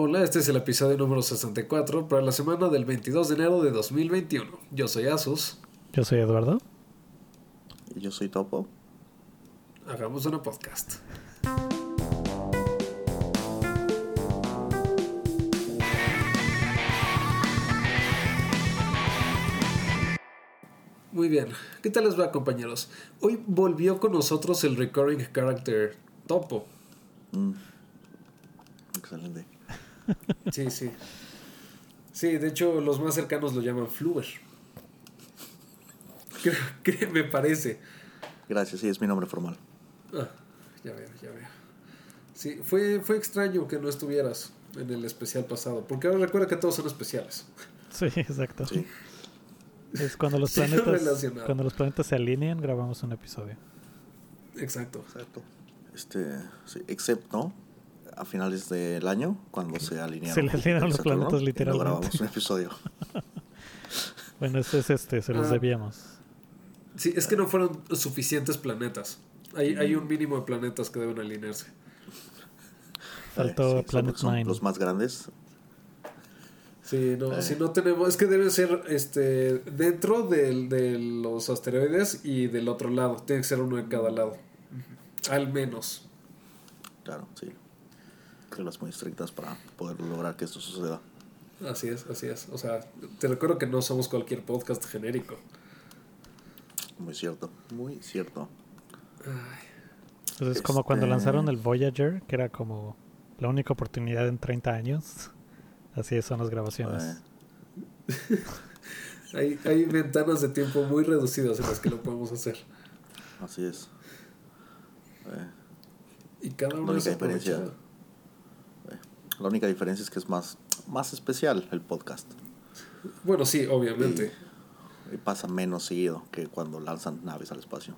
Hola, este es el episodio número 64 para la semana del 22 de enero de 2021. Yo soy Asus. Yo soy Eduardo. Y yo soy Topo. Hagamos una podcast. Muy bien, ¿qué tal les va compañeros? Hoy volvió con nosotros el recurring character Topo. Mm. Excelente. Sí, sí. Sí, de hecho los más cercanos lo llaman Fluer. ¿Qué, qué me parece? Gracias, sí, es mi nombre formal. Ah, ya veo, ya veo. Sí, fue, fue extraño que no estuvieras en el especial pasado, porque ahora recuerda que todos son especiales. Sí, exacto. Sí. Es cuando los planetas cuando los planetas se alinean, grabamos un episodio. Exacto. Exacto. Este, sí, excepto a finales del año, cuando se alinearon. Se le alinearon los Saturno, planetas y no literalmente. grabamos un episodio. Bueno, ese es este, se los Ah. debíamos. Sí, es que no fueron suficientes planetas. Hay, hay un mínimo de planetas que deben alinearse. Faltó Eh, sí, son- Planet son Nine. Los más grandes. Sí, no, Eh. si no tenemos, es que debe ser este dentro del- de los asteroides y del otro lado. Tiene que ser uno de cada lado. Al menos. Claro, sí. Reglas muy estrictas para poder lograr que esto suceda. Así es, así es. O sea, te recuerdo que no somos cualquier podcast genérico. Muy cierto, muy cierto. Ay, Entonces es como cuando Este- lanzaron el Voyager, que era como la única oportunidad en 30 años. Así son las grabaciones. Eh, Hay, hay ventanas de tiempo muy reducidas en las que lo podemos hacer. así es. Eh, Y cada uno es única diferencia. La única diferencia es que es más, más especial el podcast. Bueno, sí, obviamente. Y pasa menos seguido que cuando lanzan naves al espacio.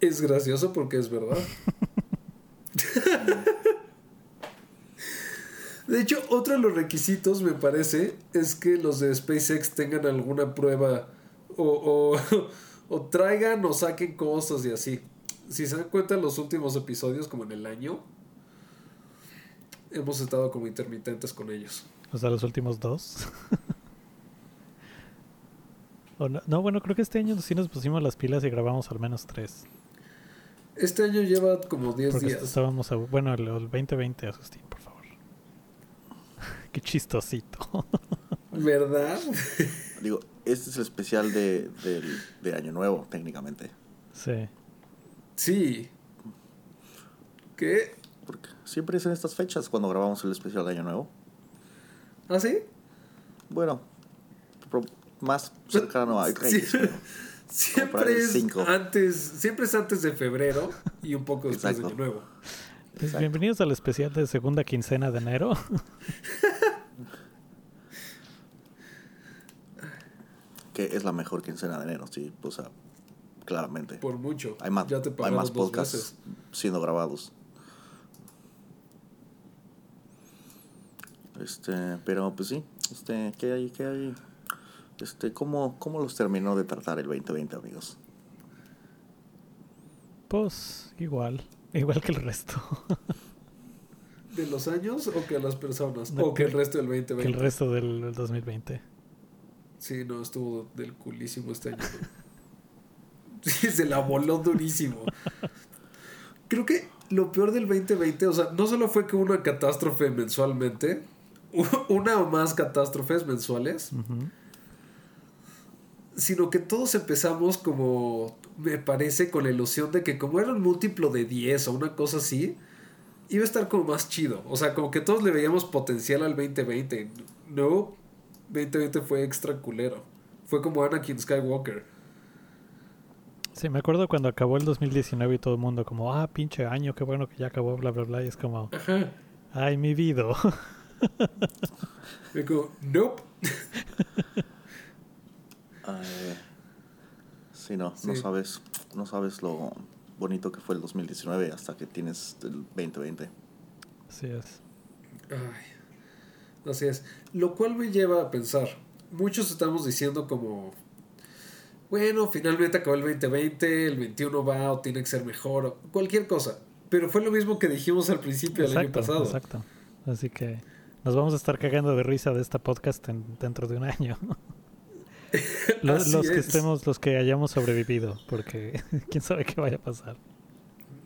Es gracioso porque es verdad. De hecho, otro de los requisitos, me parece, es que los de SpaceX tengan alguna prueba o, o, o traigan o saquen cosas y así. Si se dan cuenta, en los últimos episodios, como en el año, hemos estado como intermitentes con ellos. O sea, los últimos dos. O no, no, bueno, creo que este año sí nos pusimos las pilas y grabamos al menos tres. Este año lleva como 10 Porque días. estábamos a, bueno, el, el 2020, Asustín, por favor. Qué chistosito. ¿Verdad? Digo, este es el especial de, del- de Año Nuevo, técnicamente. sí. Sí. ¿Qué? Siempre es en estas fechas cuando grabamos el especial de Año Nuevo. ¿Ah, sí? Bueno, pro- más cercano a. Reyes. Siempre es cinco. antes, siempre es antes de febrero y un poco después de. Año Nuevo. Pues Exacto. bienvenidos al especial de segunda quincena de enero. Que es la mejor quincena de enero, sí, o sea, claramente. Por mucho. Hay más, ya te hay más dos podcasts veces. siendo grabados. Este, pero pues sí, este, ¿qué hay? ¿Qué hay? Este, ¿cómo, ¿cómo los terminó de tratar el 2020, amigos? Pues igual, igual que el resto. ¿De los años o que a las personas? No, o que el que- resto del que 2020. el resto del, del 2020. Sí, no, estuvo del culísimo este año. Sí, se la voló durísimo. Creo que lo peor del 2020, o sea, no solo fue que hubo una catástrofe mensualmente, una o más catástrofes mensuales, sino que todos empezamos como, me parece, con la ilusión de que como era un múltiplo de 10 o una cosa así, iba a estar como más chido. O sea, como que todos le veíamos potencial al 2020. No, 2020 fue extra culero. Fue como Anakin Skywalker. Sí, me acuerdo cuando acabó el 2019 y todo el mundo como, ah, pinche año, qué bueno que ya acabó, bla, bla, bla. Y es como, Ajá. ay, mi vida. Y como, nope. Eh, sí, no, no Sí. sabes, no sabes lo bonito que fue el 2019 hasta que tienes el 2020. Así es. Ay, así es. Lo cual me lleva a pensar. Muchos estamos diciendo como, bueno, finalmente acabó el 2020, el 21 va o tiene que ser mejor, o cualquier cosa. pero fue lo mismo que dijimos al principio del año pasado. Exacto. Así que nos vamos a estar cagando de risa de esta podcast dentro de un año. los, los que estemos, los que hayamos sobrevivido, porque quién sabe qué vaya a pasar.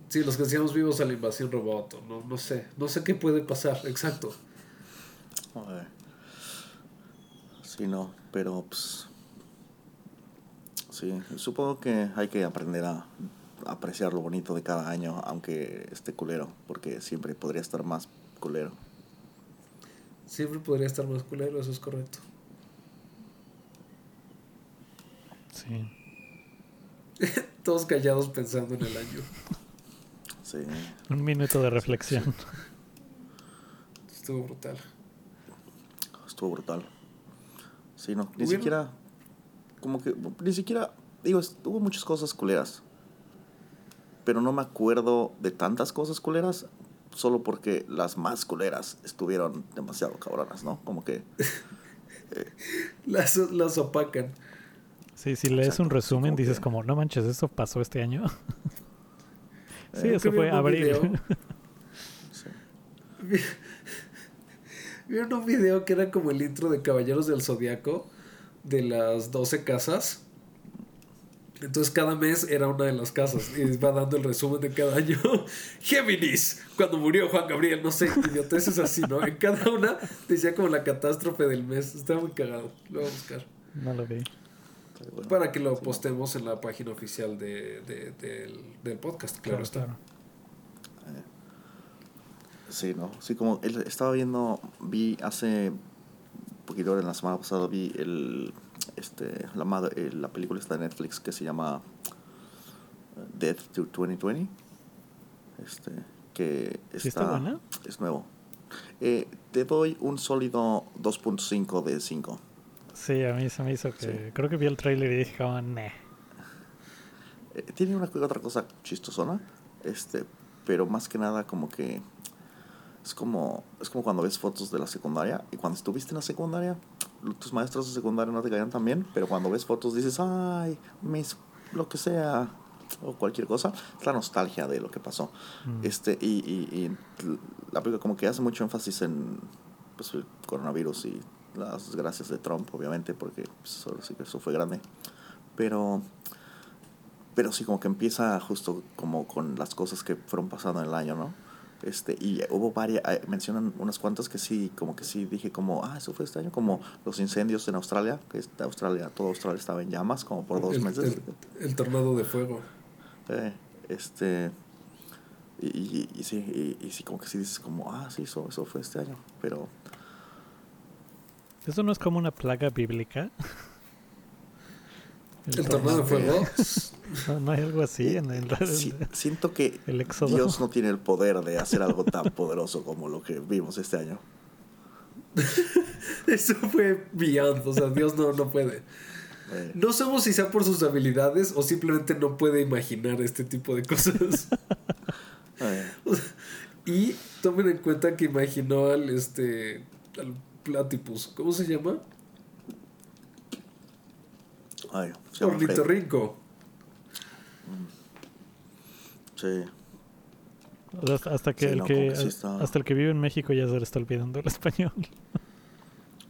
Sí, los que seamos vivos a la invasión robot, no, no sé, no sé qué puede pasar, exacto. Sí, no, pero pues sí, supongo que hay que aprender a apreciar lo bonito de cada año, aunque esté culero, porque siempre podría estar más culero. Siempre podría estar más culero, eso es correcto. Sí. Todos callados pensando en el año. Sí. Un minuto de reflexión. Estuvo brutal. Estuvo brutal. Sí, no, ni siquiera, como que, ni siquiera, digo, hubo muchas cosas culeras, pero no me acuerdo de tantas cosas culeras solo porque las más culeras estuvieron demasiado cabronas, ¿no? Como que... Eh, las, las opacan. Sí, si lees un resumen dices como, no manches, ¿eso pasó este año? sí, eso fue abril. Vieron un video que era como el intro de Caballeros del Zodiaco de las 12 casas. Entonces cada mes era una de las casas y va dando el resumen de cada año. Géminis, cuando murió Juan Gabriel, no sé, idioteces así, ¿no? En cada una decía como la catástrofe del mes. Estaba muy cagado. Lo voy a buscar. No lo vi. Para que lo postemos en la página oficial de, del, podcast, claro, está. Sí, ¿no? Sí, como él estaba viendo, vi hace un poquito en la semana pasada, vi el, este, la, madre, la película esta de Netflix que se llama uh, Death to 2020. Este, que está, es nuevo. Eh, te doy un sólido 2.5 de 5. Sí, a mí se me hizo que. Creo que vi el trailer y dije, oh, eh, tiene una otra cosa chistosona, este, pero más que nada como que es como, es como cuando ves fotos de la secundaria y cuando estuviste en la secundaria, tus maestros de secundaria no te caían tan bien, pero cuando ves fotos dices, ay, mis, lo que sea, o cualquier cosa, es la nostalgia de lo que pasó. Mm. Este, y, y, la película como que hace mucho énfasis en pues, el coronavirus y las desgracias de Trump, obviamente, porque pues, eso, sí que eso fue grande. Pero, pero sí como que empieza justo como con las cosas que fueron pasando en el año, ¿no? Este, y hubo varias, eh, mencionan unas cuantas que sí, como que sí dije como, ah, eso fue este año, como los incendios en Australia, que Australia, todo Australia estaba en llamas como por dos meses. El, tornado de fuego. Eh, este, y, y, sí, y, sí, como que sí dices como, ah, sí, eso, eso fue este año, pero... ¿Eso no es como una plaga bíblica? ¿El, tornado de fuego? No, hay algo así en el. siento que Dios no tiene el poder de hacer algo tan poderoso como lo que vimos este año. Eso fue beyond, o sea, Dios no, no puede. Eh. No sabemos si sea por sus habilidades o simplemente no puede imaginar este tipo de cosas. Eh. y tomen en cuenta que imaginó al este al platypus, ¿cómo se llama? Ay, Ornitorrinco. Sí. Hasta, que el que, hasta el que vive en México ya se le está olvidando el español.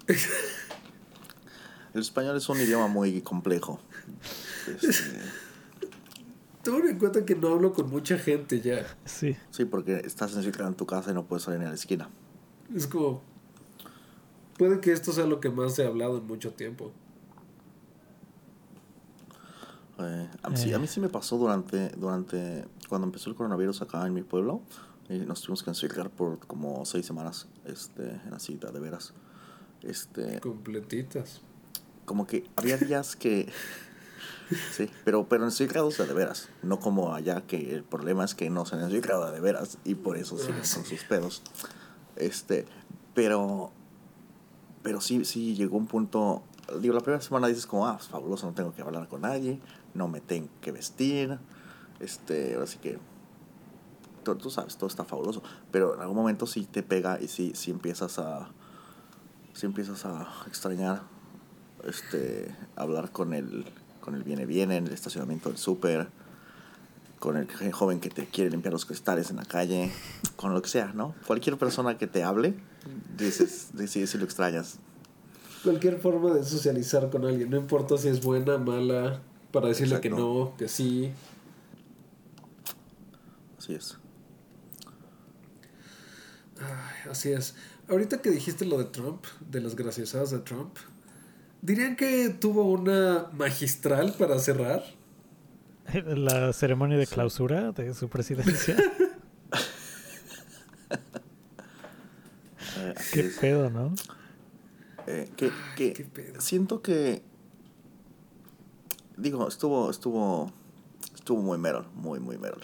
el español es un idioma muy complejo. Este... en cuenta que no hablo con mucha gente ya. Sí. Sí, porque estás encerrado en tu casa y no puedes salir a la esquina. Es como. Puede que esto sea lo que más he hablado en mucho tiempo. Eh, a, mí, a, mí, sí me pasó durante, durante cuando empezó el coronavirus acá en mi pueblo. Y nos tuvimos que encerrar por como seis semanas este, en la cita, de veras. Este, Completitas. Como que había días que... sí, pero, pero encerrados de veras. No como allá, que el problema es que no se han encerrado de veras y por eso sí, son sus pedos. Este, pero... Pero sí, sí llegó un punto digo, la primera semana dices como, ah, fabuloso, no tengo que hablar con nadie, no me tengo que vestir, este, así que tú, sabes, todo está fabuloso, pero en algún momento sí te pega y sí, sí empiezas a, sí empiezas a extrañar, este, hablar con el, con el viene viene en el estacionamiento del súper, con el joven que te quiere limpiar los cristales en la calle, con lo que sea, ¿no? Cualquier persona que te hable, dices, dices si lo extrañas. Cualquier forma de socializar con alguien, no importa si es buena, mala, para decirle que no, que sí. Así es. Ay, así es. Ahorita que dijiste lo de Trump, de las graciosadas de Trump, ¿dirían que tuvo una magistral para cerrar? La ceremonia de clausura de su presidencia. Qué pedo, ¿no? Eh, que, siento que digo estuvo estuvo estuvo muy mero muy muy mero.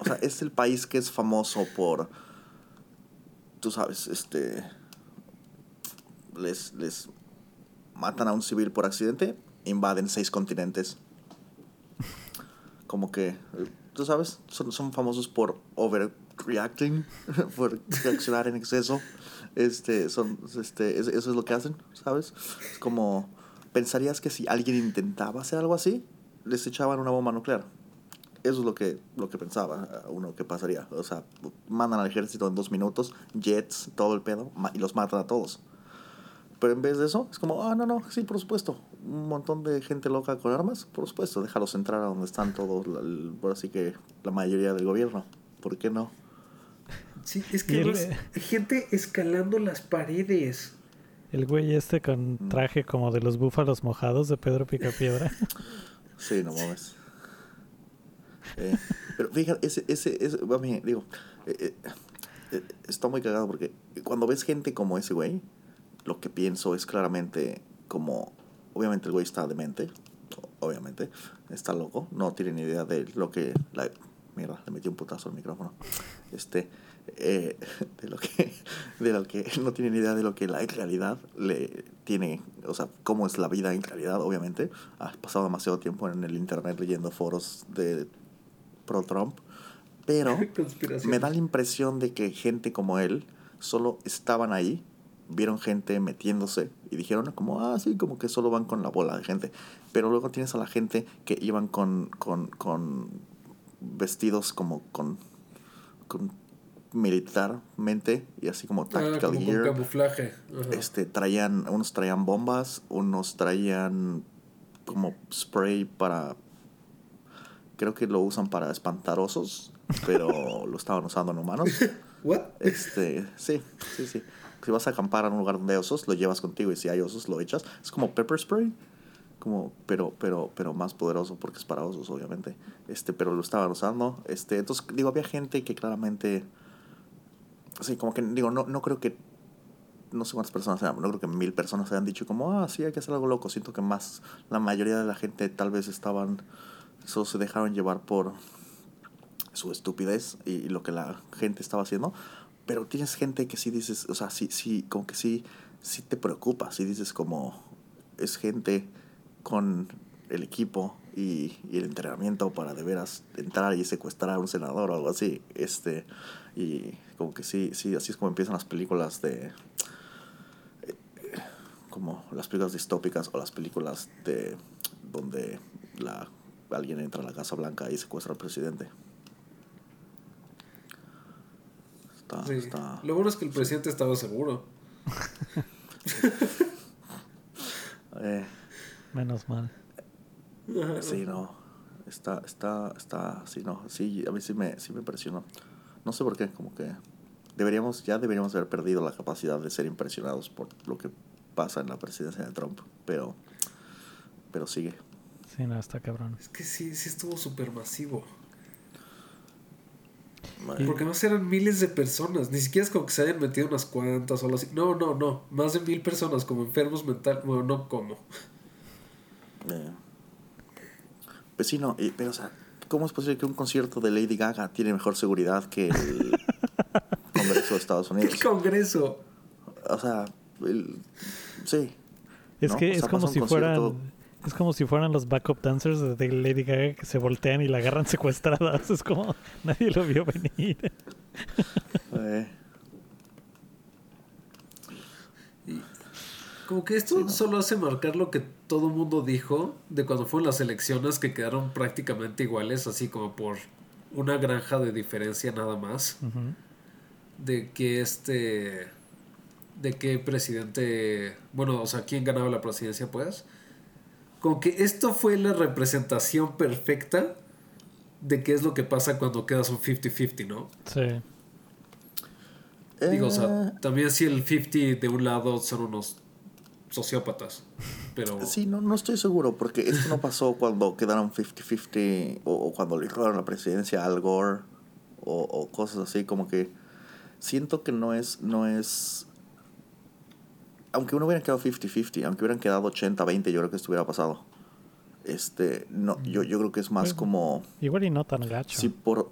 O sea, es el país que es famoso por tú sabes este les les matan a un civil por accidente invaden seis continentes. Como que, tú sabes, son, son famosos por overreacting, por reaccionar en exceso. Este, son, este, eso es lo que hacen, ¿sabes? Es como, pensarías que si alguien intentaba hacer algo así, les echaban una bomba nuclear. Eso es lo que, lo que pensaba uno que pasaría. O sea, mandan al ejército en dos minutos, jets, todo el pedo, y los matan a todos. Pero en vez de eso, es como, ah, no, no, sí, por supuesto. Un montón de gente loca con armas, por supuesto, déjalos entrar a donde están todos, por así que la mayoría del gobierno. ¿Por qué no? Sí, es que hay gente escalando las paredes. El güey este con mm. traje como de los búfalos mojados de Pedro Picapiedra. sí, no mames. Eh, pero fíjate, ese, ese, ese a mí, digo, eh, eh, está muy cagado porque cuando ves gente como ese güey, lo que pienso es claramente como, obviamente el güey está demente, obviamente, está loco, no tiene ni idea de lo que, la, mierda, le metí un putazo al micrófono, este, eh, de lo que, de lo que, no tiene ni idea de lo que la realidad le tiene, o sea, cómo es la vida en realidad, obviamente, ha pasado demasiado tiempo en el internet leyendo foros de pro Trump, pero me da la impresión de que gente como él solo estaban ahí vieron gente metiéndose y dijeron como, ah, sí, como que solo van con la bola de gente. Pero luego tienes a la gente que iban con, con, con vestidos como con, con militarmente y así como ah, tactical gear. camuflaje. Este, traían, unos traían bombas, unos traían como spray para, creo que lo usan para espantar osos, pero lo estaban usando en humanos. ¿What? Este, sí, sí, sí si vas a acampar en un lugar donde hay osos, lo llevas contigo y si hay osos, lo echas. Es como pepper spray, como, pero, pero, pero más poderoso porque es para osos, obviamente. Este, pero lo estaban usando. Este, entonces, digo, había gente que claramente, sí, como que, digo, no, no creo que, no sé cuántas personas sean, no creo que mil personas hayan dicho como, ah, sí, hay que hacer algo loco. Siento que más, la mayoría de la gente tal vez estaban, solo se dejaron llevar por su estupidez y lo que la gente estaba haciendo pero tienes gente que sí dices, o sea, sí, sí, como que sí, sí te preocupa, sí dices como es gente con el equipo y, el entrenamiento para de veras entrar y secuestrar a un senador o algo así. Este, y como que sí, sí, así es como empiezan las películas de eh, como las películas distópicas o las películas de donde la alguien entra a la Casa Blanca y secuestra al presidente. Lo bueno es que el presidente estaba seguro. Eh. Menos mal. Sí, no. Está, está, está, sí, no. Sí, a mí sí me, sí me impresionó. No sé por qué, como que deberíamos, ya deberíamos haber perdido la capacidad de ser impresionados por lo que pasa en la presidencia de Trump, pero, pero sigue. Sí, no, está cabrón. Es que sí, sí estuvo súper masivo. Porque no eran miles de personas, ni siquiera es como que se hayan metido unas cuantas o algo así. No, no, no, más de mil personas como enfermos mental, bueno, no como. Eh. Pues sí, no, pero o sea, ¿cómo es posible que un concierto de Lady Gaga tiene mejor seguridad que el Congreso de Estados Unidos? ¿Qué Congreso? O sea, sí. Es que es como si fueran es como si fueran los backup dancers de Lady Gaga que se voltean y la agarran secuestrada. Es como nadie lo vio venir. Eh. como que esto solo hace marcar lo que todo el mundo dijo de cuando fueron las elecciones que quedaron prácticamente iguales, así como por una granja de diferencia nada más. De que este. De que presidente. Bueno, o sea, ¿quién ganaba la presidencia, pues? Con que esto fue la representación perfecta de qué es lo que pasa cuando quedas un 50-50, ¿no? Sí. Digo, o sea, eh. también si el 50 de un lado son unos sociópatas. Pero... Sí, no, no estoy seguro, porque esto no pasó cuando quedaron 50-50 o, cuando le robaron la presidencia a Al Gore o, cosas así, como que siento que no es, no es... Aunque uno hubiera quedado 50-50, aunque hubieran quedado 80-20, yo creo que esto hubiera pasado. Este, no, yo, yo creo que es más como... Igual y no tan gacho. Si por...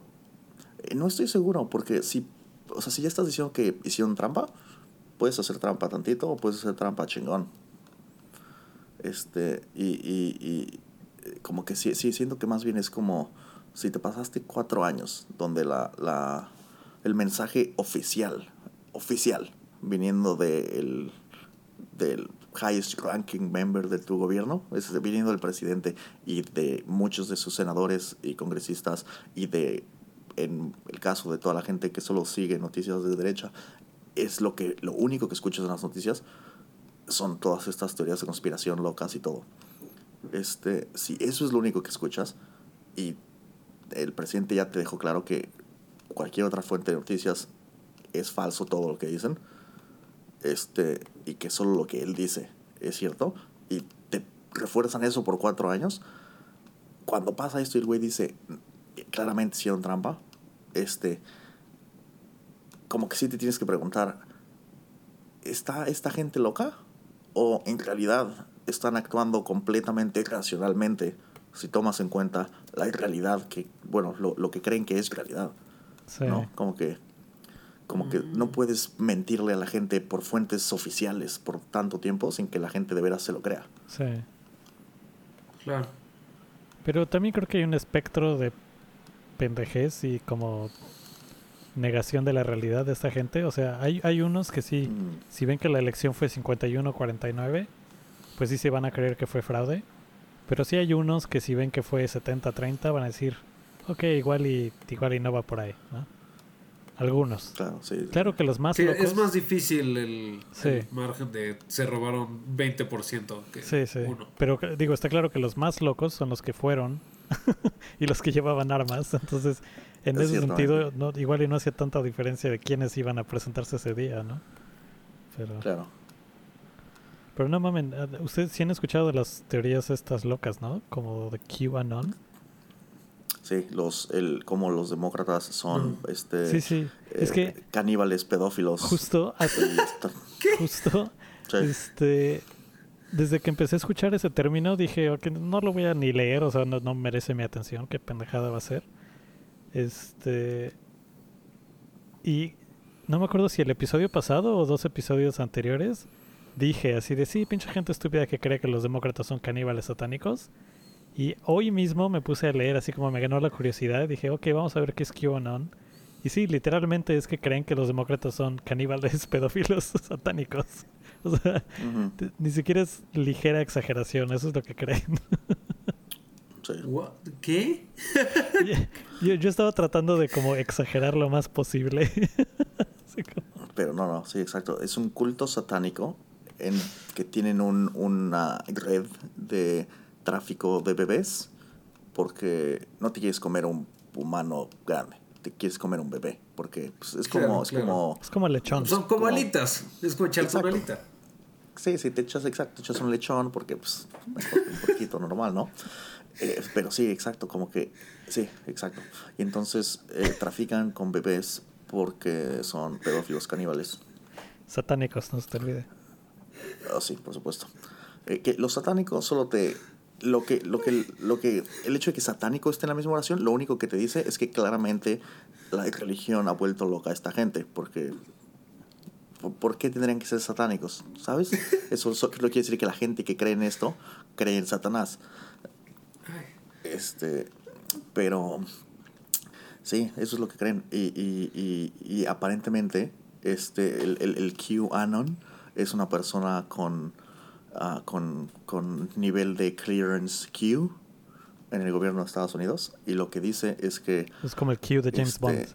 Eh, no estoy seguro, porque si... O sea, si ya estás diciendo que hicieron trampa, puedes hacer trampa tantito o puedes hacer trampa chingón. Este, y, y, y como que sí, sí, siento que más bien es como si te pasaste cuatro años donde la, la, el mensaje oficial, oficial, viniendo de el, del highest ranking member de tu gobierno, es viniendo del presidente y de muchos de sus senadores y congresistas y de, en el caso de toda la gente que solo sigue noticias de derecha, es lo que lo único que escuchas en las noticias son todas estas teorías de conspiración locas y todo. Este, si eso es lo único que escuchas y el presidente ya te dejó claro que cualquier otra fuente de noticias es falso todo lo que dicen, este, y que solo lo que él dice es cierto, y te refuerzan eso por cuatro años, cuando pasa esto y el güey dice, claramente hicieron trampa, este, como que sí te tienes que preguntar, ¿está esta gente loca? ¿O en realidad están actuando completamente racionalmente si tomas en cuenta la realidad que, bueno, lo, lo que creen que es realidad? ¿No? Como que, como que no mm. puedes mentirle a la gente por fuentes oficiales por tanto tiempo sin que la gente de veras se lo crea. Sí. Claro. Pero también creo que hay un espectro de pendejez y como negación de la realidad de esta gente. O sea, hay, hay unos que sí, mm. si ven que la elección fue 51-49, pues sí se van a creer que fue fraude. Pero sí hay unos que si ven que fue 70-30 van a decir, ok, igual y, igual y no va por ahí, ¿no? Algunos. Claro, sí. claro que los más locos... Es más difícil el, margen de se robaron 20% que sí, sí. uno. Pero digo, está claro que los más locos son los que fueron y los que llevaban armas. Entonces, en ese sentido, no, igual y no hacía tanta diferencia de quiénes iban a presentarse ese día, ¿no? Pero, claro. Pero no mamen, ah, ustedes sí han escuchado de las teorías estas locas, ¿no? Como de QAnon. Sí, los, el, como los demócratas son, mm. este, sí, sí. es que eh, caníbales pedófilos. Justo, justo, este, desde que empecé a escuchar ese término dije, okay, no lo voy a ni leer, o sea, no, no merece mi atención, qué pendejada va a ser. Este. Y no me acuerdo si el episodio pasado o dos episodios anteriores dije así de sí, pinche gente estúpida que cree que los demócratas son caníbales satánicos. Y hoy mismo me puse a leer así como me ganó la curiosidad dije, ok, vamos a ver qué es QAnon. Y sí, literalmente es que creen que los demócratas son caníbales pedófilos satánicos. O sea, ni siquiera es ligera exageración, eso es lo que creen. ¿Qué? yo, yo, estaba tratando de como exagerar lo más posible. Pero no, no, sí, exacto. Es un culto satánico en que tienen un, una red de tráfico de bebés porque no te quieres comer un humano grande, te quieres comer un bebé porque pues, es como es como es como lechón. Son como, alitas, es como echarse una alita. Sí, sí, te echas, exacto, te echas un lechón porque pues un poquito normal, ¿no? Eh, pero sí, exacto, como que, sí, exacto. Y entonces eh, trafican con bebés porque son pedófilos caníbales. Satánicos, no se te olvide. Oh, sí, por supuesto. Eh, que los satánicos solo te... Lo que, lo que, lo que, el hecho de que satánico esté en la misma oración, lo único que te dice es que claramente la religión ha vuelto loca a esta gente, porque ¿por qué tendrían que ser satánicos? ¿Sabes? Eso, eso quiere decir que la gente que cree en esto cree en Satanás. Este, pero sí, eso es lo que creen. Y, y, y, aparentemente, este, el, el, el QAnon es una persona con, uh, con, con nivel de clearance Q. en el gobierno de Estados Unidos y lo que dice es que... Es como el Q de James este, Bond.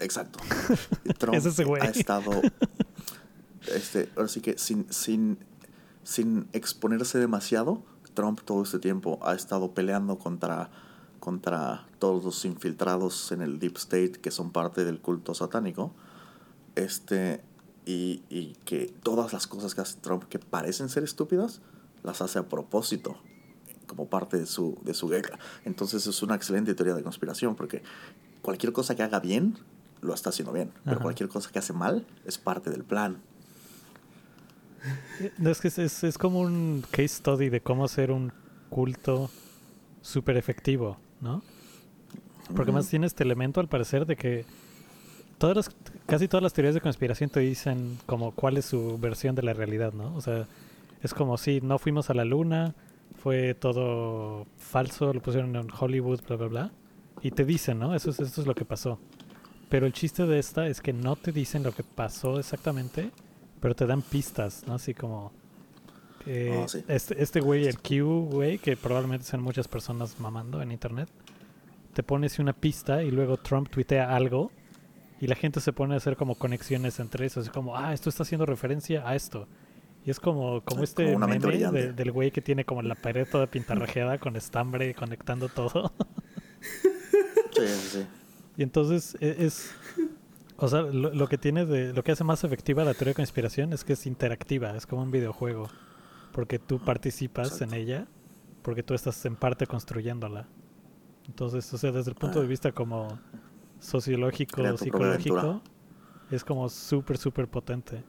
Exacto. Trump ha estado... Este, ahora sí que sin, sin, sin exponerse demasiado, Trump todo este tiempo ha estado peleando contra, contra todos los infiltrados en el Deep State que son parte del culto satánico. Este, y, y que todas las cosas que hace Trump que parecen ser estúpidas, las hace a propósito como parte de su, de su guerra. Entonces es una excelente teoría de conspiración porque cualquier cosa que haga bien, lo está haciendo bien. Pero cualquier cosa que hace mal es parte del plan. No, es que es, es, como un case study de cómo hacer un culto súper efectivo, ¿no? Porque más tiene este elemento, al parecer, de que todas las, casi todas las teorías de conspiración te dicen como cuál es su versión de la realidad, ¿no? O sea, es como si no fuimos a la luna, fue todo falso, lo pusieron en Hollywood, bla, bla, bla. Y te dicen, ¿no? Eso es, eso es lo que pasó. Pero el chiste de esta es que no te dicen lo que pasó exactamente, pero te dan pistas, ¿no? Así como... Ah, este, este güey, el Q, güey, que probablemente sean muchas personas mamando en internet, te pones una pista y luego Trump tuitea algo y la gente se pone a hacer como conexiones entre eso, así como, ah, esto está haciendo referencia a esto. Y es como, como este meme del güey que tiene como la pared toda pintarrajeada con estambre conectando todo. sí, sí. Y entonces e, es, o sea, lo, que tiene de, lo que hace más efectiva la teoría de conspiración es que es interactiva, es como un videojuego, porque tú participas en ella, porque tú estás en parte construyéndola. Entonces, o sea, desde el punto de ah. vista como sociológico, psicológico, es como súper, súper potente.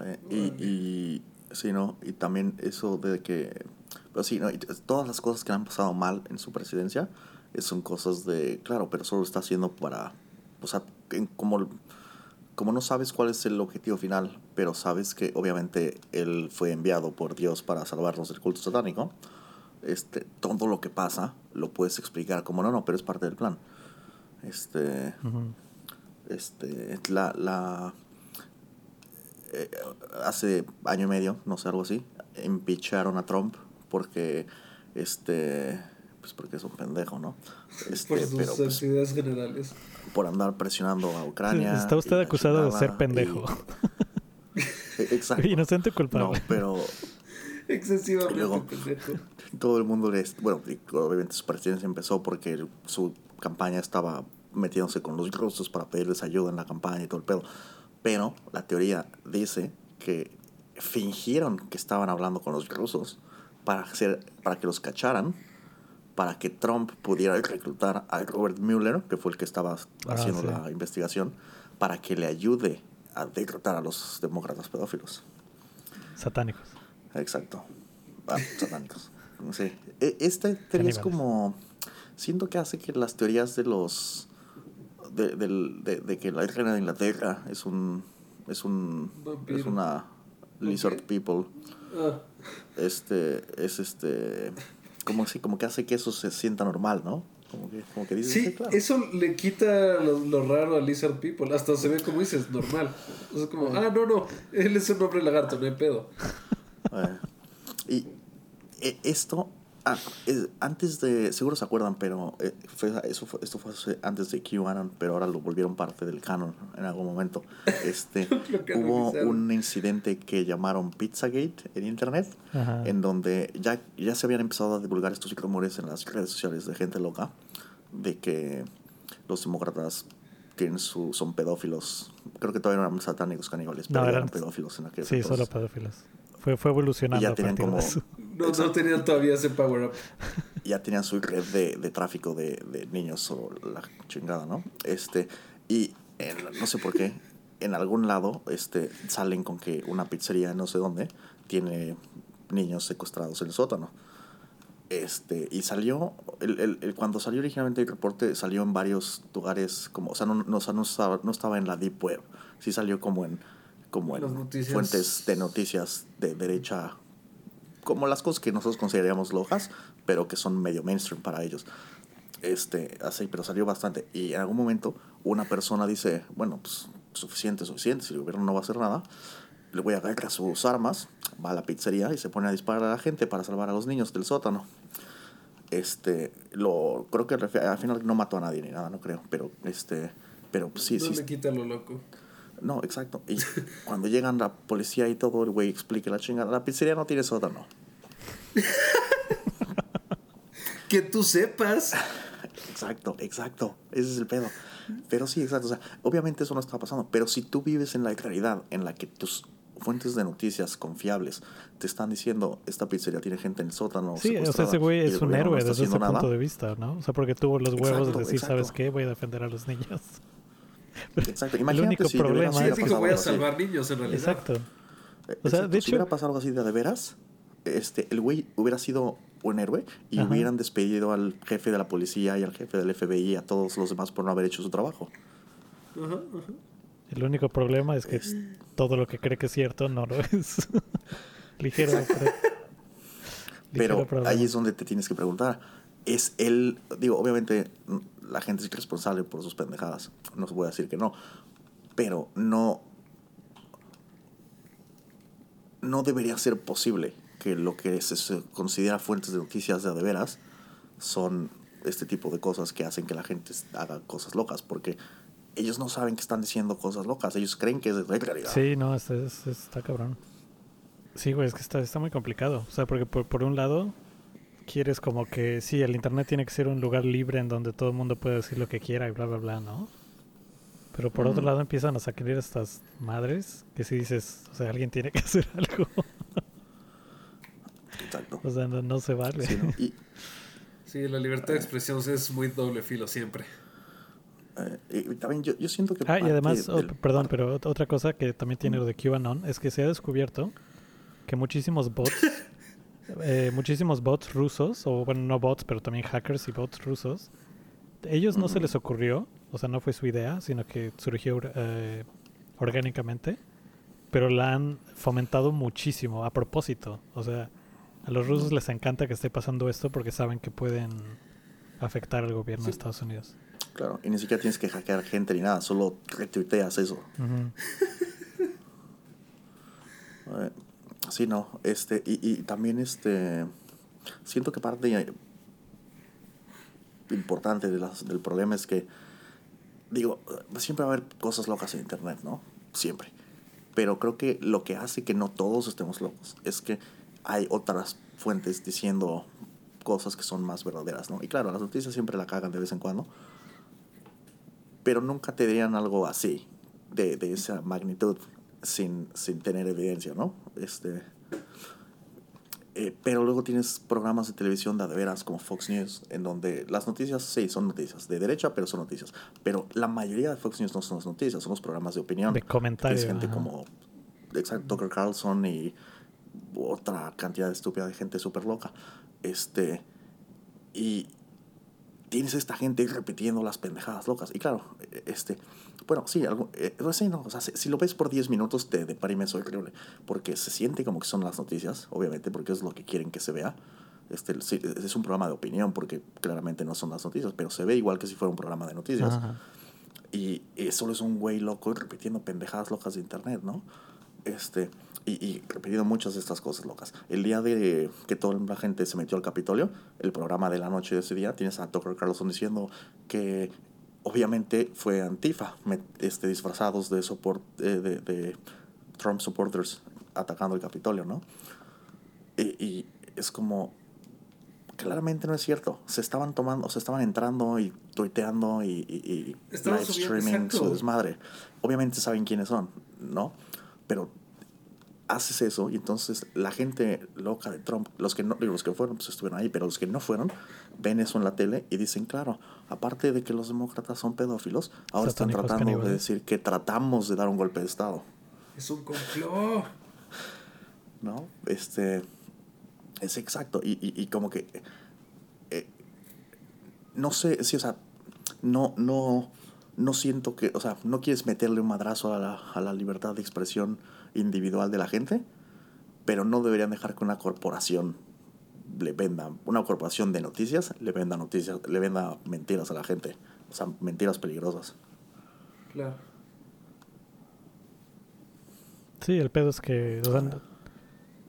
Eh, y, y, sí, ¿no? Y también eso de que, pero sí, ¿no? todas las cosas que han pasado mal en su presidencia son cosas de, claro, pero solo está haciendo para, o sea, como, como no sabes cuál es el objetivo final, pero sabes que obviamente él fue enviado por Dios para salvarnos del culto satánico, este, todo lo que pasa lo puedes explicar como no, no, pero es parte del plan. Este, este, la, la, eh, hace año y medio, no sé, algo así, impeacharon a Trump porque, este, pues porque es un pendejo, ¿no? Este, por sus pero, pues, generales. Por andar presionando a Ucrania. Está usted acusado de ser pendejo. Exacto. Inocente culpable. No, pero... Excesivamente pendejo. Todo el mundo le... Bueno, obviamente su presidencia empezó porque su campaña estaba metiéndose con los rusos para pedirles ayuda en la campaña y todo el pedo. Pero la teoría dice que fingieron que estaban hablando con los rusos para, hacer, para que los cacharan, para que Trump pudiera reclutar a Robert Mueller, que fue el que estaba ah, haciendo la investigación, para que le ayude a derrotar a los demócratas pedófilos. Satánicos. Exacto. Ah, satánicos. Sí. E, esta teoría es como... Siento que hace que las teorías de los de, de, que la reina de Inglaterra es un es un es una lizard people ah. este es este como así como que hace que eso se sienta normal no como que, como que sí, eso le quita lo, raro a lizard people. Hasta se ve como dices normal. O como ah no no él es un hombre lagarto no hay pedo. Eh, y e, esto Ah, antes de, seguro se acuerdan, pero eh, fue, eso fue, esto fue antes de QAnon, pero ahora lo volvieron parte del canon en algún momento. Este, hubo un incidente que llamaron Pizzagate en internet, en donde ya, ya se habían empezado a divulgar estos rumores en las redes sociales de gente loca, de que los demócratas tienen su, son pedófilos. Creo que todavía no eran satánicos caníbales, pero eran, pedófilos en aquel Sí, solo pedófilos. Fue, fue evolucionando. ya tenían como, no, no tenían todavía ese power up. Ya tenían su red de, de tráfico de, de, niños o la chingada, ¿no? Este, y no sé por qué, en algún lado este, salen con que una pizzería no sé dónde tiene niños secuestrados en el sótano. Este, y salió, el, el, cuando salió originalmente el reporte, salió en varios lugares, como, o sea, no, no, no, estaba, no estaba en la Deep Web, sí salió como en, como en fuentes de noticias de derecha como las cosas que nosotros consideraríamos lojas, pero que son medio mainstream para ellos. Este, así, pero salió bastante. Y en algún momento una persona dice, bueno, pues suficiente, suficiente, si el gobierno no va a hacer nada, le voy a agarrar sus armas va a la pizzería y se pone a disparar a la gente para salvar a los niños del sótano. Este, lo, creo que al final no mató a nadie ni nada, no creo, pero este, pero sí, no sí. le quita lo loco. No, exacto. Y cuando llegan la policía y todo, el güey explica la chingada. La pizzería no tiene sótano. que tú sepas. Exacto, exacto. Ese es el pedo. Pero sí, exacto. O sea, obviamente eso no está pasando. Pero si tú vives en la realidad en la que tus fuentes de noticias confiables te están diciendo esta pizzería tiene gente en el sótano. Sí, o sea, ese güey es un héroe desde ese punto de vista, ¿no? O sea, porque tuvo los huevos de decir, ¿sabes qué? Voy a defender a los niños. Exacto. Imagínate el único si problema sí, dijo, voy a salvar niños en realidad. Exacto. Eh, o sea, de hecho, si hubiera pasado algo así de, de veras, este, el güey hubiera sido un héroe y hubieran despedido al jefe de la policía y al jefe del FBI y a todos los demás por no haber hecho su trabajo. El único problema es que todo lo que cree que es cierto no lo es. Ligero. pero, ahí es donde te tienes que preguntar. Es él, digo, obviamente la gente es responsable por sus pendejadas. No se puede decir que no. Pero no. No debería ser posible que lo que se, considera fuentes de noticias de, veras son este tipo de cosas que hacen que la gente haga cosas locas. Porque ellos no saben que están diciendo cosas locas. Ellos creen que es de realidad. Sí, no, está cabrón. Sí, güey, es que está, está muy complicado. O sea, porque por, por un lado, quieres como que sí, el internet tiene que ser un lugar libre en donde todo el mundo puede decir lo que quiera y bla, bla, bla, ¿no? Pero por otro lado empiezan a sacar estas madres que si dices, o sea, alguien tiene que hacer algo. O sea, no, se vale. Sí, la libertad de expresión es muy doble filo siempre. Eh, también yo, yo, siento que... Ah, y además, perdón, pero otra cosa que también tiene lo de QAnon es que se ha descubierto que muchísimos bots eh, muchísimos bots rusos, o bueno, no bots, pero también hackers y bots rusos, ellos no se les ocurrió, o sea, no fue su idea, sino que surgió eh, orgánicamente, pero la han fomentado muchísimo a propósito. O sea, a los rusos les encanta que esté pasando esto porque saben que pueden afectar al gobierno de Estados Unidos. Claro, y ni siquiera tienes que hackear gente ni nada, solo retuiteas eso. Sí, no, este, y, y también este, siento que parte importante de las, del problema es que, digo, siempre va a haber cosas locas en Internet, ¿no? Siempre. Pero creo que lo que hace que no todos estemos locos es que hay otras fuentes diciendo cosas que son más verdaderas, ¿no? Y claro, las noticias siempre la cagan de vez en cuando, pero nunca te dirían algo así, de, de esa magnitud sin, sin tener evidencia, ¿no? Este, eh, pero luego tienes programas de televisión de, de veras como Fox News, en donde las noticias, sí, son noticias, de derecha, pero son noticias. Pero la mayoría de Fox News no son las noticias, son los programas de opinión. De comentarios. Es gente como, exacto, Tucker Carlson y otra cantidad de estúpida de gente súper loca. Este, y tienes esta gente repitiendo las pendejadas locas. Y claro, este, bueno, sí, algo, eh, sí, no, o sea, si, lo ves por 10 minutos te deprime eso horrible, porque se siente como que son las noticias, obviamente, porque es lo que quieren que se vea. Este, es un programa de opinión, porque claramente no son las noticias, pero se ve igual que si fuera un programa de noticias. Y, y, solo es un güey loco repitiendo pendejadas locas de internet, ¿no? Este, y, y repitiendo muchas de estas cosas locas. El día de que toda la gente se metió al Capitolio, el programa de la noche de ese día, tienes a Tucker Carlson diciendo que obviamente fue Antifa, este, disfrazados de, support, de, de, Trump supporters atacando el Capitolio, ¿no? Y, es como, claramente no es cierto. Se estaban tomando, se estaban entrando y tuiteando y, y, live streaming su desmadre. Obviamente saben quiénes son, ¿no? Pero haces eso y entonces la gente loca de Trump, los que no, los que fueron, pues estuvieron ahí, pero los que no fueron, ven eso en la tele y dicen, claro, aparte de que los demócratas son pedófilos, ahora están tratando de decir que tratamos de dar un golpe de Estado. Es un complot. ¿No? Este, es exacto. Y, y, y como que, eh, no sé, sí, o sea, no, no, no siento que, o sea, no quieres meterle un madrazo a la, a la libertad de expresión individual de la gente, pero no deberían dejar que una corporación le venda, una corporación de noticias le venda noticias, le venda mentiras a la gente, o sea, mentiras peligrosas. Claro. Sí, el pedo es que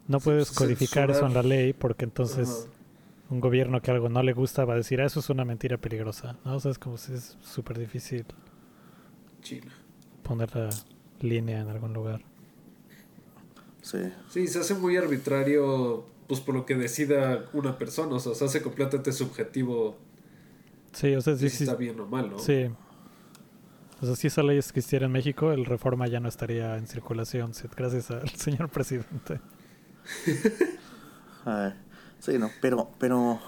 no puedes codificar eso en la ley porque entonces un gobierno que algo no le gusta va a decir, ah, eso es una mentira peligrosa. ¿no? O sea, es como si es súper difícil China. poner la línea en algún lugar. Sí. Sí, se hace muy arbitrario, pues por lo que decida una persona, o sea, se hace completamente subjetivo. Sí, o sea, si sí, está bien o mal, ¿no? Sí. O sea, si esa ley existiera en México, el reforma ya no estaría en circulación, sí, gracias al señor presidente. Ay, sí, no, pero, pero,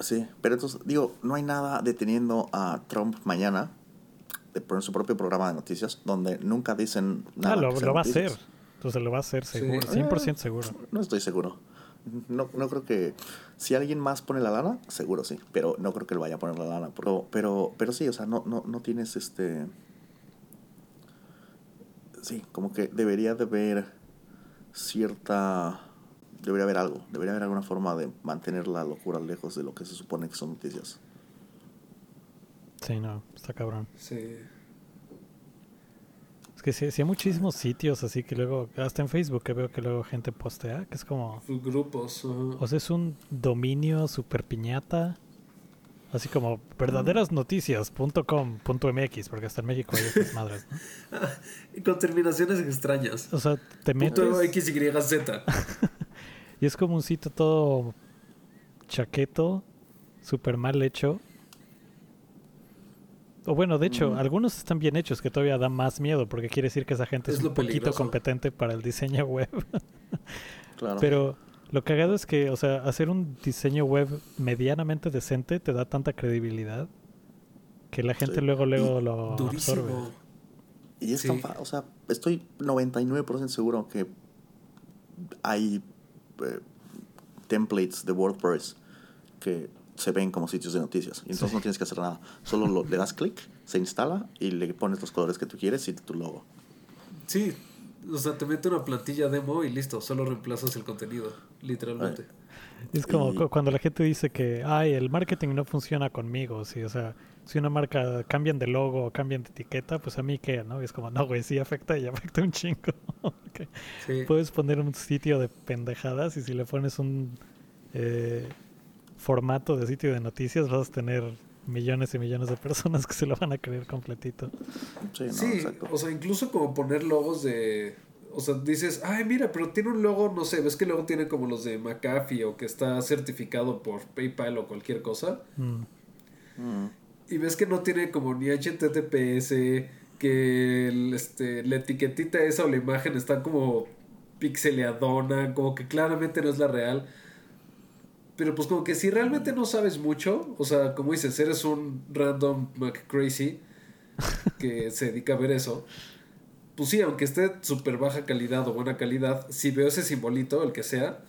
sí, pero entonces, digo, no hay nada deteniendo a Trump mañana de poner su propio programa de noticias donde nunca dicen nada. Ah, lo, que sea lo va a hacer. Entonces lo va a hacer Sí. seguro, 100% seguro. No estoy seguro. No, no creo que. Si alguien más pone la lana, seguro sí. Pero no creo que él vaya a poner la lana. Pero, pero, pero sí, o sea, no, no, no tienes este. Sí, como que debería de haber cierta. Debería haber algo. Debería haber alguna forma de mantener la locura lejos de lo que se supone que son noticias. Sí, no, está cabrón. Sí. Es que sí, sí hay muchísimos sitios así que luego, hasta en Facebook que veo que luego gente postea, que es como, Grupos. o sea, es un dominio super piñata, así como verdaderasnoticias.com.mx, porque hasta en México hay estas madres, ¿no? Y con terminaciones extrañas. O sea, te metes X, Y, es como un sitio todo chaqueto, super mal hecho. O bueno, de hecho, Mm. algunos están bien hechos, que todavía da más miedo, porque quiere decir que esa gente es, Es un poquito peligroso. competente para el diseño web. Claro. Pero lo cagado es que, o sea, hacer un diseño web medianamente decente te da tanta credibilidad que la gente Sí. luego, luego lo absorbe. Durísimo. Y es Sí. tan fa- o sea, estoy 99% seguro que hay eh, templates de WordPress que se ven como sitios de noticias. Y entonces Sí. no tienes que hacer nada. Solo lo- le das clic, se instala y le pones los colores que tú quieres y tu logo. Sí. O sea, te mete una plantilla demo y listo. Solo reemplazas el contenido. Literalmente. Es como Y- cuando la gente dice que, ay, el marketing no funciona conmigo. Sí, o sea, si una marca cambian de logo o cambian de etiqueta, pues a mí qué, ¿no? Y es como, no, güey, sí afecta y afecta un chingo. Sí. Puedes poner un sitio de pendejadas y si le pones un eh, formato de sitio de noticias vas a tener millones y millones de personas que se lo van a creer completito. Sí, no, Sí, exacto. o sea, incluso como poner logos de... O sea, dices, ay, mira, pero tiene un logo, no sé, ves que luego tiene como los de McAfee o que está certificado por PayPal o cualquier cosa. Mm. Mm, Y ves que no tiene como ni HTTPS, que el, este, la etiquetita esa o la imagen está como pixeleadona, como que claramente no es la real. Pero pues como que si realmente no sabes mucho, o sea, como dices, eres un random McCrazy que se dedica a ver eso, pues sí, aunque esté súper baja calidad o buena calidad, si veo ese simbolito, el que sea,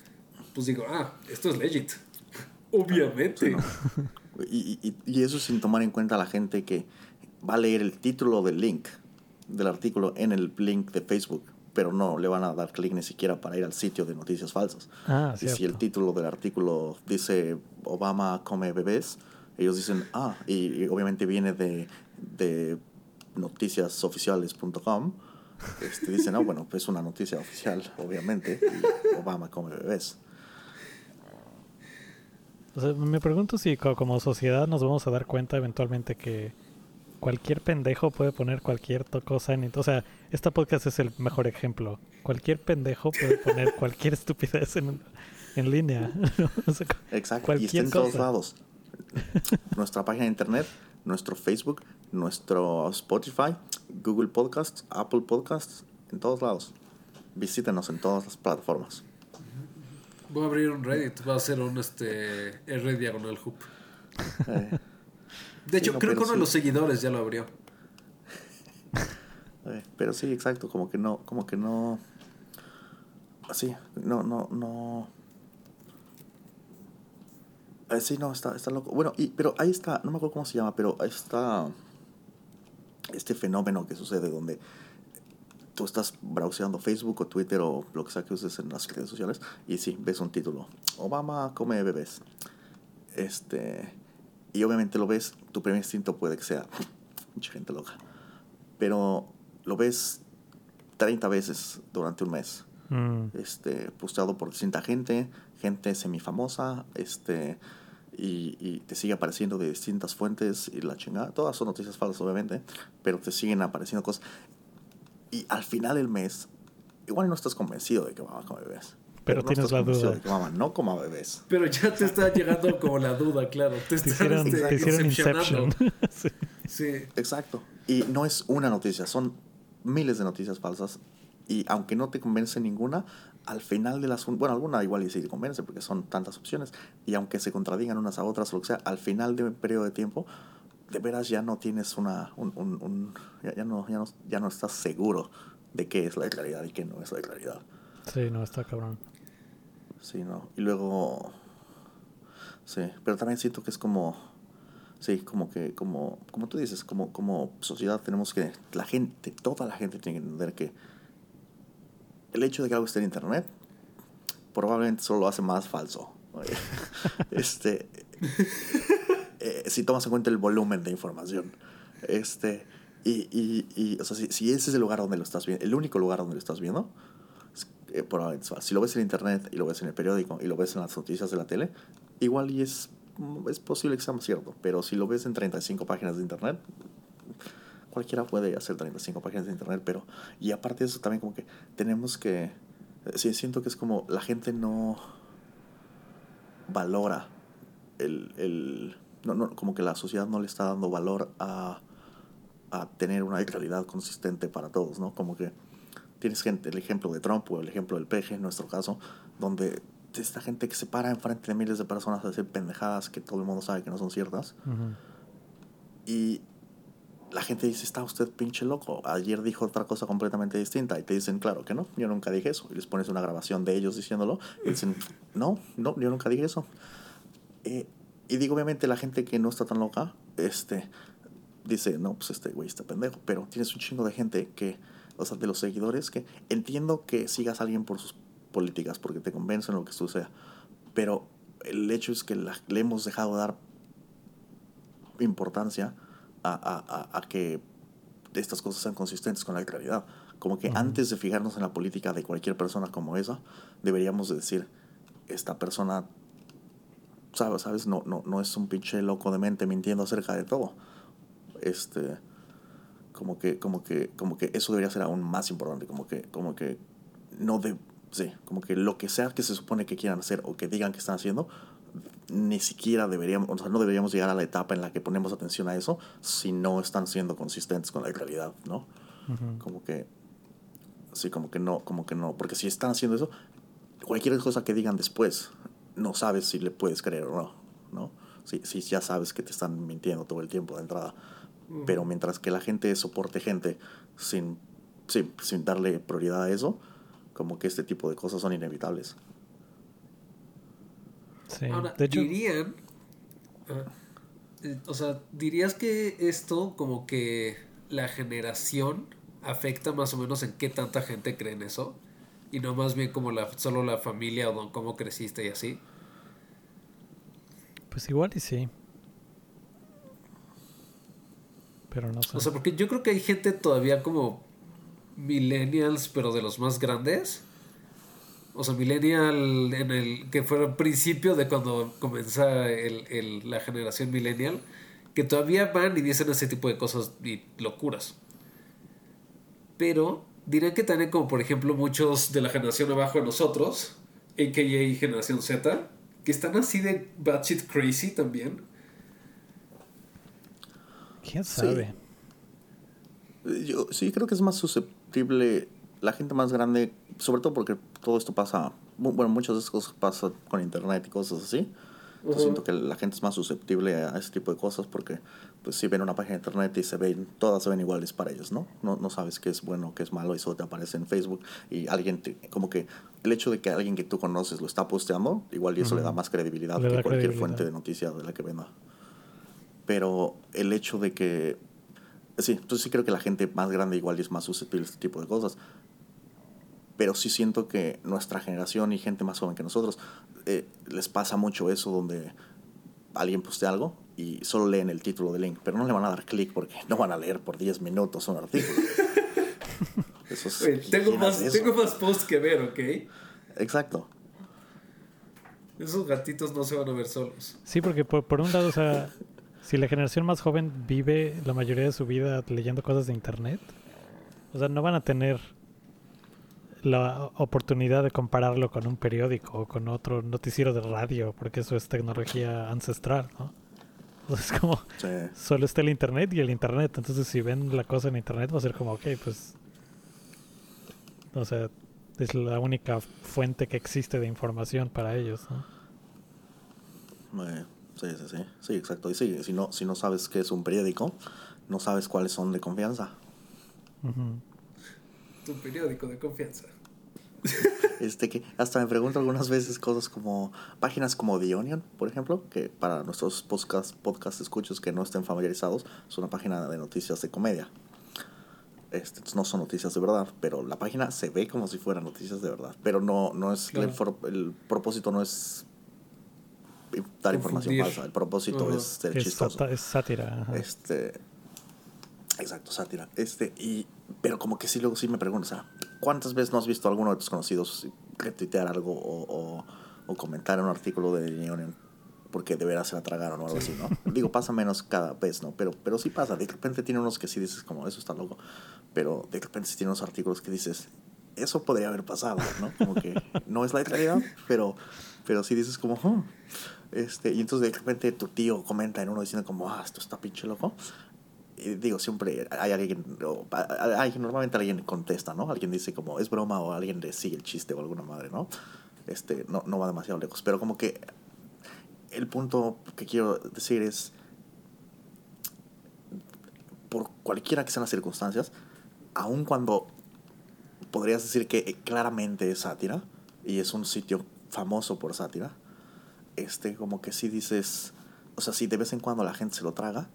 pues digo, ah, esto es legit. Obviamente. Sí, ¿no? y, y- y eso sin tomar en cuenta a la gente que va a leer el título del link del artículo en el link de Facebook, pero no le van a dar clic ni siquiera para ir al sitio de noticias falsas. Ah, y si el título del artículo dice Obama come bebés, ellos dicen, ah, y, y obviamente viene de, de noticiasoficiales.com. Este, dicen, no, bueno, pues es una noticia oficial, obviamente, y Obama come bebés. O sea, me pregunto si co- como sociedad nos vamos a dar cuenta eventualmente que cualquier pendejo puede poner cualquier cosa en... O sea, esta podcast es el mejor ejemplo. Cualquier pendejo puede poner cualquier estupidez en, en línea. O sea, cu- Exacto, y está en todos lados. Nuestra página de internet, nuestro Facebook, nuestro Spotify, Google Podcasts, Apple Podcasts, en todos lados. Visítenos en todas las plataformas. Voy a abrir un Reddit, va a ser un este R diagonal hoop. Eh, De hecho, no, creo que uno de los seguidores ya lo abrió. eh, pero sí, exacto, como que no, como que no. Sí, no, no, no. Eh, sí, no, está, está loco. Bueno, y, pero ahí está, no me acuerdo cómo se llama, pero ahí está este fenómeno que sucede donde tú estás browseando Facebook o Twitter o lo que sea que uses en las redes sociales y sí, ves un título. Obama come bebés. Este. Y obviamente lo ves, tu primer instinto puede que sea mucha gente loca. Pero lo ves 30 veces durante un mes. Mm. este, posteado por distinta gente, gente semifamosa, este, y, y, te sigue apareciendo de distintas fuentes y la chingada. Todas son noticias falsas, obviamente, pero te siguen apareciendo cosas. Y al final del mes, igual no estás convencido de que mamá come bebés. Pero, tienes la duda. De que mamá no coma bebés. Pero ya te está llegando como la duda, claro. Te, te hicieron, este, te hicieron Inception. sí. sí. Exacto. Y no es una noticia, son miles de noticias falsas. Y aunque no te convence ninguna, al final de las... Bueno, alguna igual y sí te convence porque son tantas opciones. Y aunque se contradigan unas a otras o lo que sea, al final de un periodo de tiempo, de veras ya no tienes una... Un, un, un ya, ya, no, ya, no, ya no estás seguro de qué es la claridad y qué no es la claridad. Sí, no, está cabrón. Sí, no. Y luego... Sí, pero también siento que es como... Sí, como que, como, como tú dices, como, como sociedad tenemos que, la gente, toda la gente tiene que entender que el hecho de que algo esté en internet probablemente solo lo hace más falso. este, eh, si tomas en cuenta el volumen de información. Este, y, y, y o sea, si, si, ese es el lugar donde lo estás viendo, el único lugar donde lo estás viendo, eh, Si lo ves en internet y lo ves en el periódico y lo ves en las noticias de la tele, igual y es, es posible que sea cierto, pero si lo ves en 35 páginas de internet, cualquiera puede hacer 35 páginas de internet, pero y aparte de eso también como que tenemos que sí siento que es como la gente no valora el, el no, no, como que la sociedad no le está dando valor a, a tener una realidad consistente para todos, ¿no? Como que tienes gente, el ejemplo de Trump o el ejemplo del peje en nuestro caso, donde esta gente que se para enfrente de miles de personas a decir pendejadas que todo el mundo sabe que no son ciertas. Uh -huh. Y la gente dice, está usted pinche loco. Ayer dijo otra cosa completamente distinta. Y te dicen, claro que no, yo nunca dije eso. Y les pones una grabación de ellos diciéndolo. Y dicen, no, no, yo nunca dije eso. Eh, y digo, obviamente, la gente que no está tan loca, este, dice, no, pues este güey está pendejo. Pero tienes un chingo de gente que, o sea, de los seguidores, que entiendo que sigas a alguien por sus políticas, porque te convencen lo que tú sea. Pero el hecho es que la, le hemos dejado dar importancia a, a, a, que estas cosas sean consistentes con la realidad. Como que uh -huh. antes de fijarnos en la política de cualquier persona como esa, deberíamos de decir, esta persona, sabes, ¿sabes? No, no, no es un pinche loco de mente mintiendo acerca de todo. Este, como que, como que, como que eso debería ser aún más importante, como que, como que no de, sí, como que lo que sea que se supone que quieran hacer o que digan que están haciendo, ni siquiera deberíamos, o sea, no deberíamos llegar a la etapa en la que ponemos atención a eso si no están siendo consistentes con la realidad, ¿no? Uh -huh. Como que, sí, como que no, como que no, porque si están haciendo eso, cualquier cosa que digan después, no sabes si le puedes creer o no, ¿no? Si, si ya sabes que te están mintiendo todo el tiempo de entrada. Pero mientras que la gente soporte gente sin, sin, sin darle prioridad a eso, como que este tipo de cosas son inevitables. Sí. Ahora, de hecho, dirían. Uh, o sea, dirías que esto, como que la generación afecta más o menos en qué tanta gente cree en eso. Y no más bien como la, solo la familia o cómo creciste y así. Pues igual y sí. Pero no sé. O sea, porque yo creo que hay gente todavía como millennials, pero de los más grandes o sea, millennial en el que fue el principio de cuando comenzó el, la generación millennial, que todavía van y dicen ese tipo de cosas y locuras. Pero diré que también como por ejemplo muchos de la generación abajo de nosotros, a.k.a. generación Z, que están así de batshit crazy también. ¿Quién sabe? Sí. Yo sí creo que es más susceptible la gente más grande, sobre todo porque todo esto pasa, bueno, muchas de esas cosas pasan con internet y cosas así. Uh -huh. siento que la gente es más susceptible a ese tipo de cosas porque pues si ven una página de internet y se ven, todas se ven iguales para ellos, ¿no? No, no sabes qué es bueno, qué es malo, eso te aparece en Facebook y alguien, te, como que el hecho de que alguien que tú conoces lo está posteando, igual y eso uh -huh. le da más credibilidad le que cualquier credibilidad. fuente de noticias de la que venda. Pero el hecho de que, sí, entonces sí creo que la gente más grande igual es más susceptible a este tipo de cosas pero sí siento que nuestra generación y gente más joven que nosotros eh, les pasa mucho eso donde alguien postea algo y solo leen el título del link, pero no le van a dar clic porque no van a leer por 10 minutos un artículo. es, tengo, más, tengo más posts que ver, ¿ok? Exacto. Esos gatitos no se van a ver solos. Sí, porque por, por un lado, o sea, si la generación más joven vive la mayoría de su vida leyendo cosas de internet, o sea, no van a tener la oportunidad de compararlo con un periódico o con otro noticiero de radio, porque eso es tecnología ancestral, ¿no? Entonces, como solo está el internet y el internet. Entonces, si ven la cosa en internet, va a ser como, ok, pues. O sea, es la única fuente que existe de información para ellos, ¿no? Sí, sí, sí. Sí, exacto. Y sí, si no, si no sabes qué es un periódico, no sabes cuáles son de confianza. Tu periódico de confianza. este que hasta me pregunto algunas veces cosas como páginas como The Onion, por ejemplo, que para nuestros podcast, podcast escuchos que no estén familiarizados, es una página de noticias de comedia. Este, no son noticias de verdad, pero la página se ve como si fueran noticias de verdad. Pero no, no es el, propósito no es dar información falsa, el propósito es ser chistoso. Es sátira. Este, exacto, sátira. Este, y, pero como que sí luego sí me pregunto, o sea, ¿cuántas veces no has visto a alguno de tus conocidos retuitear algo o, o, comentar un artículo de Union porque de veras se la tragaron o algo así, ¿no? Digo, pasa menos cada vez, ¿no? Pero, pero sí pasa. De repente tiene unos que sí dices como, eso está loco. Pero de repente sí tiene unos artículos que dices, eso podría haber pasado, ¿no? Como que no es la realidad, pero, pero sí dices como, este, y entonces de repente tu tío comenta en uno diciendo como, ah, esto está pinche loco. Y digo, siempre hay alguien, hay, normalmente alguien contesta, ¿no? Alguien dice como, es broma o alguien le sigue el chiste o alguna madre, ¿no? Este, no, no va demasiado lejos. Pero como que el punto que quiero decir es, por cualquiera que sean las circunstancias, aun cuando podrías decir que claramente es sátira, y es un sitio famoso por sátira, este, como que si dices, o sea, si de vez en cuando la gente se lo traga,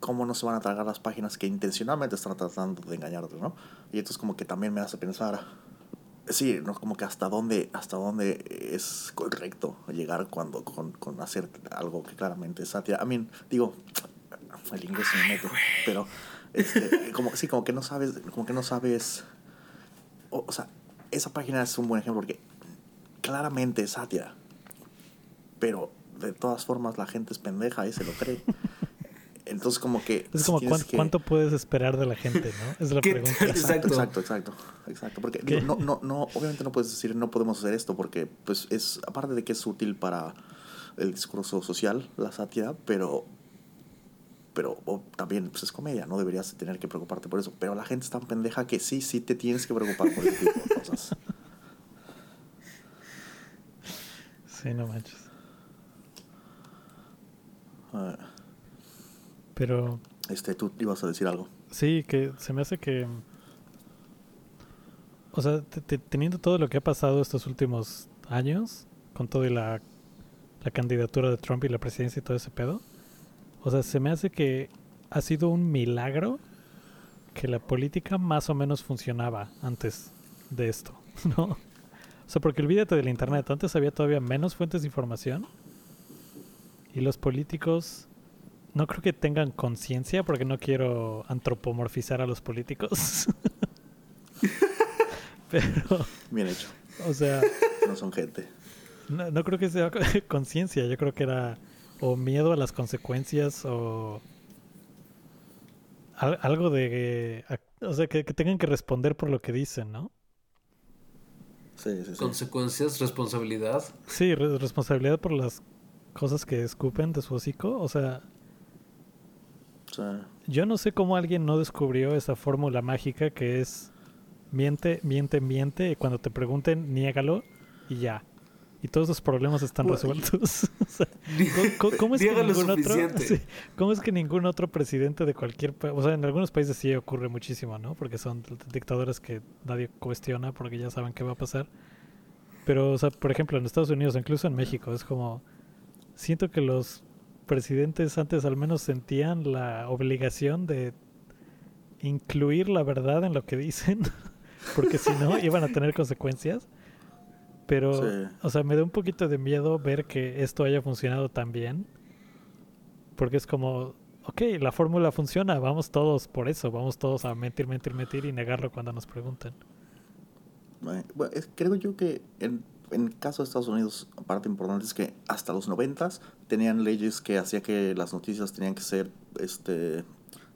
¿cómo no se van a tragar las páginas que intencionalmente están tratando de engañarte, no? Y entonces como que también me hace pensar, sí, ¿no? como que hasta dónde, hasta dónde es correcto llegar cuando con, con hacer algo que claramente es sátira. I mean, digo, el inglés se me mete, pero este, como, sí, como que no sabes, como que no sabes, o, sea, esa página es un buen ejemplo porque claramente es sátira, pero de todas formas la gente es pendeja y se lo cree. Entonces como que... Es como ¿cuánto, puedes esperar de la gente, ¿no? Es la pregunta. Exacto, exacto, exacto, exacto. Porque no, no, no, obviamente no puedes decir no podemos hacer esto porque pues es, aparte de que es útil para el discurso social, la sátira, pero pero también pues es comedia, no deberías tener que preocuparte por eso. Pero la gente es tan pendeja que sí, sí te tienes que preocupar por ese tipo de cosas. Sí, no manches. Pero. Este, tú ibas a decir algo. Sí, que se me hace que. O sea, teniendo todo lo que ha pasado estos últimos años, con todo y la, la candidatura de Trump y la presidencia y todo ese pedo, o sea, se me hace que ha sido un milagro que la política más o menos funcionaba antes de esto, ¿no? O sea, porque olvídate del internet, antes había todavía menos fuentes de información y los políticos no creo que tengan conciencia porque no quiero antropomorfizar a los políticos. Pero. Bien hecho. O sea. No son gente. No, creo que sea conciencia. Yo creo que era o miedo a las consecuencias o. algo de. o sea, que, tengan que responder por lo que dicen, ¿no? Sí, sí, sí. Consecuencias, responsabilidad. Sí, responsabilidad por las cosas que escupen de su hocico. O sea, yo no sé cómo alguien no descubrió esa fórmula mágica que es miente, miente, miente, y cuando te pregunten, niégalo y ya. Y todos los problemas están resueltos. ¿cómo, es que ningún otro, ¿Cómo es que ningún otro presidente de cualquier país, o sea, en algunos países sí ocurre muchísimo, ¿no? Porque son dictadores que nadie cuestiona porque ya saben qué va a pasar. Pero, o sea, por ejemplo, en Estados Unidos, incluso en México, es como siento que los presidentes antes al menos sentían la obligación de incluir la verdad en lo que dicen, porque si no iban a tener consecuencias. Pero, o sea, me da un poquito de miedo ver que esto haya funcionado tan bien, porque es como, ok, la fórmula funciona, vamos todos por eso, vamos todos a mentir, mentir, mentir y negarlo cuando nos pregunten. creo yo que en, en el caso de Estados Unidos, parte importante es que hasta los noventas tenían leyes que hacía que las noticias tenían que ser este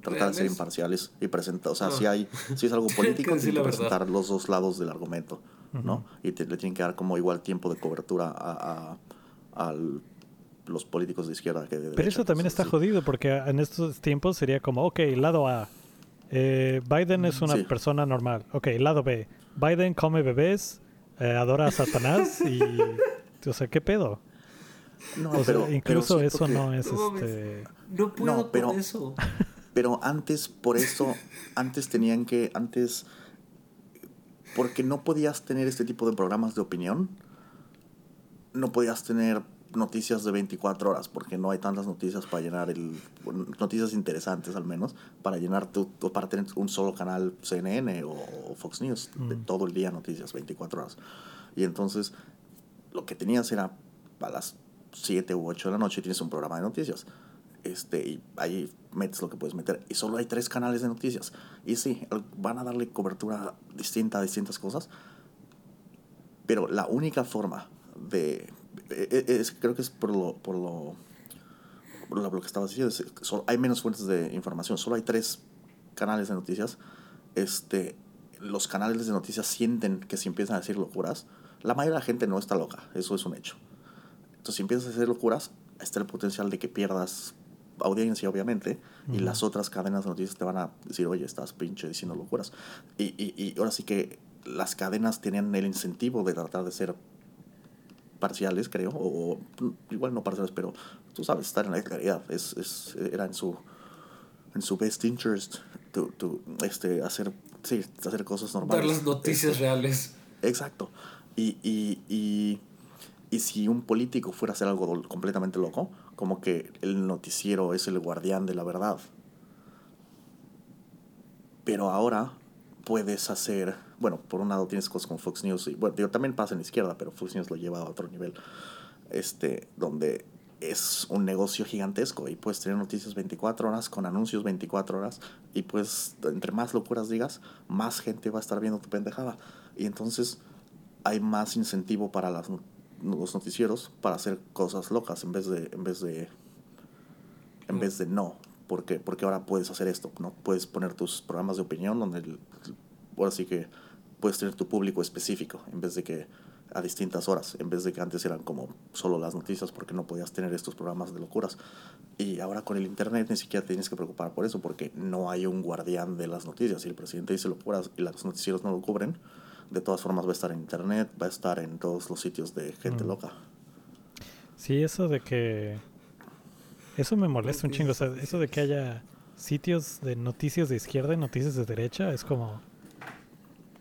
tratar de ser imparciales y presentar, o sea, si hay si es algo político, tienen que presentar los dos lados del argumento, ¿no? Y le tienen que dar como igual tiempo de cobertura a, a, los políticos de izquierda que de Pero eso también está jodido porque en estos tiempos sería como, ok, lado A, eh, Biden es una persona normal, ok, lado B, Biden come bebés, eh, adora a Satanás y, o sea, ¿qué pedo? No, pero, incluso eso no es este... No puedo pero, eso. Pero antes, por eso, antes tenían que, antes, porque no podías tener este tipo de programas de opinión, no podías tener noticias de 24 horas, porque no hay tantas noticias para llenar el, noticias interesantes al menos, para llenar tu, para tener un solo canal CNN o Fox News, de mm. todo el día noticias, 24 horas. Y entonces, lo que tenías era a las 7 u 8 de la noche tienes un programa de noticias este, y ahí metes lo que puedes meter. Y solo hay tres canales de noticias. Y sí, van a darle cobertura distinta a distintas cosas. Pero la única forma de... E, e, es, creo que es por lo, por lo, por lo que estabas diciendo. hay menos fuentes de información. Solo hay tres canales de noticias. Este, los canales de noticias sienten que si empiezan a decir locuras, la mayoría de la gente no está loca. Eso es un hecho. Entonces, si empiezas a decir locuras, está el potencial de que pierdas audiencia, obviamente, y las otras cadenas de noticias te van a decir, oye, estás pinche diciendo locuras. Y, y, y ahora sí que las cadenas tienen el incentivo de tratar de ser parciales, creo, o, igual no parciales, pero tú sabes, estar en la claridad, es, es, era en su en su best interest to, to, este, hacer, sí, hacer cosas normales. Dar las noticias este, reales. Exacto. Y, y, y, y si un político fuera a hacer algo completamente loco, como que el noticiero es el guardián de la verdad. Pero ahora puedes hacer, bueno, por un lado tienes cosas como Fox News y bueno, digo, también pasa en la izquierda, pero Fox News lo lleva a otro nivel. Este, donde es un negocio gigantesco y puedes tener noticias 24 horas con anuncios 24 horas y pues entre más locuras digas, más gente va a estar viendo tu pendejada. Y entonces hay más incentivo para las los noticieros para hacer cosas locas en vez de en vez de en mm. vez de no porque porque ahora puedes hacer esto no puedes poner tus programas de opinión donde el, ahora sí que puedes tener tu público específico en vez de que a distintas horas en vez de que antes eran como solo las noticias porque no podías tener estos programas de locuras y ahora con el internet ni siquiera tienes que preocupar por eso porque no hay un guardián de las noticias si el presidente dice locuras y los noticieros no lo cubren de todas formas va a estar en internet, va a estar en todos los sitios de gente mm. loca. Sí, eso de que... Eso me molesta un chingo. O sea, eso de que haya sitios de noticias de izquierda y noticias de derecha es como...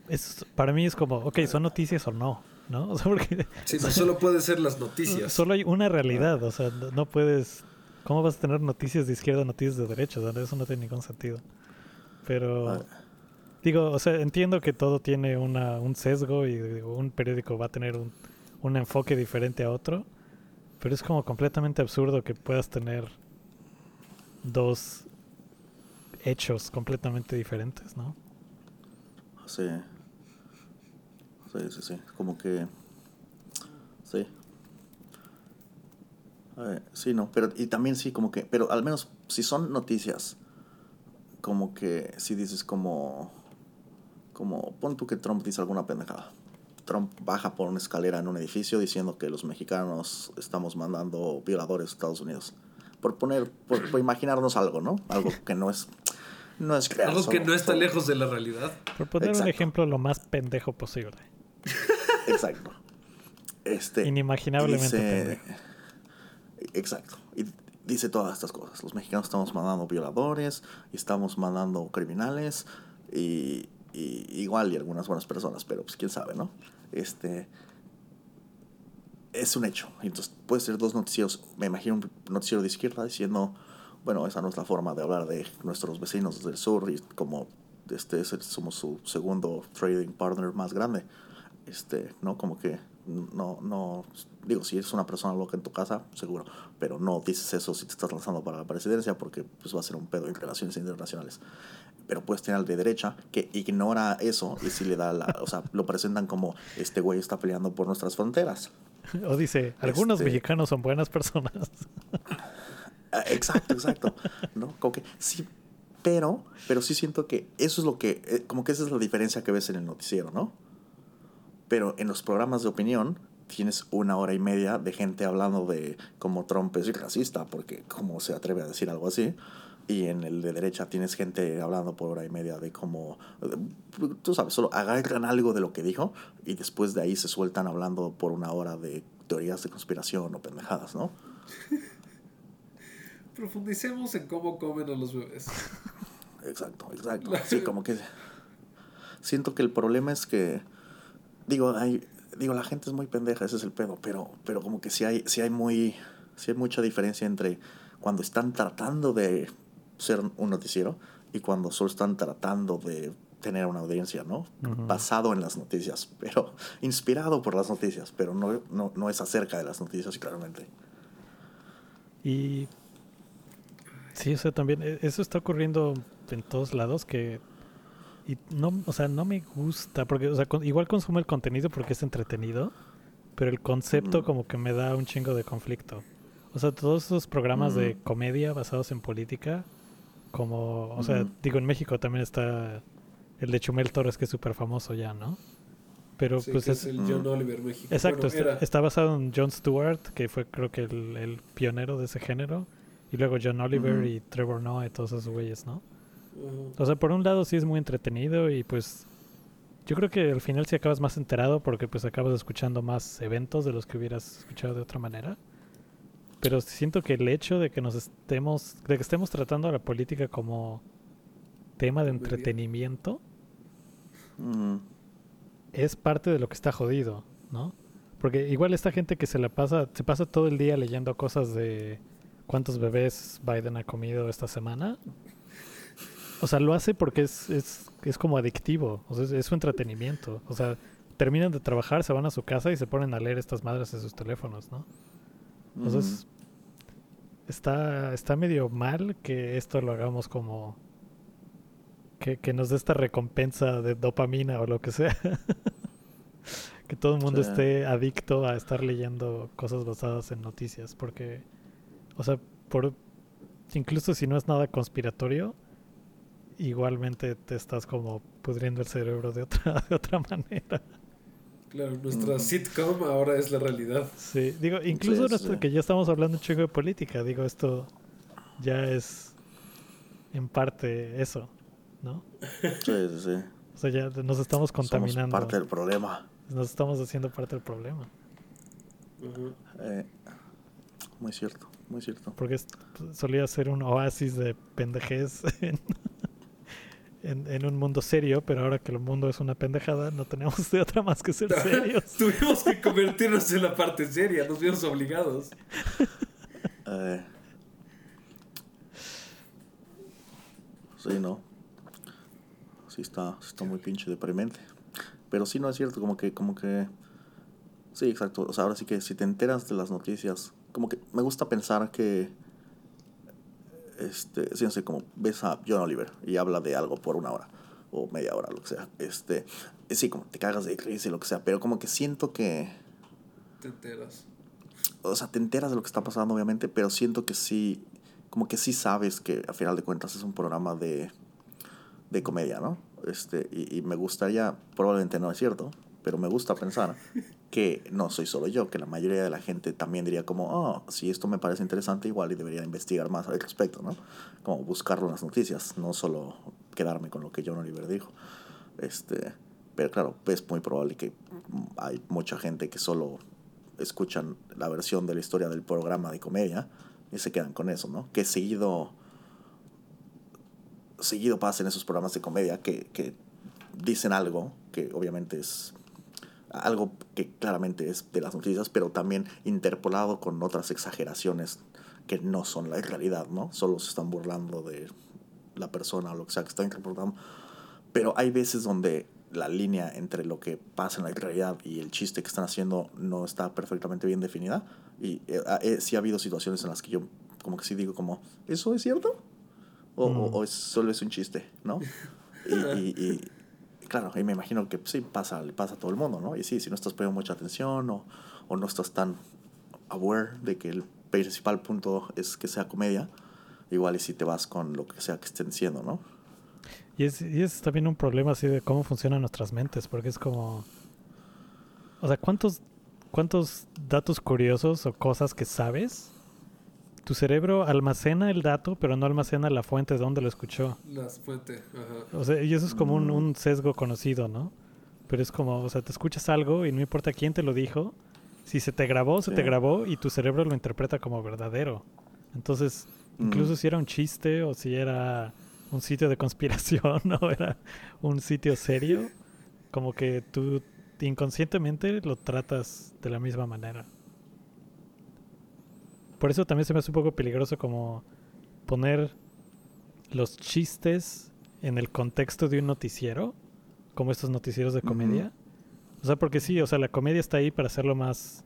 Es, para mí es como, ok, son noticias o no, ¿no? O sea, porque, sí, no solo pueden ser las noticias. Solo hay una realidad, o sea, no puedes... ¿Cómo vas a tener noticias de izquierda noticias de derecha? eso no tiene ningún sentido. Pero... Ah. Digo, o sea, entiendo que todo tiene una, un sesgo y un periódico va a tener un, un enfoque diferente a otro, pero es como completamente absurdo que puedas tener dos hechos completamente diferentes, ¿no? Sí. Sí, sí, sí. Como que... Sí. sí, no, pero y también sí, como que, pero al menos si son noticias, como que si dices como como, pon tú que Trump dice alguna pendejada. Trump baja por una escalera en un edificio diciendo que los mexicanos estamos mandando violadores a Estados Unidos. Por poner, por, imaginarnos algo, ¿no? Algo que no es, no es Algo que no está lejos de la realidad. Por poner un ejemplo lo más pendejo posible. Exacto. Este, Inimaginablemente. Exacto. Y dice todas estas cosas. Los mexicanos estamos mandando violadores, y estamos mandando criminales, y y, igual y algunas buenas personas, pero pues quién sabe, ¿no? Este es un hecho. Entonces puede ser dos noticieros, me imagino un noticiero de izquierda diciendo, bueno, esa no es la forma de hablar de nuestros vecinos del sur y como este somos su segundo trading partner más grande. Este, ¿no? Como que No, no, digo, si eres una persona loca en tu casa, seguro, pero no dices eso si te estás lanzando para la presidencia porque pues va a ser un pedo en relaciones internacionales. Pero puedes tener al de derecha que ignora eso y si le da la, o sea, lo presentan como este güey está peleando por nuestras fronteras. O dice, algunos este mexicanos son buenas personas. Ah, exacto, exacto. ¿No? Como que sí, pero, pero sí siento que eso es lo que, eh, como que esa es la diferencia que ves en el noticiero, ¿no? Pero en los programas de opinión tienes una hora y media de gente hablando de cómo Trump es racista, porque cómo se atreve a decir algo así. Y en el de derecha tienes gente hablando por hora y media de cómo, tú sabes, solo agarran algo de lo que dijo y después de ahí se sueltan hablando por una hora de teorías de conspiración o pendejadas, ¿no? Profundicemos en cómo comen a los bebés. Exacto, exacto. Sí, como que siento que el problema es que digo, hay digo, la gente es muy pendeja, ese es el pedo, pero pero como que sí hay sí hay muy sí hay mucha diferencia entre cuando están tratando de ser un noticiero y cuando solo están tratando de tener una audiencia, ¿no? Basado en las noticias, pero inspirado por las noticias, pero no, no, no es acerca de las noticias, claramente. Y sí, o sea, también e, eso está ocurriendo en todos lados que y no, o sea, no me gusta porque o sea, igual consumo el contenido porque es entretenido, pero el concepto como que me da un chingo de conflicto. O sea, todos esos programas de comedia basados en política como, o sea, digo en México también está el de Chumel Torres que es súper famoso ya, ¿no? Pero pues es, el John Oliver México. Exacto, está, basado en Jon Stewart, que fue creo que el, el pionero de ese género. Y luego John Oliver y Trevor Noah y todos esos güeyes, ¿no? O sea, por un lado sí es muy entretenido y pues yo creo que al final sí acabas más enterado porque pues acabas escuchando más eventos de los que hubieras escuchado de otra manera. Pero siento que el hecho de que nos estemos, de que estemos tratando a la política como tema de entretenimiento es parte de lo que está jodido, ¿no? Porque igual esta gente que se la pasa, se pasa todo el día leyendo cosas de cuántos bebés Biden ha comido esta semana. O sea, lo hace porque es, es, es como adictivo, o sea, es, su entretenimiento. O sea, terminan de trabajar, se van a su casa y se ponen a leer estas madres en sus teléfonos, ¿no? Entonces, está, está medio mal que esto lo hagamos como... Que, que nos dé esta recompensa de dopamina o lo que sea. que todo el mundo esté adicto a estar leyendo cosas basadas en noticias, porque o sea, por incluso si no es nada conspiratorio, igualmente te estás como pudriendo el cerebro de otra, de otra manera. Claro, nuestra sitcom ahora es la realidad. Sí, digo, incluso que ya estamos hablando un chingo de política, digo, esto ya es en parte eso, ¿no? Sí, sí, sí. O sea, ya nos estamos contaminando. Somos parte del problema. Nos estamos haciendo parte del problema. eh, muy cierto muy cierto. Porque solía ser un oasis de pendejez en, en, un mundo serio, pero ahora que el mundo es una pendejada, no tenemos de otra más que ser serios. Tuvimos que convertirnos en la parte seria, nos vimos obligados. Eh, sí, no. Sí está, está muy pinche deprimente. Pero sí no es cierto, como que, como que. Sí, exacto. O sea, ahora sí que si te enteras de las noticias como que me gusta pensar que este, sé, como ves a John Oliver y habla de algo por una hora o media hora, lo que sea. Este, sí, como te cagas de crisis, lo que sea, pero como que siento que te enteras. O sea, te enteras de lo que está pasando, obviamente, pero siento que sí, como que sí sabes que a final de cuentas es un programa de, de comedia, ¿no? Este, y, y me gustaría, probablemente no es cierto, pero me gusta pensar que no soy solo yo, que la mayoría de la gente también diría como, oh, si esto me parece interesante, igual y debería investigar más al respecto, ¿no? Como buscarlo en las noticias, no solo quedarme con lo que John Oliver dijo. Este, pero claro, es muy probable que hay mucha gente que solo escuchan la versión de la historia del programa de comedia y se quedan con eso, ¿no? Que seguido seguido pasa en esos programas de comedia que, que dicen algo que obviamente es algo que claramente es de las noticias, pero también interpolado con otras exageraciones que no son la realidad, ¿no? Solo se están burlando de la persona o lo que sea que está interpretando. Pero hay veces donde la línea entre lo que pasa en la realidad y el chiste que están haciendo no está perfectamente bien definida. Y eh, eh, sí ha habido situaciones en las que yo como que sí digo como, ¿eso es cierto? O, o, es, solo es un chiste, ¿no? y, y, claro, y me imagino que sí, pasa, le pasa a todo el mundo, ¿no? Y sí, si no estás poniendo mucha atención o, o no estás tan aware de que el principal punto es que sea comedia, igual y si te vas con lo que sea que estén diciendo, ¿no? Y es, y es también un problema así de cómo funcionan nuestras mentes, porque es como... O sea, ¿cuántos, cuántos datos curiosos o cosas que sabes? Tu cerebro almacena el dato, pero no almacena la fuente de donde lo escuchó. La fuente, ajá. O sea, y eso es como un, Mm. un sesgo conocido, ¿no? Pero es como, o sea, te escuchas algo y no importa quién te lo dijo, si se te grabó, se te grabó y tu cerebro lo interpreta como verdadero. Entonces, incluso Mm. si era un chiste o si era un sitio de conspiración o era un sitio serio, como que tú inconscientemente lo tratas de la misma manera. Por eso también se me hace un poco peligroso como poner los chistes en el contexto de un noticiero, como estos noticieros de comedia. O sea, porque sí, o sea, la comedia está ahí para hacerlo más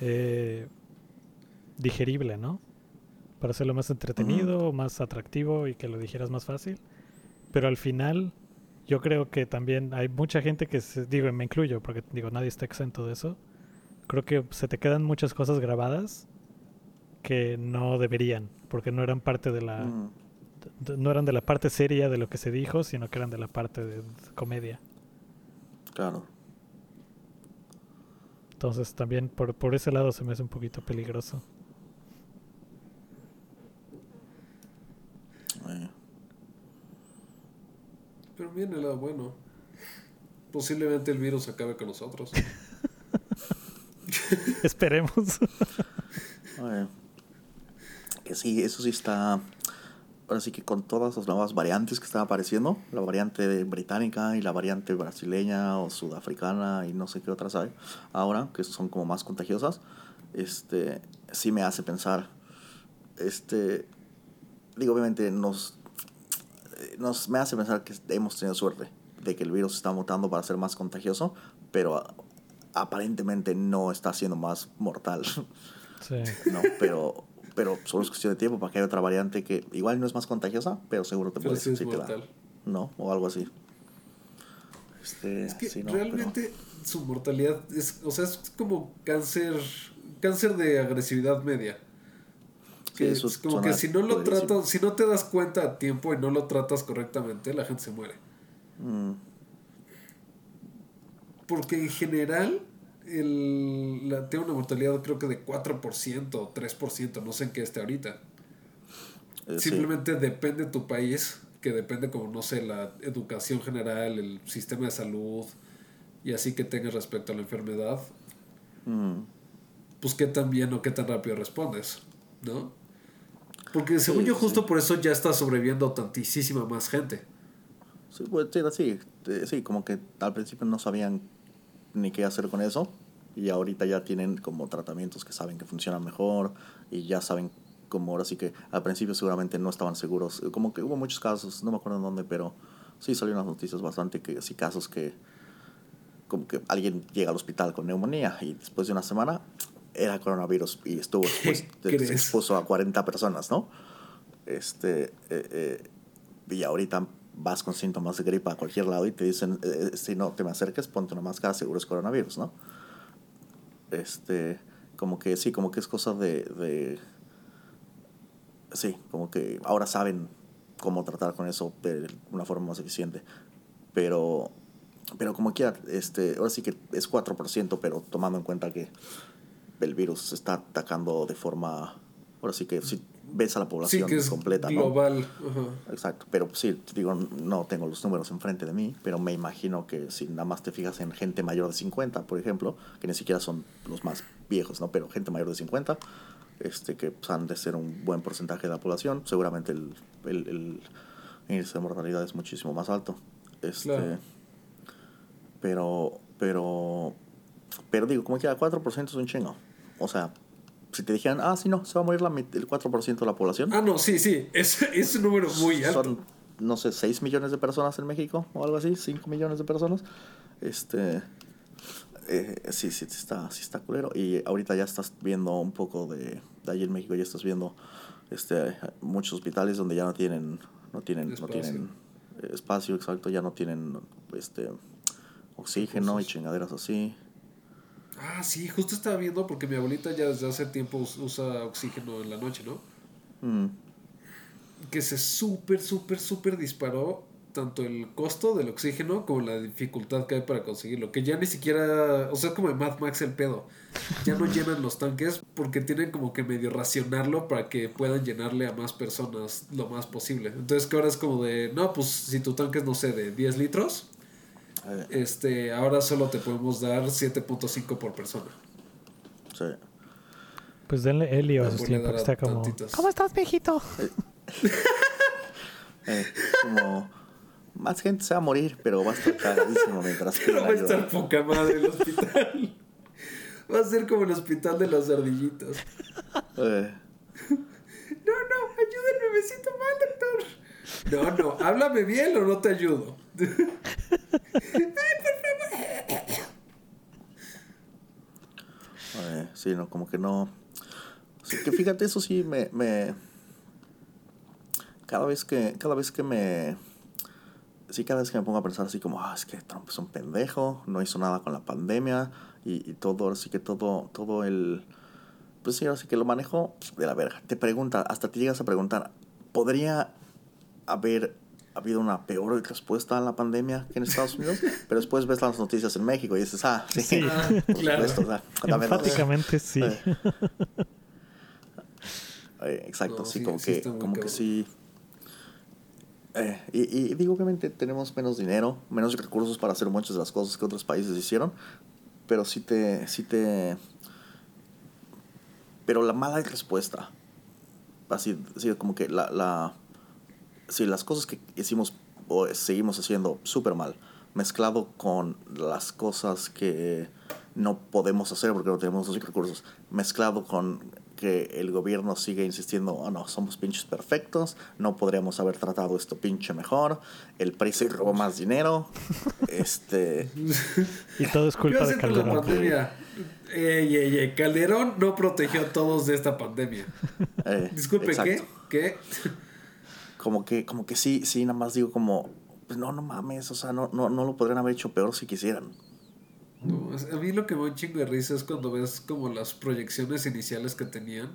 eh, digerible, ¿no? Para hacerlo más entretenido, más atractivo y que lo dijeras más fácil. Pero al final, yo creo que también hay mucha gente que, se, digo, me incluyo, porque digo, nadie está exento de eso. Creo que se te quedan muchas cosas grabadas que no deberían, porque no eran parte de la, Mm. no eran de la parte seria de lo que se dijo, sino que eran de la parte de, comedia. Claro. Entonces también por, por ese lado se me hace un poquito peligroso. Eh, Pero viene el lado bueno. Posiblemente el virus acabe con nosotros. Esperemos. eh, que sí, eso sí está. Ahora sí que con todas las nuevas variantes que están apareciendo, la variante británica y la variante brasileña o sudafricana y no sé qué otras hay ahora, que son como más contagiosas, este, sí me hace pensar, este, digo, obviamente nos, nos me hace pensar que hemos tenido suerte de que el virus está mutando para ser más contagioso, pero aparentemente no está siendo más mortal. Sí. ¿no? Pero, pero solo es cuestión de tiempo para que haya otra variante que igual no es más contagiosa, pero seguro te Pero puede sí es sí te da, mortal. ¿no? O algo así. Este, Es que sí, no, realmente su mortalidad es, o sea, es como cáncer, cáncer de agresividad media. Sí, Que eso es como que si no lo tratas, si no te das cuenta a tiempo y no lo tratas correctamente, la gente se muere. Mm, Porque en general el, la, tiene una mortalidad creo que de 4% o 3%, no sé en qué esté ahorita. eh, sí. Simplemente depende de tu país, que depende como, no sé, la educación general, el sistema de salud y así que tengas respecto a la enfermedad, Mm, pues qué tan bien o qué tan rápido respondes, ¿no? Porque según Sí, yo justo sí. por eso ya está sobreviviendo tantísima más gente. sí, pues, sí, sí, eh, sí, como que al principio no sabían ni qué hacer con eso y ahorita ya tienen como tratamientos que saben que funcionan mejor y ya saben como ahora sí que al principio seguramente no estaban seguros, como que hubo muchos casos, no me acuerdo en dónde, pero sí salieron las noticias bastante que sí casos que como que alguien llega al hospital con neumonía y después de una semana era coronavirus y estuvo expuesto, crees? se expuso a 40 personas, ¿no? Este, eh, eh, y ahorita vas con síntomas de gripa a cualquier lado y te dicen, eh, si no te me acerques, ponte una máscara, seguro es coronavirus, ¿no? Este, como que sí, como que es cosa de, de sí, como que ahora saben cómo tratar con eso de una forma más eficiente. Pero, pero como quiera, este, ahora sí que es 4%, pero tomando en cuenta que el virus se está atacando de forma, ahora sí que si ves a la Sí, población que es completa, ¿no? global. ajá. Exacto, pero sí, digo, no tengo los números enfrente de mí, pero me imagino que si nada más te fijas en gente mayor de 50, por ejemplo, que ni siquiera son los más viejos, ¿no? Pero gente mayor de 50, este, que pues, han de ser un buen porcentaje de la población, seguramente el, el, el índice de mortalidad es muchísimo más alto. Este, Claro. Pero, pero, pero digo, como quiera, 4% es un chingo. O sea, si te dijeran, ah, sí, no, se va a morir la, el 4% de la población. Ah, no, sí, sí, es, es un número muy alto. Son no sé, 6 millones de personas en México o algo así, 5 millones de personas. Este, eh, sí, sí, está, sí está culero. Y ahorita ya estás viendo un poco de, de ahí en México, ya estás viendo este, muchos hospitales donde ya no tienen, no tienen, espacio. no tienen espacio, exacto, ya no tienen este oxígeno y chingaderas así. Ah, sí, justo estaba viendo porque mi abuelita ya desde hace tiempo usa oxígeno en la noche, ¿no? Mm. Que se súper, súper, súper disparó tanto el costo del oxígeno como la dificultad que hay para conseguirlo. Que ya ni siquiera, o sea, como en Mad Max el pedo. Ya no llenan los tanques porque tienen como que medio racionarlo para que puedan llenarle a más personas lo más posible. Entonces que ahora es como de, no, pues si tu tanque es, no sé, de 10 litros, este, ahora solo te podemos dar 7.5 por persona. Sí. Pues denle Helio a sus tiempos. Está como, ¿cómo estás, viejito? eh, como más gente se va a morir, pero va a estar cagadísimo mientras que. va a estar poca madre el hospital. va a ser como el hospital de los ardillitos. Eh. No, no, ayúdenme, me siento mal, doctor. No, no, háblame bien o no te ayudo. Ay, por favor. Eh, no, como que no. Sí, que fíjate, eso sí me. Cada vez que. Cada vez que me sí, cada vez que me pongo a pensar así como, ah, es que Trump es un pendejo, no hizo nada con la pandemia y, todo, así que todo, todo el... Pues sí, así que lo manejo de la verga. Te pregunta, hasta te llegas a preguntar, ¿podría haber habido una peor respuesta a la pandemia que en Estados Unidos? Pero después ves las noticias en México y dices, ah, sí, sí. claro. Enfáticamente sí. exacto, sí, como que, como que sí eh, y, digo, obviamente tenemos menos dinero, menos recursos para hacer muchas de las cosas que otros países hicieron, pero sí te... Sí te pero la mala respuesta, así, así como que la, la... Sí, las cosas que hicimos o seguimos haciendo súper mal, mezclado con las cosas que no podemos hacer porque no tenemos los recursos, mezclado con que el gobierno sigue insistiendo, oh no, somos pinches perfectos, no podríamos haber tratado esto pinche mejor, el precio robó más dinero, este... y todo es culpa de Calderón. Calderón no protegió a todos de esta pandemia. Eh, Disculpe, ¿qué? ¿qué? Como que, como que sí, sí, nada más digo como, pues no, no mames, o sea, no, no, no lo podrían haber hecho peor si quisieran. No, a mí lo que me da un chingo de risa es cuando ves como las proyecciones iniciales que tenían.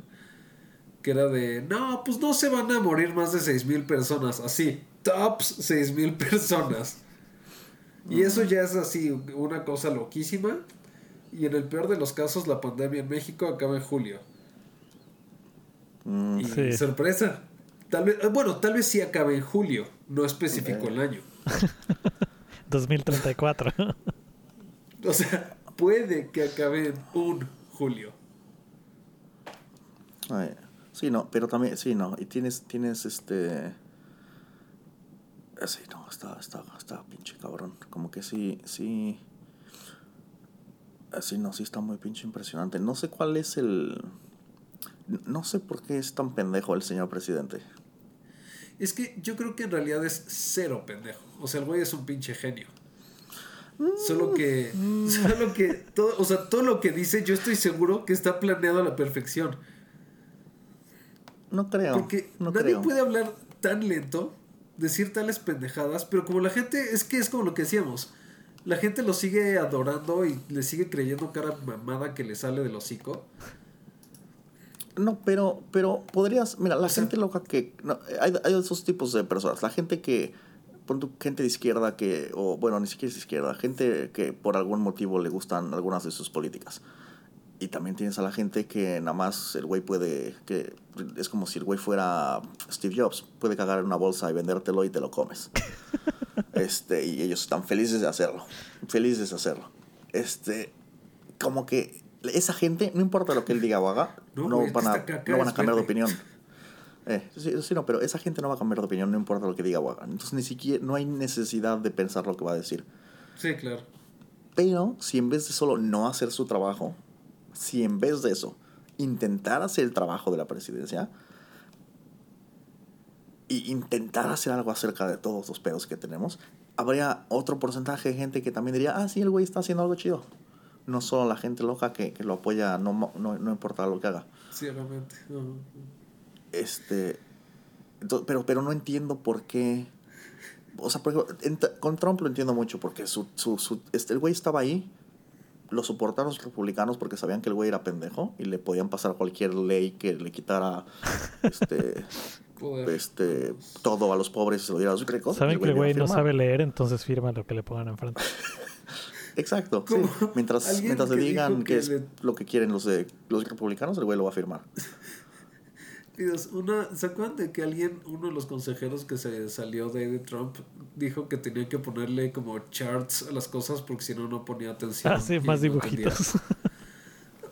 Que era de, no, pues no se van a morir más de 6.000 personas. Así, tops 6.000 personas. Y eso ya es así, una cosa loquísima. Y en el peor de los casos, la pandemia en México acaba en julio. Mm, y sorpresa. Tal vez, bueno, tal vez sí acabe en julio. No especificó el año. 2034. O sea, puede que acabe en un julio. sí, no, pero también, sí, no. Y tienes, tienes este. Eh, sí, no, está, está, está pinche cabrón. Como que sí, sí. Eh, sí, no, sí está muy pinche impresionante. No sé cuál es el. No sé por qué es tan pendejo el señor presidente. Es que yo creo que en realidad es cero pendejo. O sea, el güey es un pinche genio. Solo que, solo que todo, o sea, todo lo que dice, yo estoy seguro que está planeado a la perfección. No creo. Porque nadie puede hablar tan lento, decir tales pendejadas, pero como la gente, es que es como lo que decíamos, la gente lo sigue adorando y le sigue creyendo cara mamada que le sale del hocico. No, pero, pero podrías, mira, la gente loca que, hay, hay esos tipos de personas, la gente que gente de izquierda que, o bueno, ni siquiera es izquierda, gente que por algún motivo le gustan algunas de sus políticas. Y también tienes a la gente que nada más el güey puede, que es como si el güey fuera Steve Jobs, puede cagar en una bolsa y vendértelo y te lo comes. este, y ellos están felices de hacerlo, felices de hacerlo. Este, como que esa gente, no importa lo que él diga o haga, no, van, a, no van a cambiar de opinión. Eh, sí, no, pero esa gente no va a cambiar de opinión, no importa lo que diga o Entonces ni siquiera, no hay necesidad de pensar lo que va a decir. Sí, claro. Pero si en vez de solo no hacer su trabajo, si en vez de eso intentar hacer el trabajo de la presidencia y intentar hacer algo acerca de todos los pedos que tenemos, habría otro porcentaje de gente que también diría, ah, sí, el güey está haciendo algo chido. No solo la gente loca que, que lo apoya, no, no, no importa lo que haga. Ciertamente. Este. pero, pero no entiendo por qué. O sea, por ejemplo, con Trump lo entiendo mucho porque su, su, su, este, el güey estaba ahí, lo soportaron los republicanos porque sabían que el güey era pendejo y le podían pasar cualquier ley que le quitara este, este todo a los pobres y se lo diera a los ricos. Saben que el güey no sabe leer, entonces firma lo que le pongan enfrente. Exacto. Mientras, mientras le digan que, es lo que quieren los, de, los republicanos, el güey lo va a firmar. Una, ¿Se acuerdan de que alguien, uno de los consejeros que se salió de Trump, dijo que tenía que ponerle como charts a las cosas porque si no, no ponía atención? Ah, sí, más dibujitos.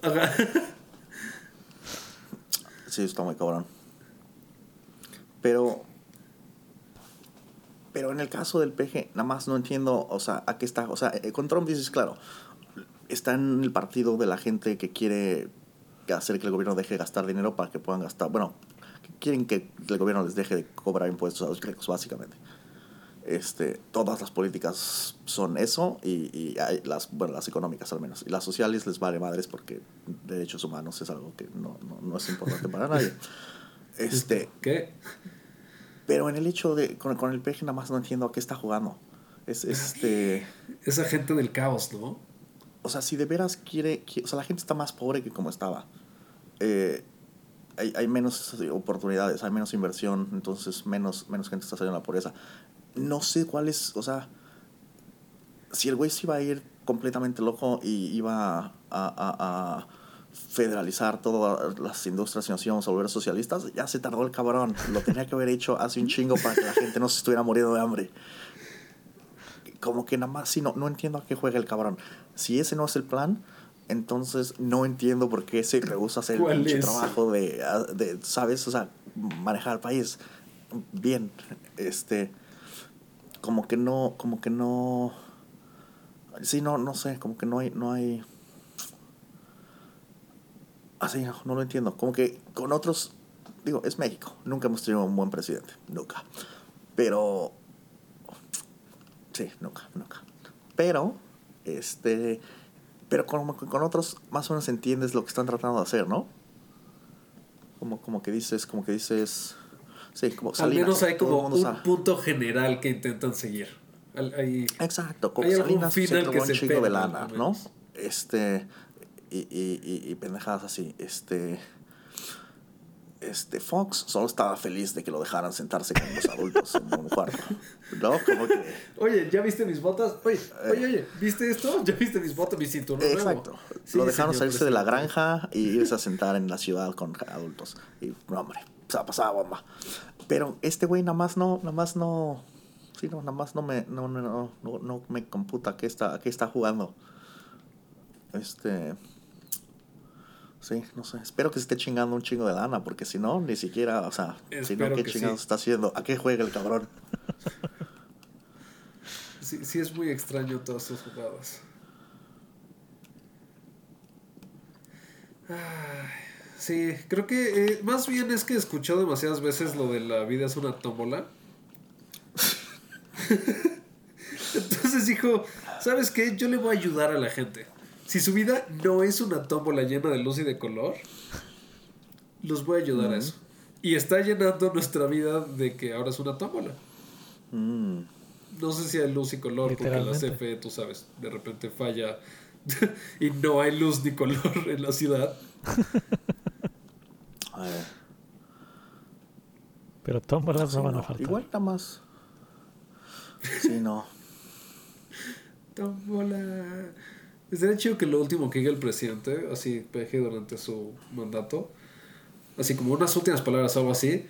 sí, está muy cabrón. Pero. Pero en el caso del PG, nada más no entiendo, o sea, a qué está. O sea, eh, con Trump dices, claro, está en el partido de la gente que quiere hacer que el gobierno deje de gastar dinero para que puedan gastar. Bueno, quieren que el gobierno les deje de cobrar impuestos a los ricos, básicamente. Este, todas las políticas son eso y, y hay las, bueno, las económicas al menos. Y las sociales les vale madres porque derechos humanos es algo que no, no, no es importante para nadie. Este, ¿Qué? Pero en el hecho de, con, con el peje nada más no entiendo a qué está jugando. Es, este... Esa gente del caos, ¿no? O sea, si de veras quiere, o sea, la gente está más pobre que como estaba. Eh, hay, hay, menos oportunidades, hay menos inversión, entonces menos, menos gente está saliendo a la pobreza. No sé cuál es, o sea, si el güey se iba a ir completamente loco y iba a, a, a federalizar todas las industrias y nos íbamos a volver socialistas, ya se tardó el cabrón. Lo tenía que haber hecho hace un chingo para que la gente no se estuviera muriendo de hambre. Como que nada más, sí, no, no entiendo a qué juega el cabrón. Si ese no es el plan, entonces no entiendo por qué se rehúsa hacer el trabajo de, de, ¿sabes? O sea, manejar el país bien. Este, como que no, como que no... Sí, no, no sé, como que no hay, no hay así no, no lo entiendo. Como que con otros, digo, es México. Nunca hemos tenido un buen presidente. Nunca. Pero. Sí, nunca, nunca. Pero, este. Pero con, con otros, más o menos entiendes lo que están tratando de hacer, ¿no? Como, como que dices, como que dices. Sí, como Al menos hay como un punto general que intentan seguir. Hay, Exacto, como hay Salinas final que un chingo de lana, ¿no? Este y, y, y, pendejadas así. Este, este Fox solo estaba feliz de que lo dejaran sentarse con los adultos en un cuarto. ¿No? Como que... Oye, ¿ya viste mis botas? Oye, oye, oye, ¿viste esto? ¿Ya viste mis botas, mi cinturón Exacto. lo dejaron salirse de la granja y irse a sentar en la ciudad con adultos. Y, no, hombre, se ha pasado bomba. Pero este güey nada más no, nada más no... Sí, no, nada más no me, no, no, no, no, no me computa qué está, qué está jugando. Este... Sí, no sé. Espero que se esté chingando un chingo de lana, porque si no, ni siquiera, o sea, si no, ¿qué chingados está haciendo? ¿A qué juega el cabrón? sí, sí, es muy extraño todas sus jugadas. sí, creo que eh, más bien es que he escuchado demasiadas veces lo de la vida es una tómbola. Entonces dijo, ¿sabes qué? Yo le voy a ayudar a la gente. Si su vida no es una tómbola llena de luz y de color, los voy a ayudar a eso. Y está llenando nuestra vida de que ahora es una tómbola. Mm. No sé si hay luz y color, porque la CFE, tú sabes, de repente falla y no hay luz ni color en la ciudad. Pero tómbolas no van a faltar. Igual nada más. Sí, no. tómbola. Estaría chido que lo último que diga el presidente, así peje durante su mandato, así como unas últimas palabras o algo así,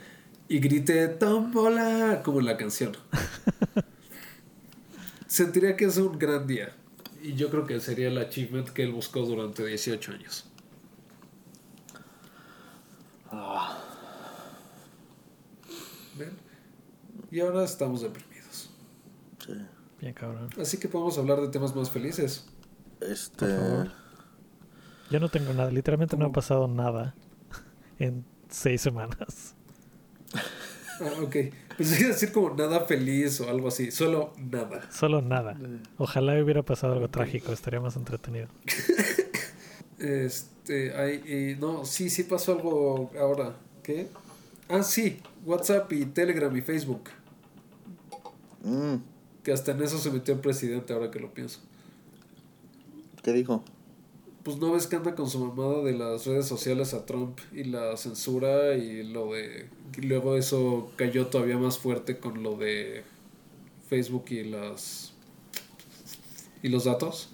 y grite tómbola como en la canción. Sentiría que es un gran día. Y yo creo que sería el achievement que él buscó durante 18 años. Ah. ¿Ven? Y ahora estamos deprimidos. Sí. Bien cabrón. Así que podemos hablar de temas más felices. Este. Yo no tengo nada, literalmente no ha pasado nada en seis semanas. Ah, ok. Pensé que decir como nada feliz o algo así. Solo nada. Solo nada. Ojalá hubiera pasado algo trágico. Estaría más entretenido. este, hay, no, sí, sí pasó algo ahora. ¿Qué? Ah, sí. WhatsApp y Telegram y Facebook. Mm. Que hasta en eso se metió el presidente, ahora que lo pienso. ¿Qué dijo? Pues no ves que anda con su mamada de las redes sociales a Trump y la censura y lo de... Y luego eso cayó todavía más fuerte con lo de Facebook y las... y los datos.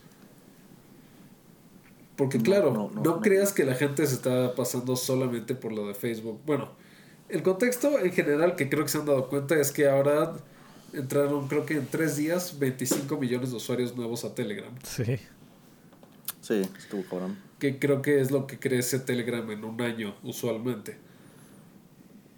Porque No, claro, no, no, no, no. creas que la gente se está pasando solamente por lo de Facebook. Bueno, el contexto en general que creo que se han dado cuenta es que ahora entraron creo que en tres días 25 millones de usuarios nuevos a Telegram. Sí. Sí, estuvo cabrón. Que creo que es lo que crece Telegram en un año usualmente.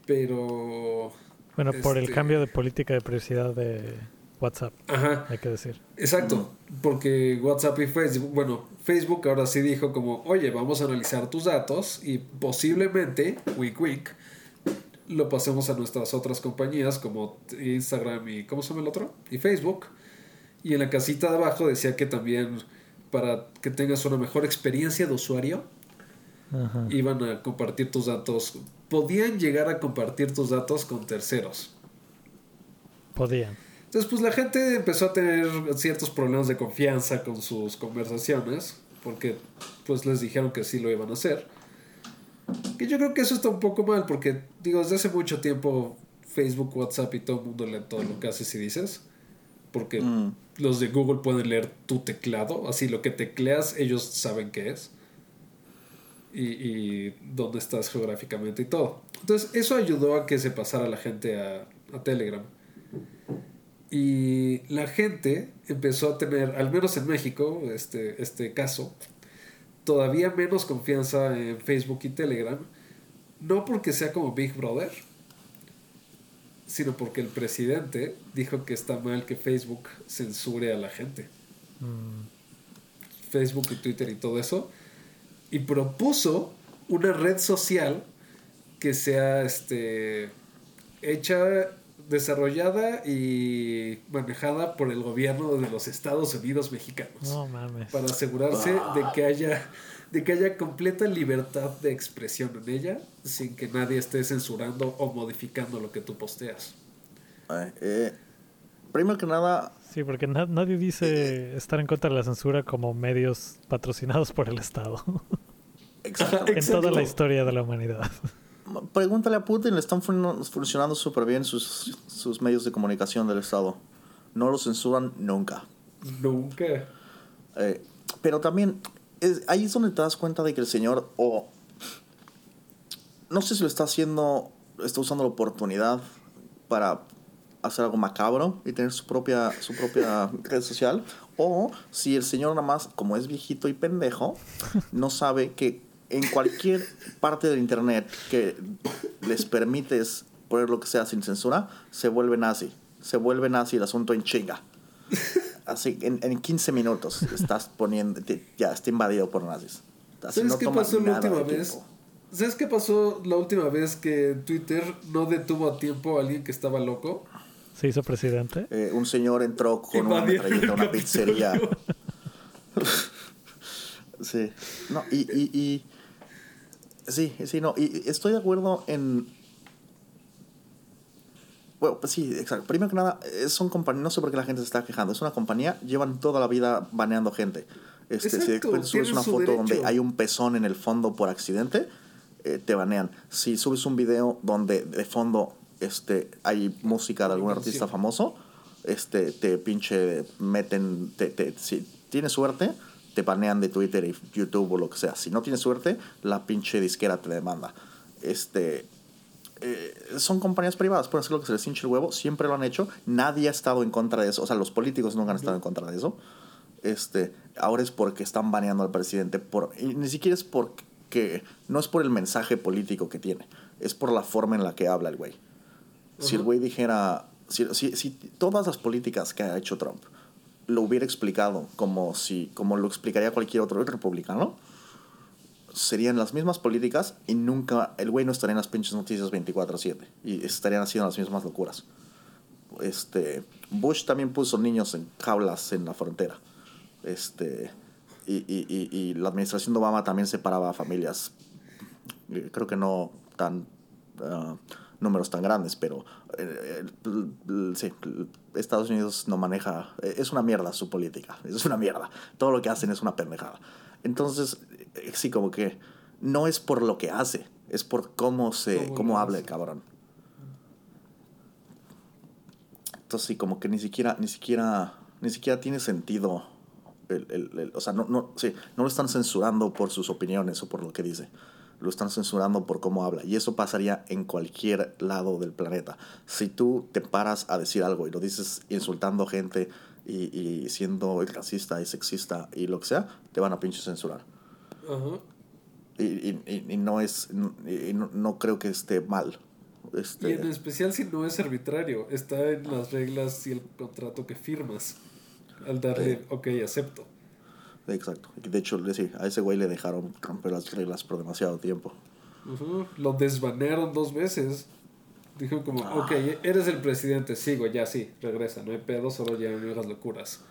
Pero... Bueno, por el Este- cambio de política de privacidad de WhatsApp, Ajá, hay que decir. Exacto, porque WhatsApp y Facebook, bueno, Facebook ahora sí dijo como, oye, vamos a analizar tus datos y posiblemente, wink wink, lo pasemos a nuestras otras compañías como Instagram y, ¿cómo se llama el otro? Y Facebook. Y en la casita de abajo decía que también para que tengas una mejor experiencia de usuario, Ajá. iban a compartir tus datos, podían llegar a compartir tus datos con terceros. Podían. Entonces, pues la gente empezó a tener ciertos problemas de confianza con sus conversaciones, porque pues les dijeron que sí lo iban a hacer. Que yo creo que eso está un poco mal, porque digo, desde hace mucho tiempo Facebook, WhatsApp y todo el mundo lee todo lo que haces y dices. Porque Mm. los de Google pueden leer tu teclado, así lo que tecleas ellos saben qué es. Y, y dónde estás geográficamente y todo. Entonces eso ayudó a que se pasara la gente a, a Telegram. Y la gente empezó a tener, al menos en México, este, este caso, todavía menos confianza en Facebook y Telegram. No porque sea como Big Brother, sino porque el presidente dijo que está mal que Facebook censure a la gente. Mm, Facebook y Twitter y todo eso. Y propuso una red social que sea este, hecha, desarrollada y manejada por el gobierno de los Estados Unidos mexicanos. no mames. Para asegurarse de que haya de que haya completa libertad de expresión en ella sin que nadie esté censurando o modificando lo que tú posteas. Eh, eh, primero que nada, Sí, porque na- nadie dice estar en contra de la censura como medios patrocinados por el Estado exacto. en toda la historia de la humanidad. Pregúntale a Putin, le están fun- funcionando súper bien sus, sus medios de comunicación del Estado. No lo censuran nunca. Nunca. Eh, pero también, es- ahí es donde te das cuenta de que el señor, o no sé si lo está haciendo, está usando la oportunidad para hacer algo macabro y tener su propia, su propia red social, o si el señor nada más, como es viejito y pendejo, no sabe que en cualquier parte del internet que les permites poner lo que sea sin censura, se vuelve nazi. Se vuelve nazi el asunto en chinga. Así, en, en 15 minutos estás poniendo, te- ya está invadido por nazis. Así, ¿Sabes no qué pasó la última vez? tiempo. ¿Sabes qué pasó la última vez que Twitter no detuvo a tiempo a alguien que estaba loco? Se hizo presidente. Eh, un señor entró con una metralleta a una pizzería. Sí, no, y, y, y sí, sí, no, y estoy de acuerdo en bueno, pues sí, exacto. Primero que nada, eh, son compañías, no sé por qué la gente se está quejando, es una compañía, llevan toda la vida baneando gente. Este, si de Exacto, repente subes una foto donde hay un pezón en el fondo por accidente, eh, te banean. Si subes un video donde de fondo este, hay música de algún artista famoso, este, te pinche meten, te, te- si tienes suerte, te banean de Twitter y YouTube o lo que sea. Si no tienes suerte, la pinche disquera te demanda. Este, eh, son compañías privadas, pueden hacer lo que se les hinche el huevo, siempre lo han hecho, nadie ha estado en contra de eso, o sea, los políticos nunca han estado en contra de eso. Este, ahora es porque están baneando al presidente por y ni siquiera es porque no es por el mensaje político que tiene, es por la forma en la que habla el güey. Si el güey dijera, si, si, si todas las políticas que ha hecho Trump lo hubiera explicado como si como lo explicaría cualquier otro republicano, serían las mismas políticas y nunca, el güey no estaría en las pinches noticias 24/7 y estarían haciendo las mismas locuras. Este, Bush también puso niños en jaulas en la frontera. Este, y, y, y, y la administración de Obama también separaba a familias. Eh, creo que no tan ah, números tan grandes, pero eh, eh, sí, Estados Unidos no maneja, es una mierda su política, es una mierda. Todo lo que hacen es una pendejada. Entonces, sí, como que no es por lo que hace, es por cómo se, cómo, habla el cabrón. Entonces sí, como que ni siquiera, ni siquiera, ni siquiera tiene sentido. El, el, o sea, no, no, sí, no lo están censurando por sus opiniones o por lo que dice. Lo están censurando por cómo habla. Y eso pasaría en cualquier lado del planeta. Si tú te paras a decir algo y lo dices insultando gente y, y siendo racista y sexista y lo que sea, te van a pinche censurar. y, y, y, no es. Y no, no creo que esté mal. Este... Y en especial si no es arbitrario, está en las reglas y el contrato que firmas. Al darle, ok, acepto. Exacto. De hecho, a ese güey le dejaron romper las reglas por demasiado tiempo. Lo desbanearon dos veces. Dijo como, ah. ok, eres el presidente, sigo, ya sí, regresa, no hay pedo, solo ya no hagas locuras.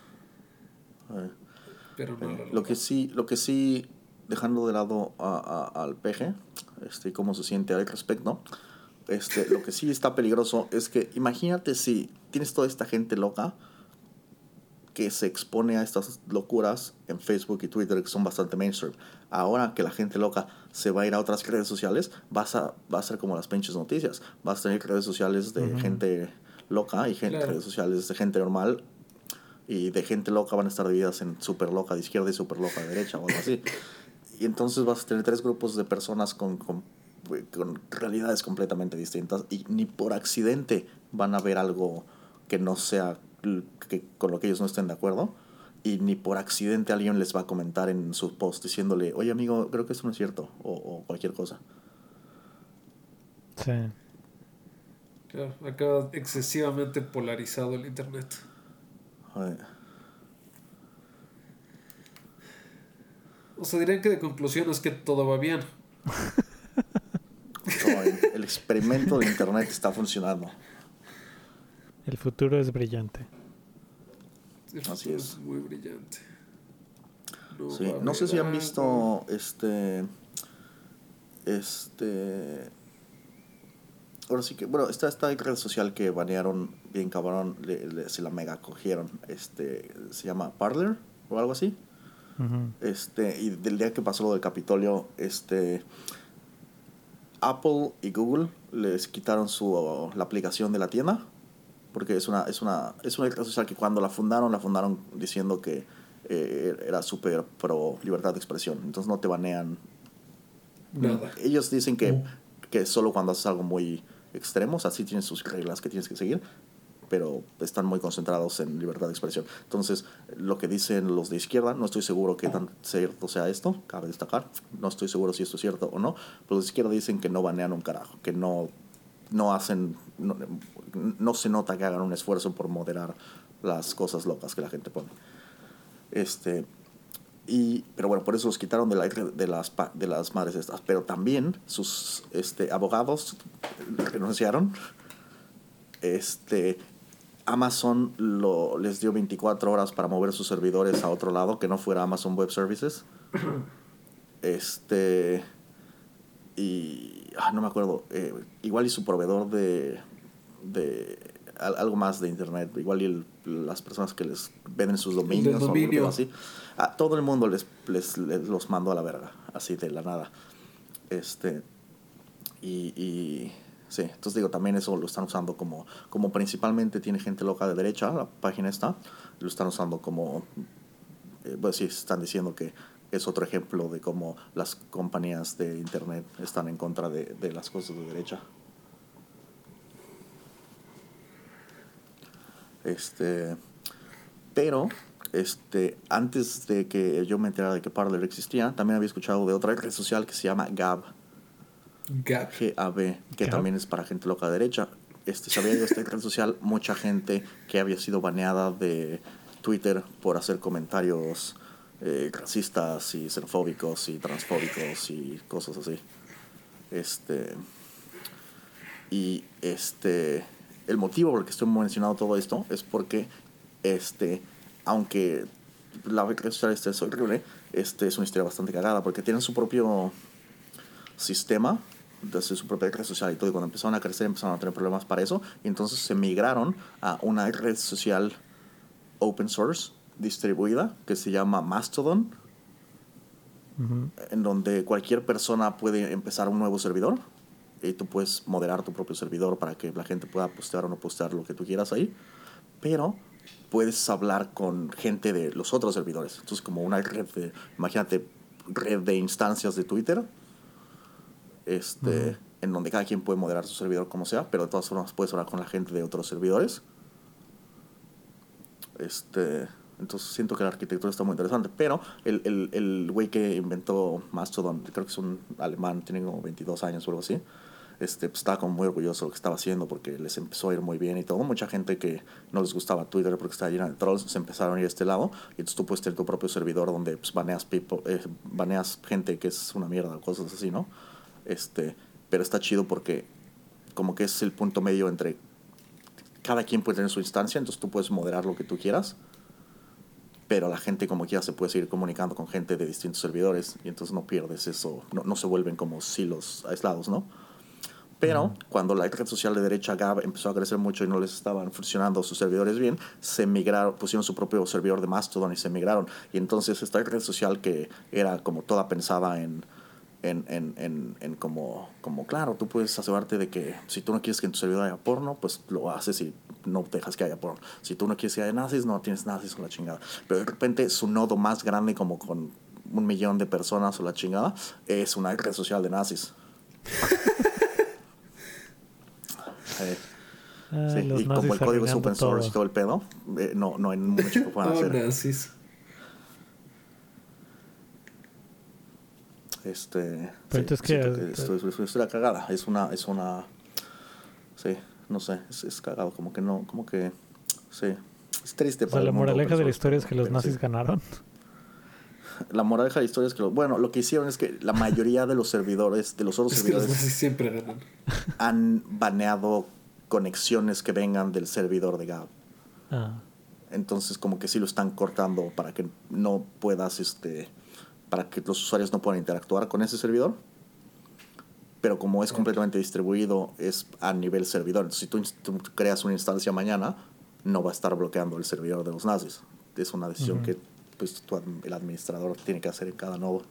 Pero no, eh, lo, que sí, lo que sí, dejando de lado a, a, al peje, este, cómo se siente al respecto, este, lo que sí está peligroso es que imagínate si tienes toda esta gente loca que se expone a estas locuras en Facebook y Twitter que son bastante mainstream. Ahora que la gente loca se va a ir a otras redes sociales, vas a, va a ser como las pinches noticias. Vas a tener redes sociales de gente loca y gente, redes sociales de gente normal. Y de gente loca van a estar divididas en super loca de izquierda y super loca de derecha o algo así. Y entonces vas a tener tres grupos de personas con, con con realidades completamente distintas y ni por accidente van a ver algo que no sea que, con lo que ellos no estén de acuerdo y ni por accidente alguien les va a comentar en su post diciéndole, oye amigo, creo que esto no es cierto o, o cualquier cosa. Sí. Claro, acaba excesivamente polarizado el Internet. O sea, dirían que de conclusión es que todo va bien. el, experimento de Internet está funcionando. El futuro es brillante. Así es. muy brillante. No, sé si han visto este. Este. Ahora sí que, bueno, está esta red social que banearon bien cabrón, se la mega cogieron. Este, se llama Parler o algo así. Este, y del día que pasó lo del Capitolio, este Apple y Google les quitaron su, la aplicación de la tienda porque es una, es una, es una social que cuando la fundaron, la fundaron diciendo que eh, era súper pro libertad de expresión. Entonces no te banean. Nada. Ellos dicen que, que solo cuando haces algo muy extremo, o sea, sí tienen sus reglas que tienes que seguir, pero están muy concentrados en libertad de expresión. Entonces, lo que dicen los de izquierda, no estoy seguro que tan cierto sea esto, cabe destacar, no estoy seguro si esto es cierto o no, pero los de izquierda dicen que no banean un carajo, que no, no hacen, no, se nota que hagan un esfuerzo por moderar las cosas locas que la gente pone. Este, y, pero bueno, por eso los quitaron de, la, de, las, de las madres estas. Pero también sus este, abogados renunciaron. Este, Amazon lo, les dio 24 horas para mover sus servidores a otro lado que no fuera Amazon Web Services. Este. Y. Ah, no me acuerdo. Eh, igual y su proveedor de. De algo más de internet. Igual y las personas que les venden sus dominios o algo así. A todo el mundo les, les, los mandó a la verga. Así de la nada. Este. Y. y Sí, entonces digo, también eso lo están usando como, como principalmente tiene gente loca de derecha, la página está, lo están usando como, eh, pues sí, están diciendo que es otro ejemplo de cómo las compañías de internet están en contra de, de las cosas de derecha. Este, pero, este, antes de que yo me enterara de que Parler existía, también había escuchado de otra red social que se llama Gab GAB, que también es para gente loca derecha. Este, sabía de esta red social mucha gente que había sido baneada de Twitter por hacer comentarios eh, racistas y xenofóbicos y transfóbicos y cosas así. Este. Y este. El motivo por el que estoy mencionando todo esto es porque, este, aunque la red social este es horrible, este es una historia bastante cagada porque tienen su propio sistema desde su propia red social y todo. Y cuando empezaron a crecer empezaron a tener problemas para eso. Y entonces se migraron a una red social open source distribuida que se llama Mastodon. En donde cualquier persona puede empezar un nuevo servidor. Y tú puedes moderar tu propio servidor para que la gente pueda postear o no postear lo que tú quieras ahí. Pero puedes hablar con gente de los otros servidores. Entonces, como una red de, imagínate, red de instancias de Twitter, este, en donde cada quien puede moderar su servidor como sea, pero de todas formas puedes hablar con la gente de otros servidores. Este, entonces siento que la arquitectura está muy interesante, pero el, el, el güey que inventó Mastodon, creo que es un alemán, tiene como 22 años o algo así, este, pues, estaba como muy orgulloso de lo que estaba haciendo porque les empezó a ir muy bien y todo. Mucha gente que no les gustaba Twitter porque estaba llena de trolls se empezaron a ir a este lado y entonces tú puedes tener tu propio servidor donde pues, baneas, people, eh, baneas gente que es una mierda, cosas así, ¿no? Este, pero está chido porque como que es el punto medio entre cada quien puede tener su instancia, entonces tú puedes moderar lo que tú quieras, pero la gente como quiera se puede seguir comunicando con gente de distintos servidores y entonces no pierdes eso, no, no se vuelven como silos aislados, ¿no? Pero cuando la red social de derecha Gab empezó a crecer mucho y no les estaban funcionando sus servidores bien, se migraron, pusieron su propio servidor de Mastodon y se migraron. Y entonces esta red social que era como toda pensada en en, en, en, en, como, como, claro, tú puedes asegurarte de que si tú no quieres que en tu servidor haya porno, pues lo haces y no dejas que haya porno. Si tú no quieres que haya nazis, no tienes nazis o la chingada. Pero de repente su nodo más grande, como con un millón de personas o la chingada, es una red social de nazis. Sí, y como el código es open source y todo el pedo, eh, no, no hay mucho que puedan hacer. Nazis. Este. Pero es que. esto es, es, una cagada. Es una. Es una. Sí, no sé. Es, es cagado. Como que no. Como que. Sí. Es triste. O sea, la moraleja de la historia es que los nazis ganaron. La moraleja de la historia es que. bueno, lo que hicieron es que la mayoría de los servidores. De los otros es servidores. Que los nazis siempre ganan. Han baneado conexiones que vengan del servidor de Gab. Ah. Entonces, como que sí lo están cortando para que no puedas. Este para que los usuarios no puedan interactuar con ese servidor. Pero como es completamente distribuido, es a nivel servidor. Entonces, si tú, creas una instancia mañana, no va a estar bloqueando el servidor de los nazis. Es una decisión que pues, el administrador tiene que hacer en cada nodo.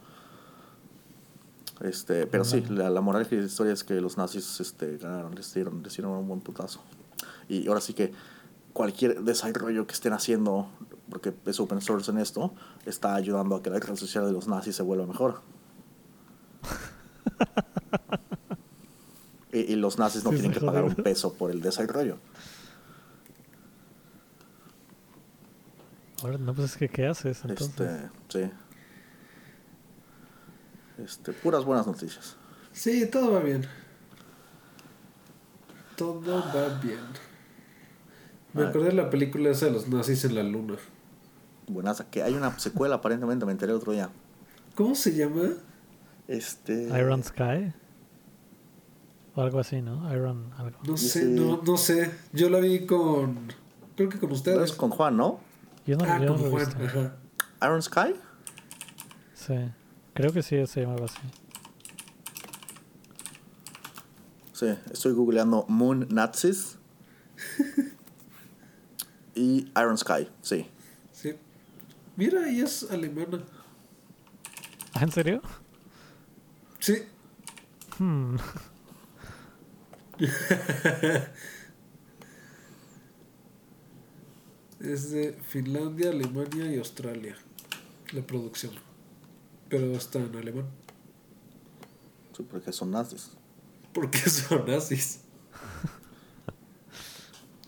Este, pero sí, la, moral de la historia es que los nazis este, ganaron, les dieron, les dieron un buen putazo. Y ahora sí que cualquier desarrollo que estén haciendo porque es open source en esto, está ayudando a que la red social de los nazis se vuelva mejor. y, los nazis no tienen que pagar un peso por el desarrollo. Ahora, no, pues es que, ¿qué haces entonces? Este, sí. Este, puras buenas noticias. Sí, todo va bien. Todo va bien. Me acordé de la película esa de los nazis en la luna buenaza, que hay una secuela aparentemente, me enteré el otro día. ¿Cómo se llama? Este... Iron Sky. O algo así, ¿no? Iron algo. No sé, no, no sé. Yo la vi con... Creo que con ustedes. con Juan, ¿no? Yo no, ah, ¿Iron Sky? Sí. Creo que sí se llamaba así. Sí, estoy googleando Moon Nazis. y Iron Sky, sí. Mira, ella es alemana. ¿Ah, ¿En serio? Sí. Hmm. es de Finlandia, Alemania y Australia. La producción. Pero está en alemán. Sí, porque son nazis. Porque son nazis.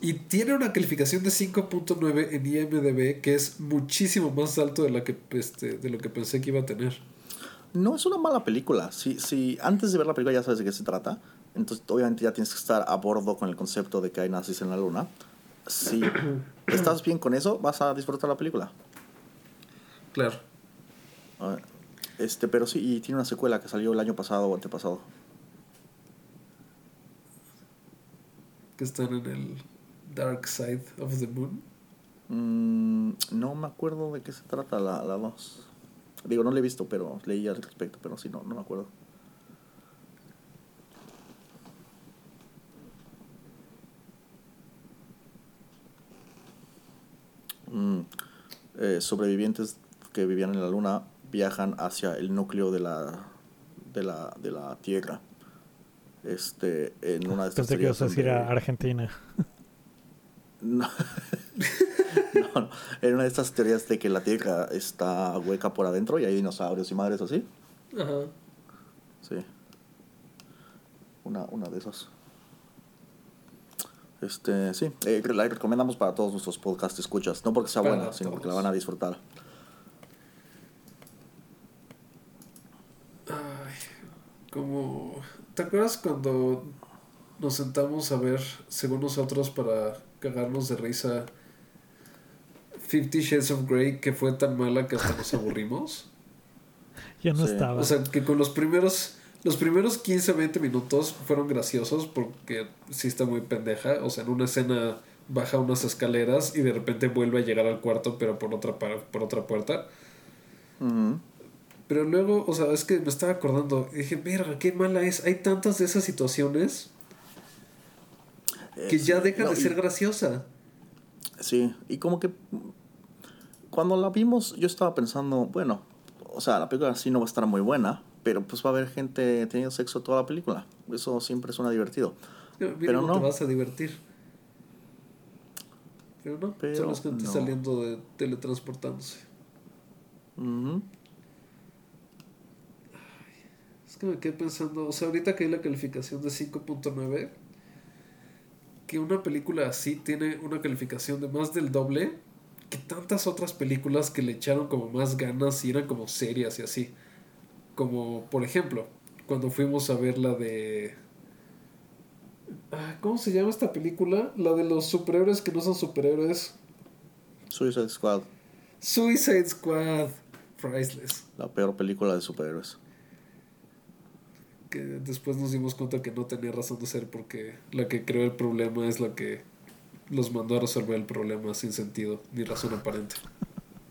Y tiene una calificación de 5.9 en IMDB, que es muchísimo más alto de, la que, este, de lo que pensé que iba a tener. No es una mala película. Si, si antes de ver la película ya sabes de qué se trata, entonces obviamente ya tienes que estar a bordo con el concepto de que hay nazis en la luna. Si estás bien con eso, vas a disfrutar la película. Claro. Ah, este, pero sí, y tiene una secuela que salió el año pasado o antepasado. Que están en el Dark Side of the Moon. Mm, no me acuerdo de qué se trata la 2. Digo, no la he visto, pero leí al respecto, pero sí, no, no me acuerdo. Mm, eh, sobrevivientes que vivían en la luna viajan hacia el núcleo de la de la, de la Tierra. Este, en una de estas Pensé que ibas a decir a Argentina. No. no, En una de estas teorías de que la Tierra está hueca por adentro y hay dinosaurios y madres así. Ajá. Sí. Una, una de esas. Este, sí, eh, la recomendamos para todos nuestros podcast escuchas. No porque sea buena, sino porque la van a disfrutar. Ay, como. ¿Te acuerdas cuando nos sentamos a ver, según nosotros, para cagarnos de risa, Fifty Shades of Grey, que fue tan mala que hasta nos aburrimos? Yo no estaba. O sea, que con los primeros los primeros 15 20 minutos fueron graciosos porque sí está muy pendeja. O sea, en una escena baja unas escaleras y de repente vuelve a llegar al cuarto, pero por otra, por otra puerta. Pero luego, o sea, es que me estaba acordando. Y dije, mira, qué mala es. Hay tantas de esas situaciones que ya deja de ser graciosa. Sí, y como que cuando la vimos, yo estaba pensando, bueno, o sea, la película sí no va a estar muy buena, pero pues va a haber gente teniendo sexo toda la película. Eso siempre suena divertido. Pero, no te vas a divertir. Pero no, pero son las gente saliendo de teletransportándose. Es que me quedé pensando, o sea, ahorita que hay la calificación de 5.9, que una película así tiene una calificación de más del doble que tantas otras películas que le echaron como más ganas y eran como serias y así. Como, por ejemplo, cuando fuimos a ver la de... Ah, ¿Cómo se llama esta película? La de los superhéroes que no son superhéroes. Suicide Squad. Suicide Squad. Priceless. La peor película de superhéroes. Que después nos dimos cuenta que no tenía razón de ser porque la que creó el problema es la que los mandó a resolver el problema sin sentido ni razón aparente.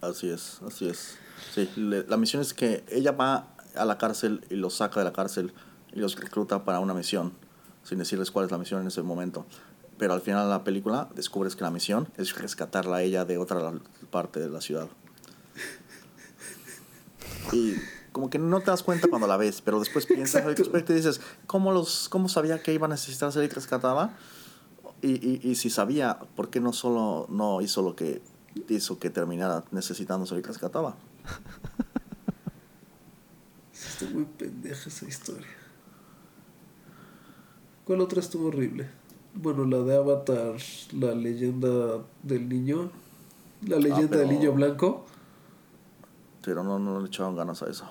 Así es, así es. Sí, la misión es que ella va a la cárcel y los saca de la cárcel y los recluta para una misión, sin decirles cuál es la misión en ese momento. Pero al final de la película descubres que la misión es rescatarla a ella de otra parte de la ciudad. Y como que no te das cuenta cuando la ves, pero después piensas y dices, ¿cómo, los, ¿cómo sabía que iba a necesitar ser rescatada? Y, y, y si sabía, ¿por qué no solo no hizo lo que hizo que terminara necesitando ser rescatada? Está muy pendeja esa historia. ¿Cuál otra estuvo horrible? Bueno, la de Avatar, la leyenda del niño. La ah, leyenda del niño blanco. Pero no, no le echaron ganas a eso.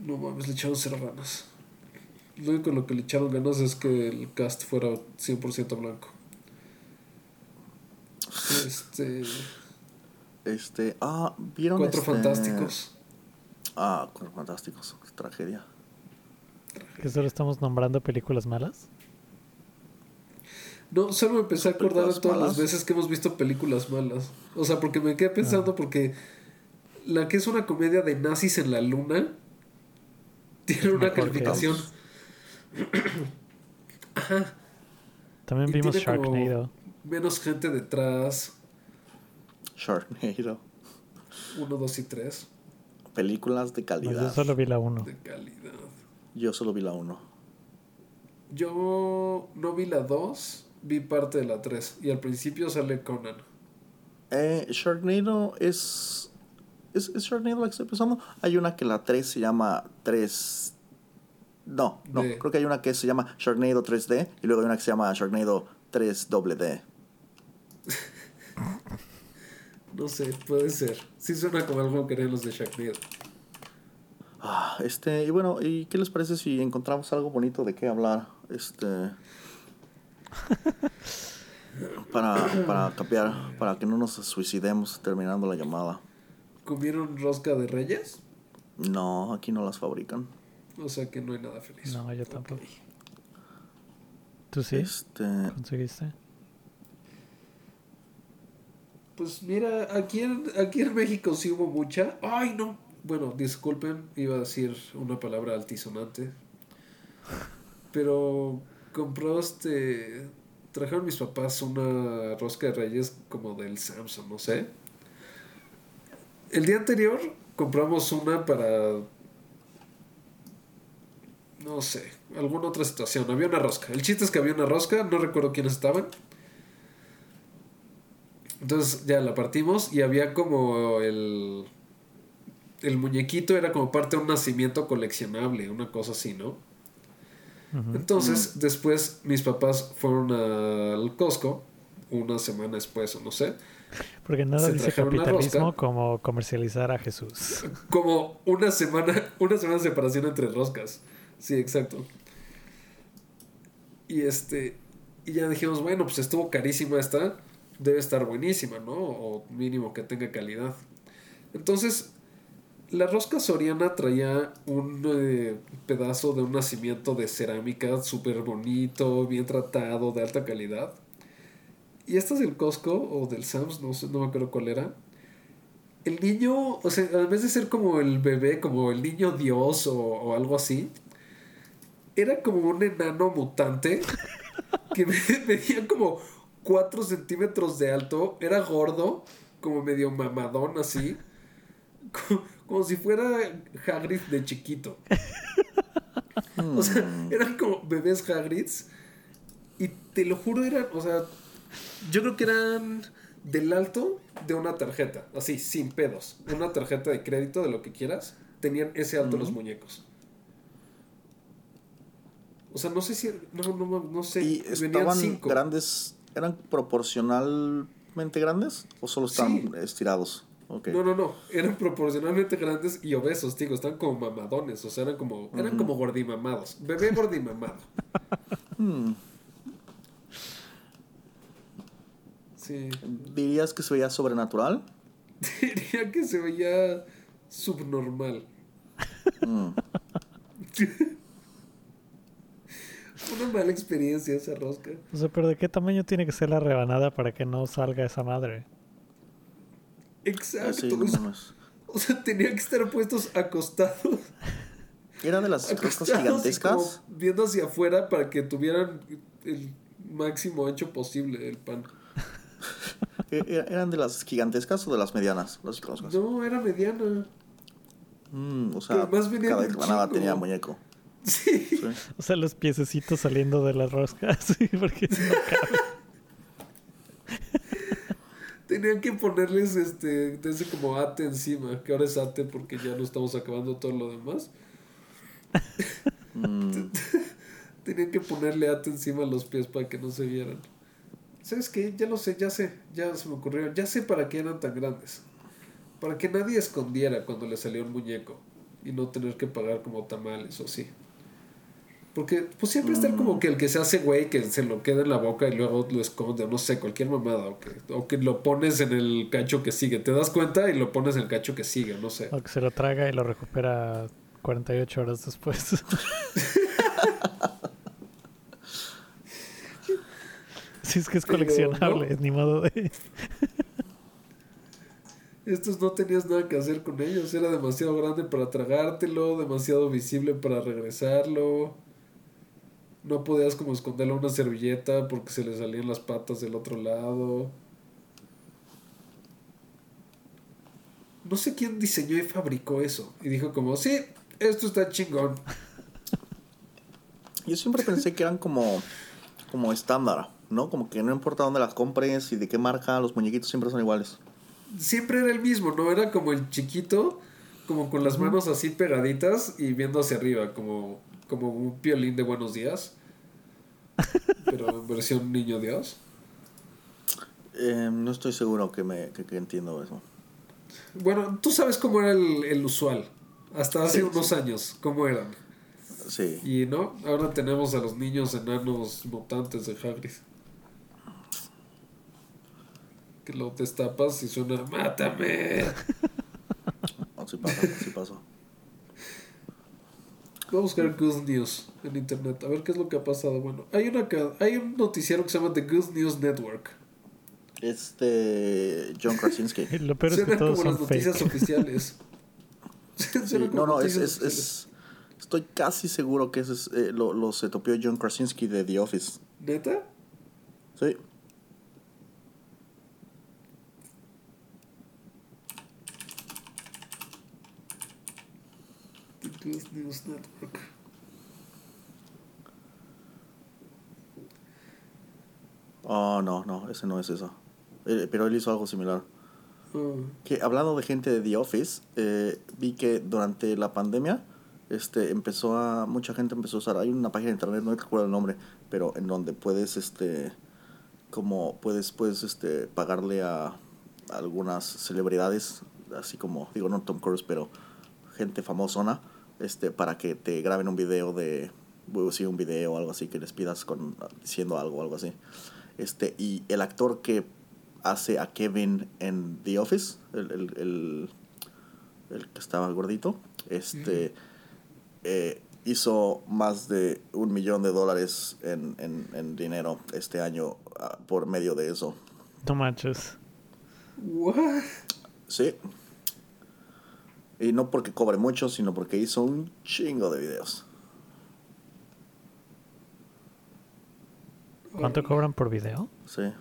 No mames, le echaron cero ganas. Lo único lo que le echaron ganas es que el cast fuera 100% blanco. Este. Este. Ah, ¿vieron Cuatro este? fantásticos. Ah, Cuatro fantásticos tragedia. ¿Que solo estamos nombrando películas malas? No, solo me empecé a acordar de todas las veces que hemos visto películas malas. O sea, porque me quedé pensando ah. porque la que es una comedia de nazis en la luna tiene una calificación. Ajá. También vimos Sharknado. Menos gente detrás. Sharknado. Uno, dos y tres películas de calidad. yo solo vi la 1. De calidad. Yo solo vi la 1. Yo no vi la 2, vi parte de la 3. Y al principio sale Conan. Eh, Sharknado es, es. ¿Es Sharknado la que estoy pensando? Hay una que la 3 se llama 3. No, no, creo que hay una que se llama Sharknado 3D y luego hay una que se llama Sharknado 3 D. No sé, puede ser. Sí suena como algo que los de Sharknado. Ah, este, y bueno, ¿y qué les parece si encontramos algo bonito de qué hablar? Este. para, para para que no nos suicidemos terminando la llamada. ¿Comieron rosca de reyes? No, aquí no las fabrican. O sea que no hay nada feliz. No, yo tampoco. ¿Tú sí? Este, ¿Conseguiste? Pues mira, aquí en, aquí en México sí hubo mucha. Ay, no. Bueno, disculpen, iba a decir una palabra altisonante. Pero compró este. Trajeron mis papás una rosca de reyes como del Samsung, no sé. El día anterior compramos una para. No sé, alguna otra situación. Había una rosca. El chiste es que había una rosca, no recuerdo quiénes estaban. Entonces ya la partimos y había como el. El muñequito era como parte de un nacimiento coleccionable, una cosa así, ¿no? Entonces, después mis papás fueron al Costco, una semana después o no sé, Porque nada dice capitalismo como comercializar a Jesús. como una semana, una semana de separación entre roscas. Sí, exacto. Y este, y ya dijimos, bueno, pues estuvo carísima esta, debe estar buenísima, ¿no? O mínimo que tenga calidad. Entonces, la rosca soriana traía un eh, pedazo de un nacimiento de cerámica súper bonito, bien tratado, de alta calidad. Y esta es del Costco o del Sam's, no sé, no me acuerdo cuál era. El niño, o sea, en vez de ser como el bebé, como el niño Dios o, algo así, era como un enano mutante que me- medía como 4 centímetros de alto, era gordo, como medio mamadón así, como, como si fuera Hagrid de chiquito. O sea, eran como bebés Hagrids y te lo juro, eran, o sea, yo creo que eran del alto de una tarjeta, así, sin pedos. Una tarjeta de crédito, de lo que quieras, tenían ese alto los muñecos. O sea, no sé si. No, no, no, no sé. ¿Y estaban cinco. grandes? ¿Eran proporcionalmente grandes? ¿O solo estaban Sí. estirados? Ok. No, no, no. Eran proporcionalmente grandes y obesos, digo. Estaban como mamadones. O sea, eran como, eran como gordimamados. Bebé gordimamado. Hmm. Sí. ¿Dirías que se veía sobrenatural? Diría que se veía subnormal. Mm. Una mala experiencia esa rosca. O sea, pero ¿de qué tamaño tiene que ser la rebanada para que no salga esa madre? Exacto. Así, no o, sea, o sea, tenían que estar puestos acostados. ¿Era de las roscas gigantescas? viendo hacia afuera para que tuvieran el máximo ancho posible del pan. ¿E- e- ¿Eran de las gigantescas o de las medianas? Las roscas. No, era mediana. Mm, o sea, Pero más venía cada rebanada tenía muñeco. Sí. Sí. O sea, los piececitos saliendo de las roscas. Sí, porque no cabe. Tenían que ponerles este, como ate encima, que ahora es ate porque ya no estamos acabando todo lo demás. Mm, Tenían que ponerle ate encima a los pies para que no se vieran. ¿Sabes qué? Ya lo sé, ya sé, ya se me ocurrió. Ya sé para qué eran tan grandes. Para que nadie escondiera cuando le salió un muñeco y no tener que pagar como tamales o así. Porque pues siempre está como que el que se hace güey que se lo queda en la boca y luego lo esconde, o no sé, cualquier mamada, o que, o que lo pones en el cacho que sigue. Te das cuenta y lo pones en el cacho que sigue, no sé. O que se lo traga y lo recupera 48 horas después. Si es que es Pero coleccionable, no. ni modo de... Estos no tenías nada que hacer con ellos. Era demasiado grande para tragártelo, demasiado visible para regresarlo. No podías como esconderlo en una servilleta porque se le salían las patas del otro lado. No sé quién diseñó y fabricó eso. Y dijo como, sí, esto está chingón. Yo siempre pensé que eran como, como estándar, ¿no? Como que no importa dónde las compres y de qué marca, los muñequitos siempre son iguales. Siempre era el mismo, ¿no? Era como el chiquito, como con las manos así pegaditas y viendo hacia arriba, como, como un violín de buenos días. Pero en versión niño Dios. Eh, no estoy seguro que, me, que, que entiendo eso. Bueno, tú sabes cómo era el, el usual. Hasta hace Sí, unos sí. años, cómo eran. Sí. Y no, ahora tenemos a los niños enanos mutantes de Hagrid. Que lo destapas y suena ¡Mátame! Pasa, sí pasó. Vamos a buscar Good News en internet, a ver qué es lo que ha pasado. Bueno, hay, una, hay un noticiero que se llama The Good News Network. Este. John Krasinski. lo peor es que todos como las noticias oficiales. no, no, es, es, Estoy casi seguro que ese es, eh, lo, lo se topió John Krasinski de The Office. ¿Neta? Sí. News Network. Oh, no, no, ese no es eso. Eh, pero él hizo algo similar. Mm. Que hablando de gente de The Office, eh, vi que durante la pandemia este empezó a mucha gente empezó a usar hay una página de internet no recuerdo el nombre pero en donde puedes este como puedes puedes este pagarle a, algunas celebridades así como digo no Tom Cruise pero gente famosona este, para que te graben un video de, sí, un video o algo así que les pidas con, diciendo algo o algo así. Este, y el actor que hace a Kevin en The Office, el, el, el, que estaba gordito, este, eh, hizo más de un millón de dólares en, en, en dinero este año ah, por medio de eso. No manches. What? Sí. Y no porque cobre mucho, sino porque hizo un chingo de videos. ¿Cuánto cobran por video? Sí.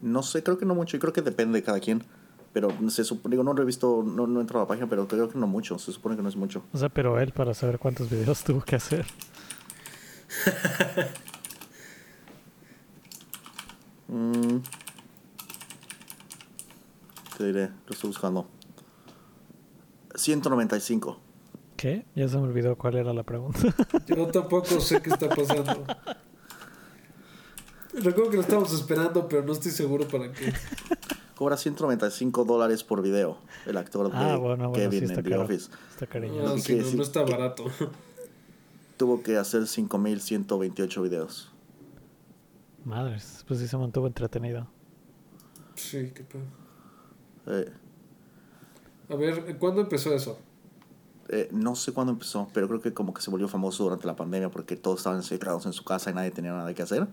No sé, creo que no mucho. Y creo que depende de cada quien. Pero se supone, digo, no lo he visto, no, no he entrado a la página, pero creo que no mucho. Se supone que no es mucho. O sea, pero él para saber cuántos videos tuvo que hacer. mm. Te diré, lo estoy buscando. 195. ¿Qué? Ya se me olvidó cuál era la pregunta. Yo tampoco sé qué está pasando. Recuerdo que lo estábamos esperando, pero no estoy seguro para qué. Cobra 195 dólares por video el actor de ah, Kevin en The Office. Está cariñoso. No, sí, no, no, está barato. Tuvo que hacer 5128 videos. Madres, pues sí se mantuvo entretenido. Sí, qué pedo. Eh, a ver, ¿cuándo empezó eso? Eh, no sé cuándo empezó, pero creo que como que se volvió famoso durante la pandemia porque todos estaban encerrados en su casa y nadie tenía nada que hacer.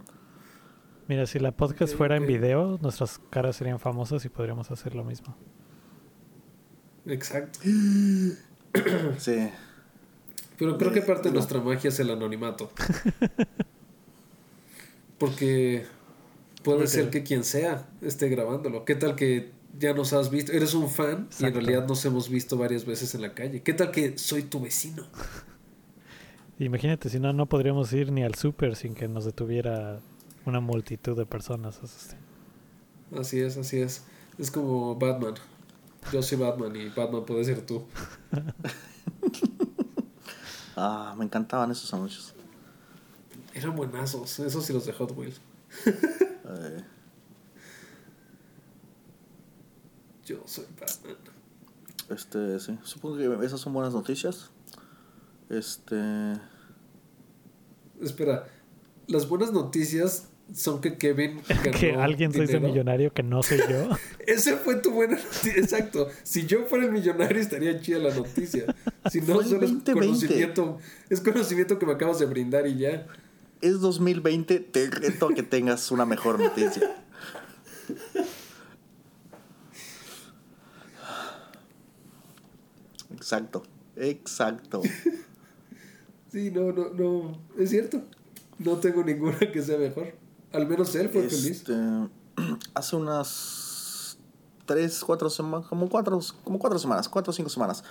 Mira, si la podcast fuera en video, nuestras caras serían famosas y podríamos hacer lo mismo. Exacto. sí. Pero creo que parte de nuestra magia es el anonimato. Porque puede ser que quien sea esté grabándolo. ¿Qué tal que ya nos has visto, eres un fan y en realidad nos hemos visto varias veces en la calle. ¿Qué tal que soy tu vecino? Imagínate, si no, no podríamos ir ni al súper sin que nos detuviera una multitud de personas. Así es, así es. Es como Batman. Yo soy Batman y Batman puede ser tú. ah, me encantaban esos anuncios. Eran buenazos, esos y los de Hot Wheels. eh. Yo soy Batman. Este, sí. Supongo que esas son buenas noticias. Este. Espera. Las buenas noticias son que Kevin. que alguien se hizo millonario que no soy yo. Ese fue tu buena noticia. Exacto. Si yo fuera el millonario, estaría chida la noticia. Si no, solo es conocimiento. Es conocimiento que me acabas de brindar y ya. Es 2020. Te reto que tengas una mejor noticia. Exacto, exacto. sí, no, no, no, es cierto. No tengo ninguna que sea mejor. Al menos él fue feliz. Este, hace unas tres, cuatro semanas, como cuatro, como cuatro semanas, cuatro o cinco semanas.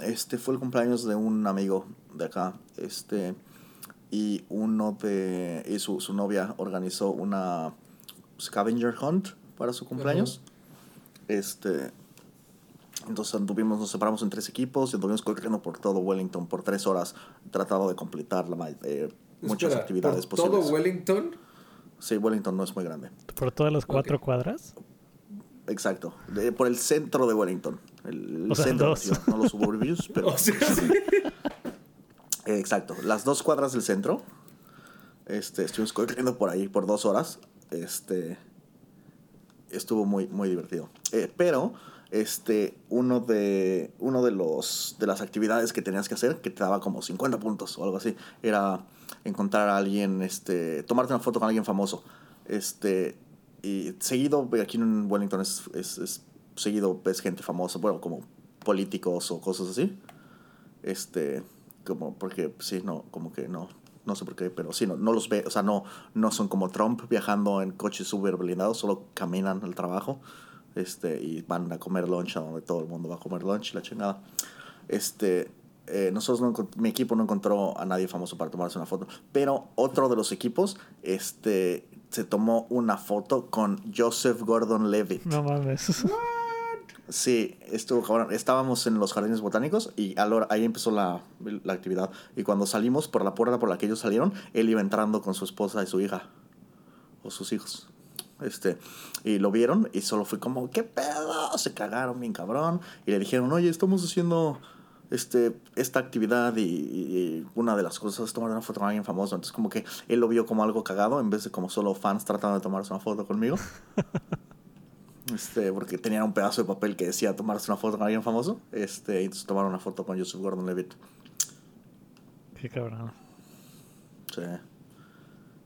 Este fue el cumpleaños de un amigo de acá. Este, y uno de. Y su, su novia organizó una scavenger hunt para su cumpleaños. Este entonces anduvimos, nos separamos en tres equipos y anduvimos corriendo por todo Wellington por tres horas, tratando de completar la, eh, muchas actividades ¿por ¿Todo Wellington? Sí, Wellington no es muy grande. ¿Por todas las cuatro cuadras? Exacto, por el centro de Wellington. El, centro, no los suburbios, pero. Exacto, las dos cuadras del centro. Este, estuvimos corriendo por ahí por dos horas. Este, estuvo muy, muy divertido. Eh, pero este, uno de, uno de los, de las actividades que tenías que hacer, que te daba como 50 puntos o algo así, era encontrar a alguien, este, tomarte una foto con alguien famoso. Este, y seguido, aquí en Wellington es, es, es seguido ves gente famosa, bueno, como políticos o cosas así. Este, como porque sí, no, como que no, no sé por qué, pero sí, no, no los ve, o sea, no, no son como Trump viajando en coches súper blindados, solo caminan al trabajo este, y van a comer lunch a donde todo el mundo va a comer lunch, la chingada. Este, eh, nosotros mi equipo no encontró a nadie famoso para tomarse una foto, pero otro de los equipos este, se tomó una foto con Joseph Gordon-Levitt. No mames. Sí, estuvo Estábamos en los jardines botánicos y ahí empezó la, la, actividad. Y cuando salimos por la puerta por la que ellos salieron, él iba entrando con su esposa y su hija. O sus hijos. Este, y lo vieron y solo fue como, ¿qué pedo? Se cagaron bien cabrón. Y le dijeron, oye, estamos haciendo este, esta actividad y, una de las cosas es tomar una foto con alguien famoso. Entonces como que él lo vio como algo cagado en vez de como solo fans tratando de tomarse una foto conmigo. Este, porque tenían un pedazo de papel que decía tomarse una foto con alguien famoso. Este, y entonces tomaron una foto con Joseph Gordon Levitt. Qué cabrón. Sí.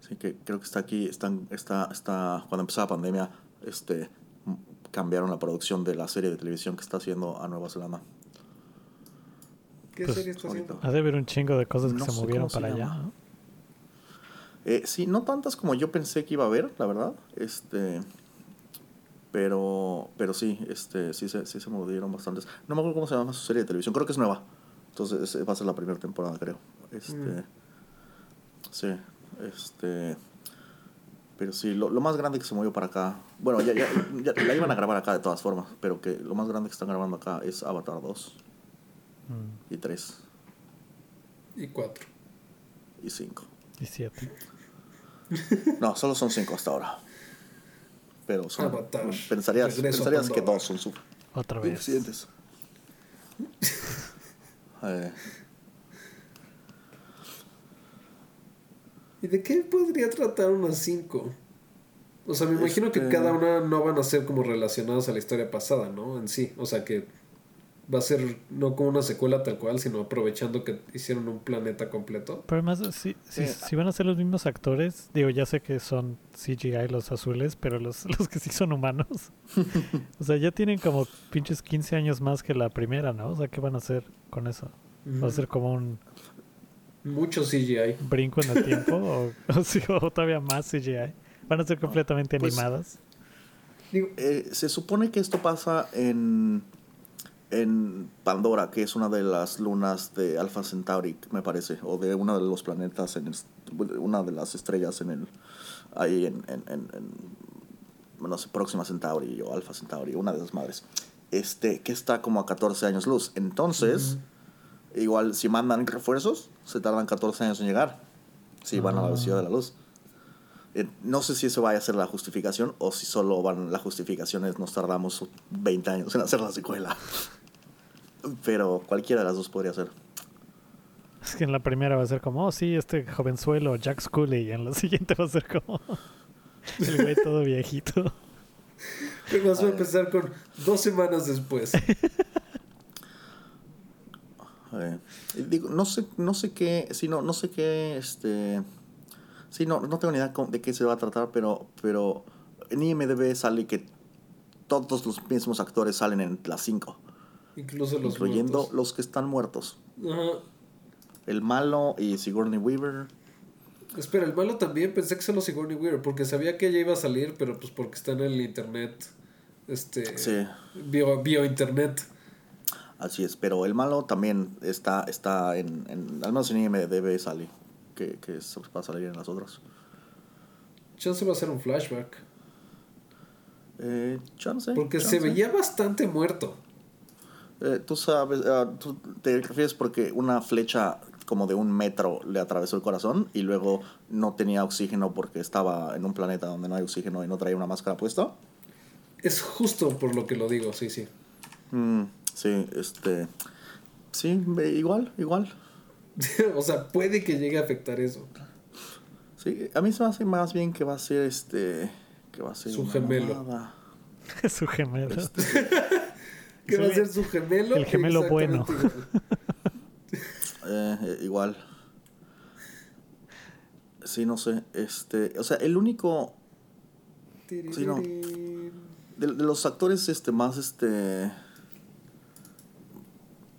Sí, que creo que está aquí, están, está, está, cuando empezó la pandemia, este, cambiaron la producción de la serie de televisión que está haciendo a Nueva Zelanda. ¿Qué pues, serie está haciendo? Ha de haber un chingo de cosas que se movieron para allá. Eh, sí, no tantas como yo pensé que iba a haber, la verdad. Este, pero, pero sí, este, sí, se, sí se movieron bastantes. No me acuerdo cómo se llama su serie de televisión. Creo que es nueva. Entonces va a ser la primera temporada, creo. Este, mm. Sí, este... Pero sí, lo, lo, más grande que se movió para acá. Bueno, ya, ya, ya, la iban a grabar acá de todas formas. Pero que lo más grande que están grabando acá es Avatar 2. Mm. Y 3. Y 4. Y 5. Y 7. No, solo son 5 hasta ahora. Pero son, pensarías, pensarías que dos son super. Otra vez. Suficientes. eh. ¿Y de qué podría tratar unas cinco? O sea, me imagino que cada este una no van a ser como relacionadas a la historia pasada, ¿no? En sí. O sea, que va a ser no como una secuela tal cual, sino aprovechando que hicieron un planeta completo. Pero además, si, si, van a ser los mismos actores, digo, ya sé que son CGI los azules, pero los, los que sí son humanos. o sea, ya tienen como pinches 15 años más que la primera, ¿no? O sea, ¿qué van a hacer con eso? ¿Va a ser como un... Mucho CGI. ¿Brinco en el tiempo? o, todavía más CGI? ¿Van a ser completamente pues, animadas? Eh, se supone que esto pasa en en Pandora, que es una de las lunas de Alpha Centauri, me parece, o de uno de los planetas, en una de las estrellas en el, ahí en, en, en, no sé, Próxima Centauri o Alpha Centauri, una de las madres, este, que está como a 14 años luz. Entonces, igual si mandan refuerzos, se tardan 14 años en llegar, si van a la velocidad de la luz. Eh, no sé si eso vaya a ser la justificación o si solo van la justificación es nos tardamos 20 años en hacer la secuela. Pero cualquiera de las dos podría ser. Es que en la primera va a ser como, oh sí, este jovenzuelo Jack Scully, y en la siguiente va a ser como el güey todo viejito. Pero vas a empezar con dos semanas después. digo, no sé, no sé qué, si no, no sé qué, este, Sí, no, no tengo ni idea de qué se va a tratar, pero, pero en IMDB sale que todos los mismos actores salen en las 5. Incluso los Incluyendo los que están muertos. Ajá. El malo y Sigourney Weaver. Espera, el malo también pensé que solo Sigourney Weaver, porque sabía que ella iba a salir, pero pues porque está en el internet. Este. Sí. Bio, bio internet. Así es, pero el malo también está, está en, en. Al menos en IMDB sale que, que va a salir en las otras. Chance va a ser un flashback. Eh, chance. Porque se veía bastante muerto. Eh, tú sabes, ah, tú te refieres porque una flecha como de un metro le atravesó el corazón y luego no tenía oxígeno porque estaba en un planeta donde no hay oxígeno y no traía una máscara puesta. Es justo por lo que lo digo, sí, sí. Mm, sí, este. Sí, igual, igual. o sea, puede que llegue a afectar eso. Sí, a mí se me hace más bien que va a ser este. Que va a ser su gemelo. su gemelo. Este, que va a ser su gemelo. El gemelo bueno. Eh, eh, igual. Sí, no sé. Este, o sea, el único. Sí, no. De, de, los actores, este, más, este.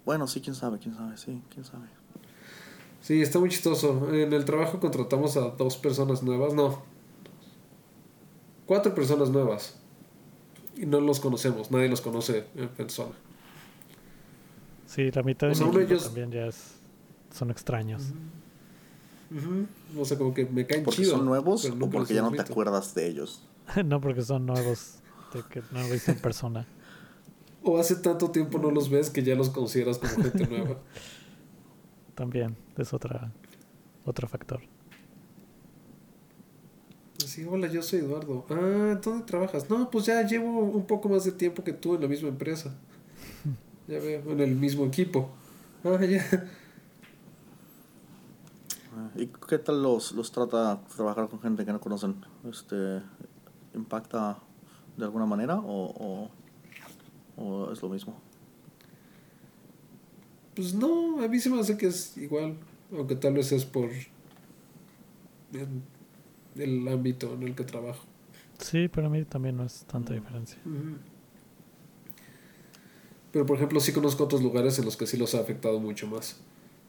Bueno, sí, quién sabe, quién sabe, sí, quién sabe. Sí, está muy chistoso. En el trabajo contratamos a dos personas nuevas, no. Cuatro personas nuevas. Y no los conocemos, nadie los conoce en persona. Sí, la mitad de o ellos... también ya son extraños. O sea, como que me caen ¿Porque son nuevos o porque ya no te acuerdas de ellos? no, porque son nuevos, de que no lo viste en persona. O hace tanto tiempo no los ves que ya los consideras como gente nueva. También, es otra, otro factor. Sí, hola, yo soy Eduardo. Ah, ¿dónde trabajas? No, pues ya llevo un poco más de tiempo que tú en la misma empresa. Ya veo, en el mismo equipo. Ah, ya. ¿Y qué tal los, los trata trabajar con gente que no conocen? Este, ¿Impacta de alguna manera o, o, es lo mismo? Pues no, a mí se me hace que es igual, aunque tal vez es por el ámbito en el que trabajo. Sí, pero a mí también no es tanta diferencia. Pero por ejemplo, sí conozco otros lugares en los que sí los ha afectado mucho más.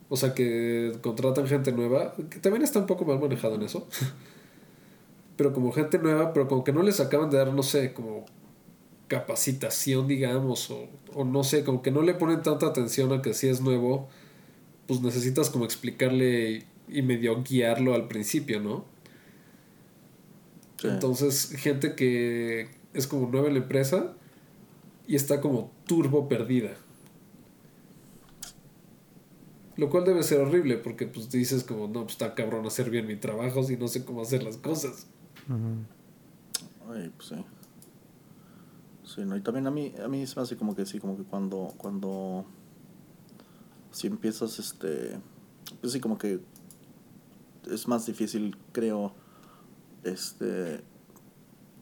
O sea, que contratan gente nueva, que también está un poco mal manejado en eso. pero como gente nueva, pero como que no les acaban de dar, no sé, como capacitación, digamos, o, o no sé, como que no le ponen tanta atención a que si es nuevo, pues necesitas como explicarle y medio guiarlo al principio, ¿no? Entonces, gente que es como nueva en la empresa y está como turbo perdida. Lo cual debe ser horrible porque pues dices como, no, pues está cabrón hacer bien mi trabajo si no sé cómo hacer las cosas. Ay, pues sí. Sí, no, y también a mí, a mí se me hace como que sí, como que cuando, cuando, si empiezas, este, pues sí, como que es más difícil, creo, este,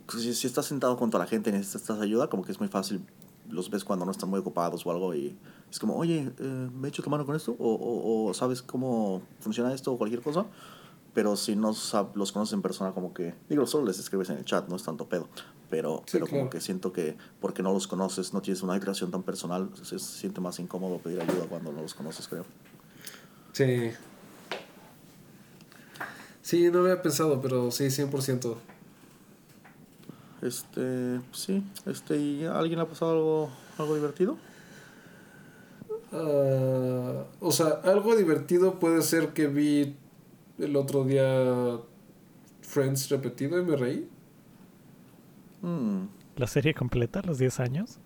pues si, si, estás sentado junto a la gente y necesitas ayuda, como que es muy fácil, los ves cuando no están muy ocupados o algo y es como, oye, eh, ¿me echo tu mano con esto? O, o, o, sabes cómo funciona esto o cualquier cosa. Pero si no los conoces en persona, como que, digo, solo les escribes en el chat, no es tanto pedo. Pero, pero como que siento que porque no los conoces, no tienes una relación tan personal, se, siente más incómodo pedir ayuda cuando no los conoces, creo. Sí. Sí, no había pensado, pero sí, 100%. Este, sí, este, ¿y alguien ha pasado algo, algo divertido? Uh, o sea, algo divertido puede ser que vi el otro día Friends repetido y me reí. Mm. ¿La serie completa, los 10 años?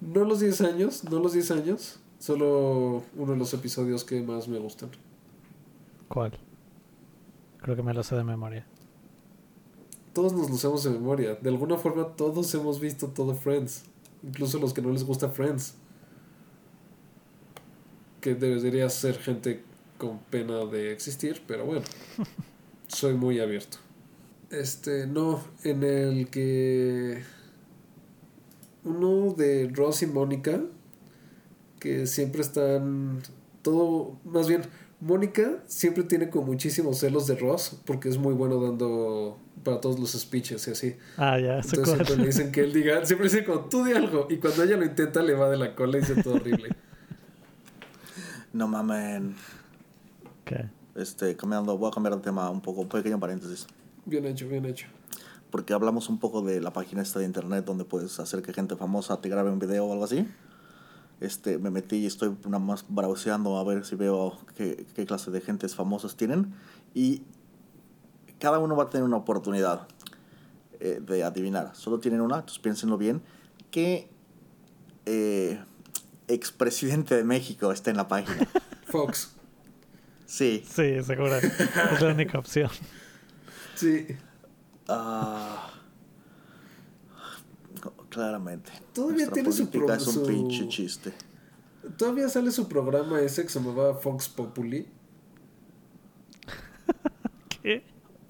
No los 10 años, no los 10 años, solo uno de los episodios que más me gustan. ¿Cuál? Creo que me lo sé de memoria. Todos nos lo sabemos de memoria. De alguna forma todos hemos visto todo Friends. Incluso los que no les gusta Friends. Que debería ser gente con pena de existir, pero bueno. soy muy abierto. Este, no, en el que uno de Ross y Mónica, que siempre están todo, más bien, Mónica siempre tiene como muchísimos celos de Ross porque es muy bueno dando para todos los speeches y así. Ah, ya, Entonces siempre le dicen que él diga, siempre dice como tú di algo y cuando ella lo intenta le va de la cola y dice todo horrible. No mamen. ¿Qué? Este, cambiando, voy a cambiar de tema un poco, un pequeño paréntesis. Bien hecho, bien hecho. Porque hablamos un poco de la página esta de internet donde puedes hacer que gente famosa te grabe un video o algo así este, me metí y estoy nada más browseando a ver si veo qué, qué clase de gentes famosas tienen. Y cada uno va a tener una oportunidad eh, de adivinar. Solo tienen una, entonces piénsenlo bien. ¿Qué eh, expresidente de México está en la página? Fox. Sí. Sí, seguro. Es la única opción. Sí. Ah claramente. Todavía tiene su programa. Es un pinche chiste. Todavía sale su programa ese que se llamaba Fox Populi. ¿Qué?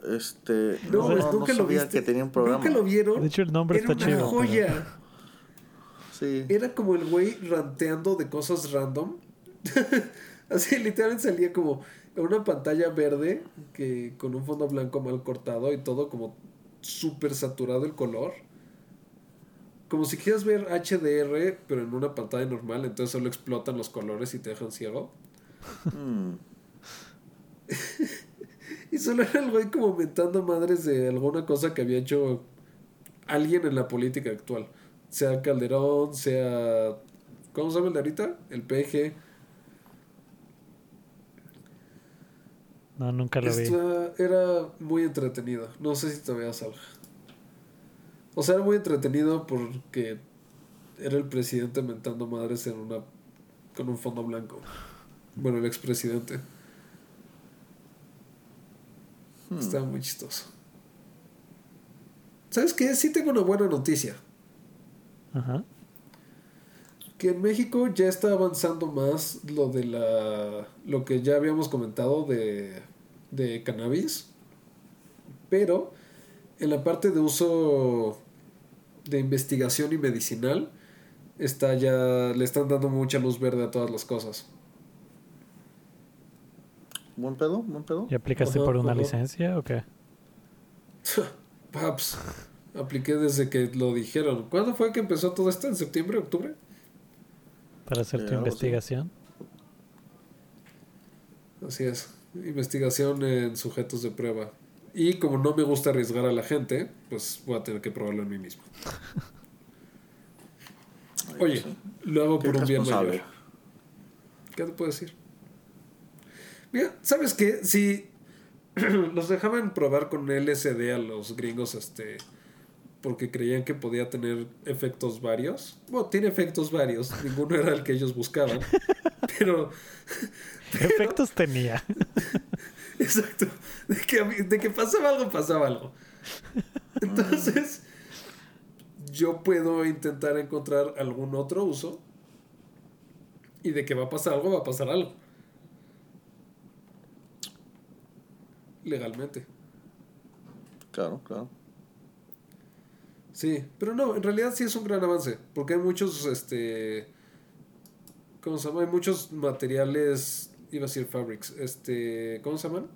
Este. No, no, nunca lo viste. que tenía un programa. Nunca lo vieron. De hecho, el nombre Era está una chido. joya. Sí. Era como el güey ranteando de cosas random. Así literalmente salía como una pantalla verde que con un fondo blanco mal cortado y todo como súper saturado el color. Como si quieras ver HDR, pero en una pantalla normal, entonces solo explotan los colores y te dejan ciego. Mm. y solo era el güey como mentando madres de alguna cosa que había hecho alguien en la política actual. Sea Calderón, sea. ¿Cómo se llama el de ahorita? El PG. No, nunca lo vi. Esta- Era muy entretenido. No sé si todavía salga. O sea, era muy entretenido porque era el presidente mentando madres en una con un fondo blanco. Bueno, el expresidente. Hmm. Estaba muy chistoso. ¿Sabes qué? Sí tengo una buena noticia. Ajá. Que en México ya está avanzando más lo de la. lo que ya habíamos comentado de. De cannabis. Pero en la parte de uso de investigación y medicinal. Está ya. le están dando mucha luz verde a todas las cosas. ¿Buen pedo? ¿Buen pedo? ¿Y aplicaste Ajá, por una ajá. licencia o qué? Paps. Apliqué desde que lo dijeron. ¿Cuándo fue que empezó todo esto? ¿En septiembre, octubre? Para hacer tu así. investigación. Así es. Investigación en sujetos de prueba. Y como no me gusta arriesgar a la gente, pues voy a tener que probarlo en mí mismo. Oye, lo hago por un bien mayor. ¿Qué te puedo decir? Mira, ¿sabes qué? Si los dejaban probar con LSD a los gringos, este, porque creían que podía tener efectos varios. Bueno, tiene efectos varios, ninguno era el que ellos buscaban. Pero, ¿Qué efectos tenía? exacto, de que, de que pasaba algo, pasaba algo. Entonces, yo puedo intentar encontrar algún otro uso. Y de que va a pasar algo, va a pasar algo. Legalmente. Claro, claro. Sí, pero no, en realidad sí es un gran avance, porque hay muchos, este, ¿cómo se llama? Hay muchos materiales, iba a decir fabrics, este, ¿cómo se llaman?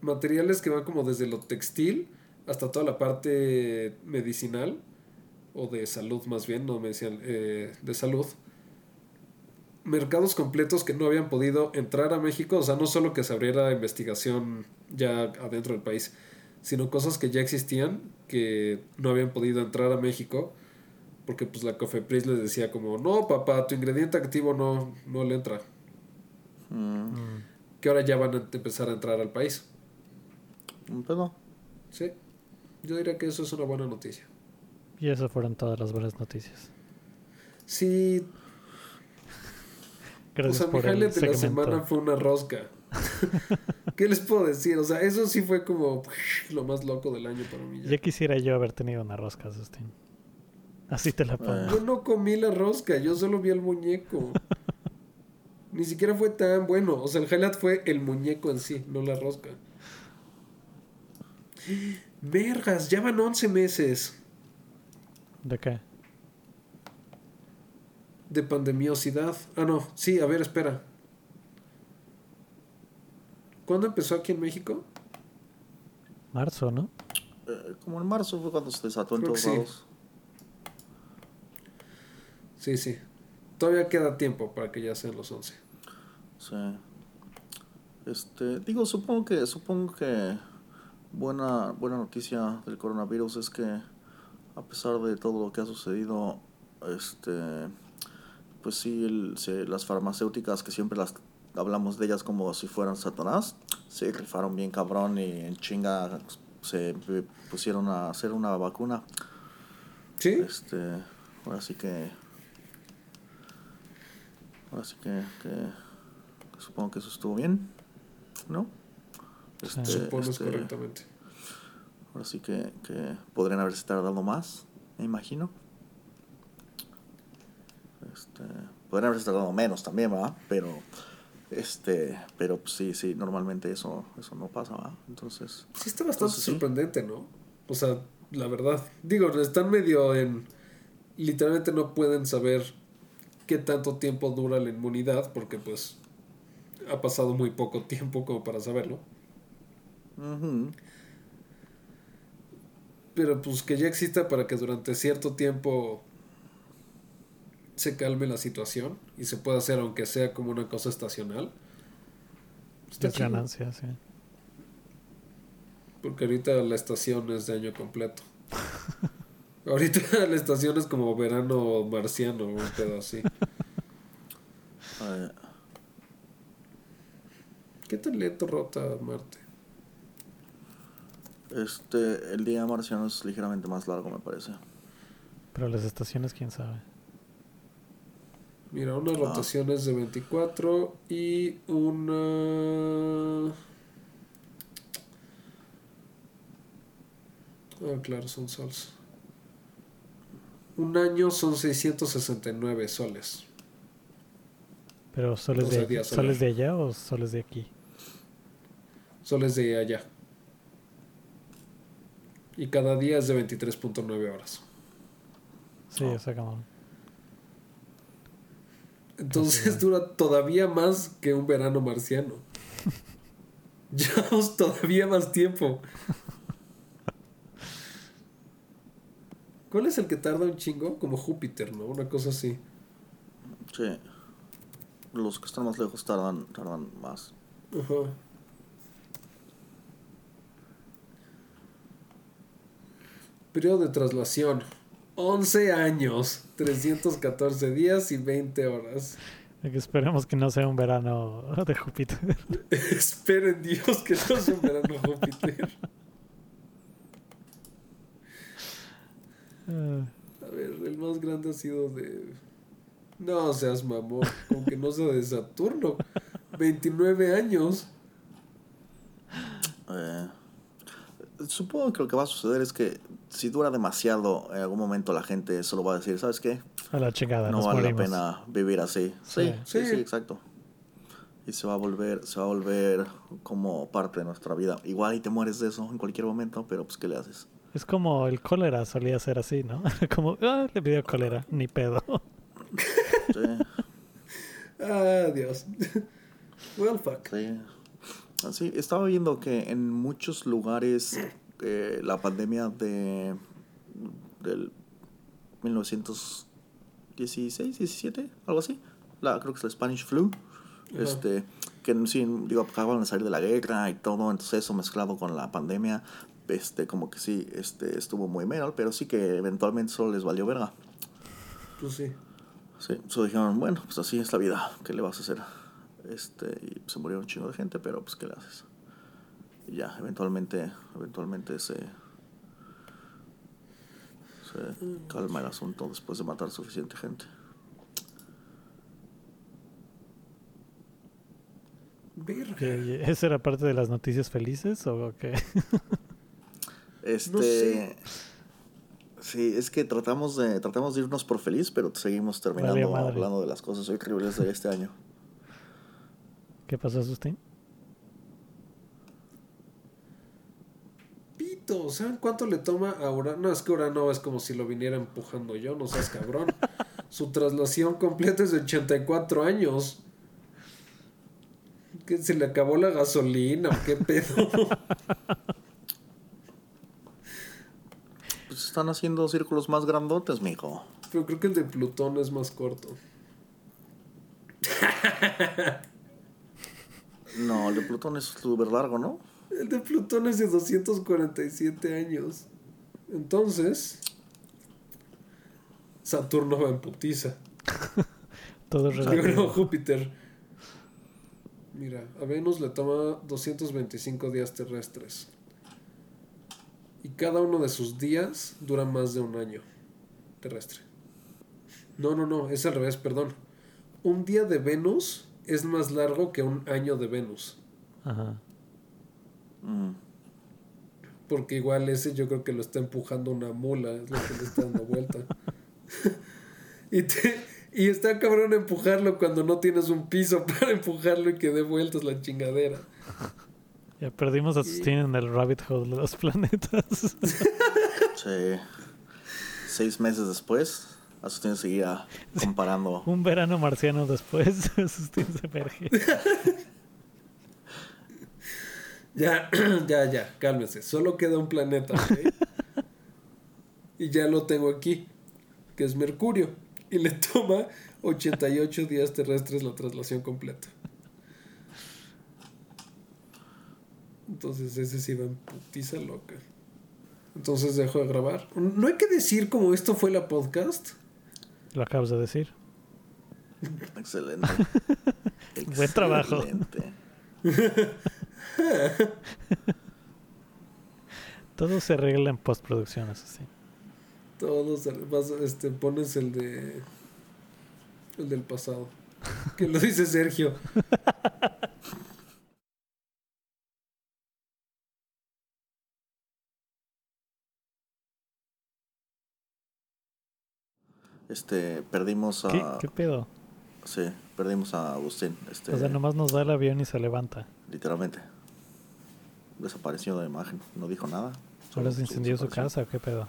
Materiales que van como desde lo textil hasta toda la parte medicinal, o de salud más bien, no medicinal, eh, de salud. Mercados completos que no habían podido entrar a México, o sea, no solo que se abriera investigación ya adentro del país, sino cosas que ya existían que no habían podido entrar a México porque pues la Cofepris les decía como no papá tu ingrediente activo no no le entra Mm, que ahora ya van a empezar a entrar al país ¿Un pedo? sí yo diría que eso es una buena noticia Y esas fueron todas las buenas noticias. sí Gracias o sea mi por highlight de la semana fue una rosca ¿Qué les puedo decir? O sea, eso sí fue como lo más loco del año para mí. ya. Ya quisiera yo haber tenido una rosca, Justin. Así te la pongo. Yo no comí la rosca, yo solo vi el muñeco. Ni siquiera fue tan bueno. O sea, el highlight fue el muñeco en sí, no la rosca. Vergas, ya van 11 meses ¿De qué? de pandemiosidad. Ah, no, sí, a ver, espera. ¿Cuándo empezó aquí en México? Marzo, ¿no? Eh, como en marzo fue cuando se desató en todos lados. Sí, sí. Todavía queda tiempo para que ya sean los 11. Sí. Este, digo, supongo que, supongo que buena, buena noticia del coronavirus es que a pesar de todo lo que ha sucedido, este, pues sí, el- se- las farmacéuticas que siempre las hablamos de ellas como si fueran Satanás, se rifaron bien cabrón y en chinga se pusieron a hacer una vacuna. ¿Sí? Este, ahora sí que. Ahora sí que, que supongo que eso estuvo bien, ¿no? Este, Supones este, correctamente. ahora sí que, que podrían haberse tardado más, me imagino. Este, podrían haberse tardado menos también, ¿verdad? Pero, este, pero pues, sí, sí, normalmente eso, eso no pasa, ¿verdad? Entonces, Sí está bastante Entonces, sí. sorprendente, ¿no? O sea, la verdad. Digo, están medio en... literalmente no pueden saber qué tanto tiempo dura la inmunidad porque pues ha pasado muy poco tiempo como para saberlo. Pero pues que ya exista para que durante cierto tiempo se calme la situación y se pueda hacer aunque sea como una cosa estacional. Está ganancia, sí. Porque ahorita la estación es de año completo. ahorita la estación es como verano marciano, un pedo así. ¿Qué tan lento rota Marte? Este, el día marciano es ligeramente más largo, me parece. Pero las estaciones, quién sabe. Mira, una ah. rotación es de 24 y una... Ah, claro, son soles. Un año son 669 soles. ¿Pero soles, de, soles de allá o soles de aquí? Soles de allá. Y cada día es de 23.9 horas. Sí, oh. como... Entonces dura todavía más que un verano marciano. Llevamos todavía más tiempo. ¿Cuál es el que tarda un chingo? Como Júpiter, ¿no? Una cosa así. Sí. Los que están más lejos tardan, tardan más. Ajá. Periodo de traslación. 11 años, 314 días y 20 horas. Esperemos que no sea un verano de Júpiter. Esperen Dios que no sea un verano de Júpiter. A ver, el más grande ha sido de... No seas mamón, aunque no sea de Saturno. 29 años. Eh, supongo que lo que va a suceder es que si dura demasiado, en algún momento la gente solo va a decir, ¿sabes qué? A la chingada, no vale la pena vivir así. Sí, sí, sí, exacto. Y se va a volver, se va a volver como parte de nuestra vida. Igual y te mueres de eso en cualquier momento, pero pues ¿qué le haces? Es como el cólera solía ser así, ¿no? como, ah, le pidió cólera, ni pedo. sí. Ah, Dios. well, fuck. Sí. Así, estaba viendo que en muchos lugares eh, la pandemia de del 1916, 17, algo así. La, creo que es la Spanish flu. Este, que sí, digo, acaban de salir de la guerra y todo, entonces eso mezclado con la pandemia, este, como que sí, este, estuvo muy menor, pero sí que eventualmente solo les valió verga. Pues sí. Sí, so dijeron, bueno, pues así es la vida, ¿qué le vas a hacer? Este, y se murió un chingo de gente, pero pues ¿qué le haces? Y ya, eventualmente, eventualmente se, se calma el asunto después de matar suficiente gente. ¿Esa era parte de las noticias felices o qué? Este. Sí, es que tratamos de, tratamos de irnos por feliz, pero seguimos terminando hablando de las cosas increíbles de este año. ¿Qué pasó, Sustín? Pito, ¿saben cuánto le toma a Urano? Es que Urano es como si lo viniera empujando yo, no seas cabrón. Su traslación completa es de 84 años. ¿Que se le acabó la gasolina o qué pedo? Pues están haciendo círculos más grandotes, mijo. Pero creo que el de Plutón es más corto. No, el de Plutón es súper largo, ¿no? El de Plutón es de 247 años. Entonces, Saturno va en putiza. Todo relativo. Júpiter. Mira, a Venus le toma 225 días terrestres. Y cada uno de sus días dura más de un año terrestre. No, no, no, es al revés, perdón. Un día de Venus es más largo que un año de Venus. Ajá. Mm. Porque igual ese yo creo que lo está empujando una mula, es lo que le está dando vuelta. y, te, y está cabrón empujarlo cuando no tienes un piso para empujarlo y que dé vueltas la chingadera. Ya perdimos a Sustin en el rabbit hole de los planetas. sí. Seis meses después. Asustín seguía comparando. Un verano marciano después, Asustín se emerge. ya, ya, ya, cálmese. Solo queda un planeta, ¿ok? y ya lo tengo aquí, que es Mercurio. Y le toma 88 días terrestres la traslación completa. Entonces ese sí va en putiza loca. Entonces dejo de grabar. No hay que decir como esto fue la podcast. Lo acabas de decir. Excelente. Buen trabajo. Todo se arregla en postproducción, eso sí. Todos este, pones el de el del pasado. Que lo dice Sergio. Este, perdimos a. ¿Qué, pedo? Sí, perdimos a Agustín. Este, o sea, nomás nos da el avión y se levanta. Literalmente. Desapareció de la imagen. No dijo nada. ¿Solo se incendió su casa qué pedo?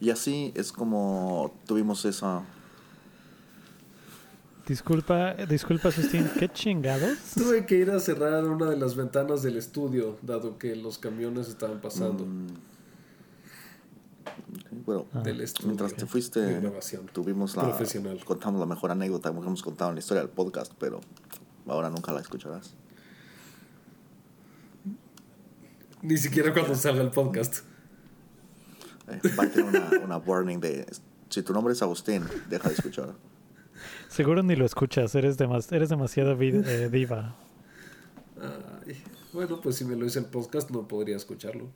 Y así es como tuvimos esa. Disculpa, disculpa, Sustín, ¿qué chingados? Tuve que ir a cerrar una de las ventanas del estudio, dado que los camiones estaban pasando. Mm. Bueno, ah. mientras te fuiste, tuvimos la, contamos la mejor anécdota que hemos contado en la historia del podcast, pero ahora nunca la escucharás. Ni siquiera cuando salga el podcast. Eh, va a tener una, una warning de si tu nombre es Agustín, deja de escuchar. Seguro ni lo escuchas, eres, demas eres demasiado eh, diva. bueno, pues si me lo dice el podcast no podría escucharlo.